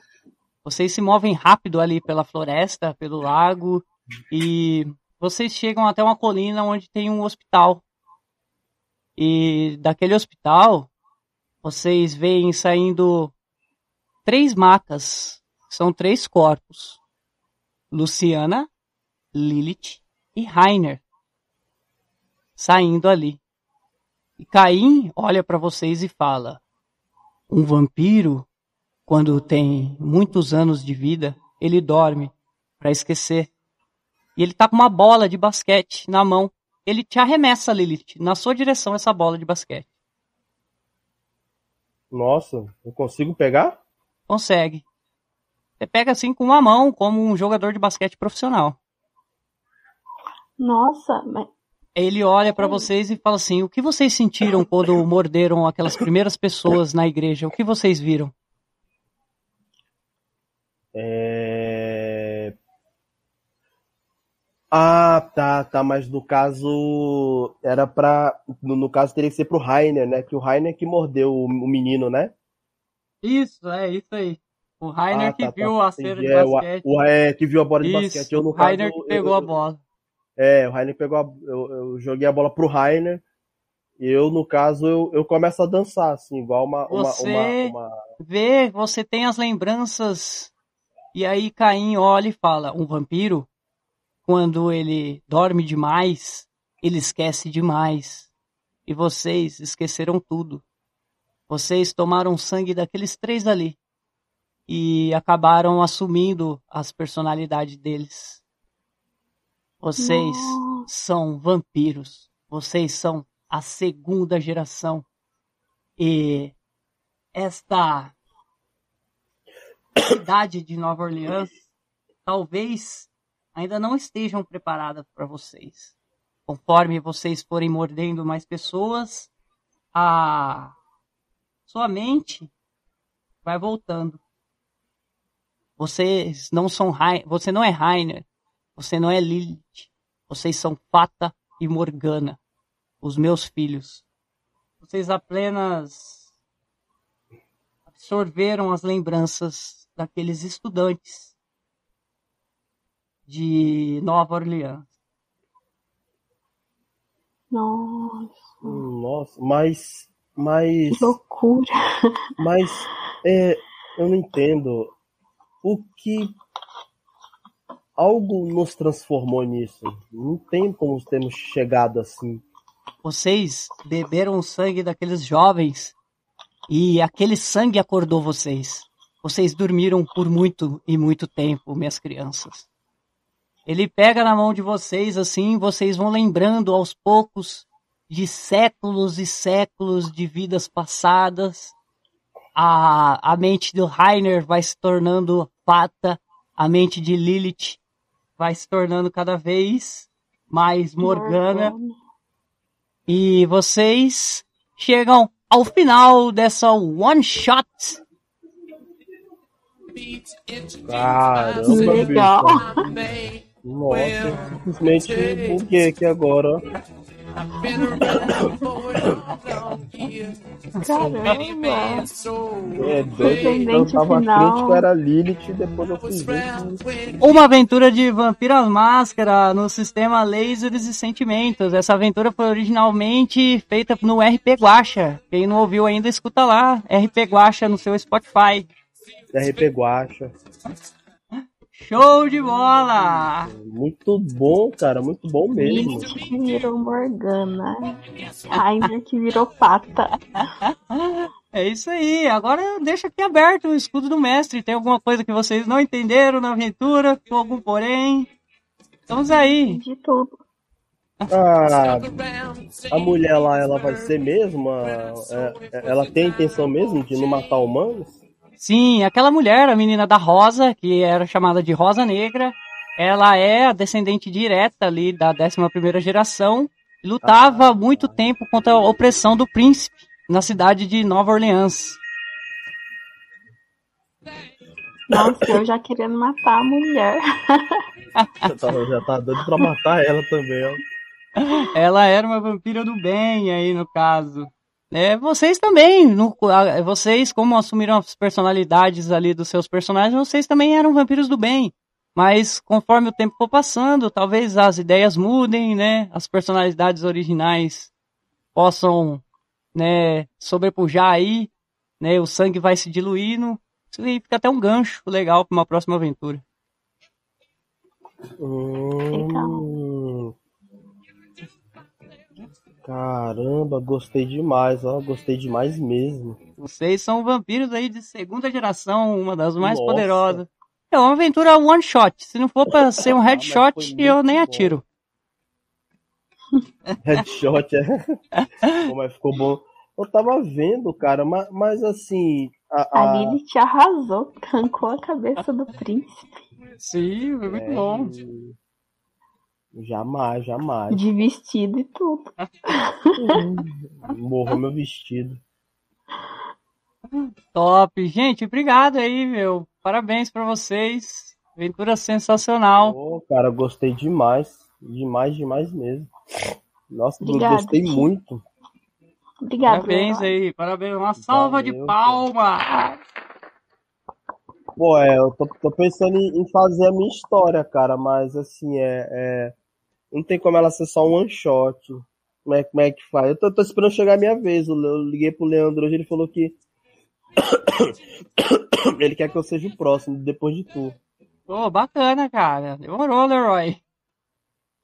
Vocês se movem rápido ali pela floresta, pelo lago, e vocês chegam até uma colina onde tem um hospital. E daquele hospital, vocês veem saindo três macas. São três corpos. Luciana, Lilith e Rainer. Saindo ali. E Caim olha para vocês e fala: Um vampiro quando tem muitos anos de vida, ele dorme para esquecer. E ele tá com uma bola de basquete na mão. Ele te arremessa, Lilith, na sua direção essa bola de basquete. Nossa, eu consigo pegar? Consegue. Você pega assim com uma mão, como um jogador de basquete profissional. Nossa, mas Ele olha para vocês e fala assim: O que vocês sentiram quando morderam aquelas primeiras pessoas na igreja? O que vocês viram? É... Ah, tá, tá, mas no caso era pra. No, no caso teria que ser pro Rainer, né? Que o Rainer que mordeu o, o menino, né? Isso, é isso aí. O Rainer Ah, que tá, tá, viu a cera de entendi. É, o- basquete. O, é, que viu a bola de Isso, basquete. Eu, no o Rainer caso, que pegou eu, a bola. É, o Rainer pegou a, eu, eu joguei a bola pro Rainer. E eu, no caso, eu, eu começo a dançar, assim, igual uma. uma, Você- uma, uma- vê, você tem as lembranças. E aí Caim olha e fala: um vampiro, quando ele dorme demais, ele esquece demais. E vocês esqueceram tudo. Vocês tomaram sangue daqueles três ali. E acabaram assumindo as personalidades deles. Vocês Nossa. são vampiros. Vocês são a segunda geração. E esta cidade de Nova Orleans talvez ainda não estejam preparadas para vocês. Conforme vocês forem mordendo mais pessoas, a sua mente vai voltando. Vocês não são você não é Rainer, você não é Lilith. Vocês são Fata e Morgana, os meus filhos. Vocês apenas absorveram as lembranças daqueles estudantes de Nova Orleans. nossa, Nossa, mas. Mas. que loucura. Mas. É, eu não entendo. O que. Algo nos transformou nisso. Não tem como termos chegado assim. Vocês beberam o sangue daqueles jovens e aquele sangue acordou vocês. Vocês dormiram por muito e muito tempo, minhas crianças. Ele pega na mão de vocês assim, vocês vão lembrando aos poucos de séculos e séculos de vidas passadas. A, a mente do Rainer vai se tornando pata, a mente de Lilith vai se tornando cada vez mais Morgana. Morgana. E vocês chegam ao final dessa one shot. Caramba, Legal. Nossa, simplesmente buguei aqui agora. Caramba. É doido. Eu tava final. crítico, era Lilith, depois eu fui Uma aventura de Vampiras Máscara no sistema Lasers e Sentimentos. Essa aventura foi originalmente feita no RP Guacha. Quem não ouviu ainda, escuta lá. RP Guacha no seu Spotify. RP Guacha. Show de bola! Muito bom, cara, muito bom mesmo. Que virou Morgana. Rainer que virou pata. É isso aí. Agora deixa aqui aberto o escudo do mestre. Tem alguma coisa que vocês não entenderam na aventura? Com algum porém? Estamos aí. De tudo. Ah, a mulher lá, ela vai ser mesmo? a- é- ela tem a intenção mesmo de não matar humanos? Sim, aquela mulher, a menina da Rosa, que era chamada de Rosa Negra, ela é a descendente direta ali da 11ª geração e lutava muito tempo contra a opressão do príncipe na cidade de Nova Orleans. Nossa, eu já querendo matar a mulher. Já tá, já tá doido pra matar ela também, ó. Ela era uma vampira do bem aí no caso. É, vocês também, no- a- vocês como assumiram as personalidades ali dos seus personagens, vocês também eram vampiros do bem. Mas conforme o tempo for passando, talvez as ideias mudem, né? As personalidades originais possam, né, sobrepujar aí, né? O sangue vai se diluindo. Isso aí fica até um gancho legal para uma próxima aventura. Hum, caramba, gostei demais, ó. Gostei demais mesmo. Vocês são vampiros aí de segunda geração, uma das mais Nossa. poderosas. É uma aventura one shot. Se não for pra ser um Ah, headshot, eu nem bom. atiro. Headshot, é. Pô, mas ficou bom. Eu tava vendo, cara, mas, mas assim. A, A a- Lilith arrasou, tancou a cabeça do príncipe. Sim, foi muito é, bom. Jamais, jamais. De vestido e tudo. Morreu meu vestido. Top. Gente, obrigado aí, meu. Parabéns pra vocês. Aventura sensacional. Pô, cara, gostei demais. Demais, demais mesmo. Nossa, eu Obrigada, gostei Ti. muito. Obrigada. Parabéns aí. Parabéns. Uma salva de Valeu, palmas. Pô, é, eu tô, tô pensando em, em fazer a minha história, cara, mas assim, é, é- Não tem como ela ser só um one shot. Como é, como é que faz? Eu tô, tô esperando chegar a minha vez. Eu, liguei pro Leandro hoje, ele falou que. ele quer que eu seja o próximo, depois de tu. Pô, bacana, cara. Demorou, Leroy. O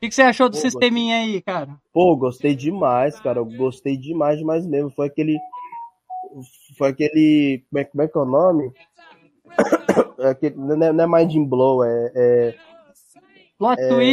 que, que você achou do Pô, sisteminha aí, cara? Pô, gostei demais, cara. Eu gostei demais, demais mesmo. Foi aquele. Foi aquele. Como é, como é que é o nome? É aquele, não, é, não é Mind Blow, é- é Plot twist.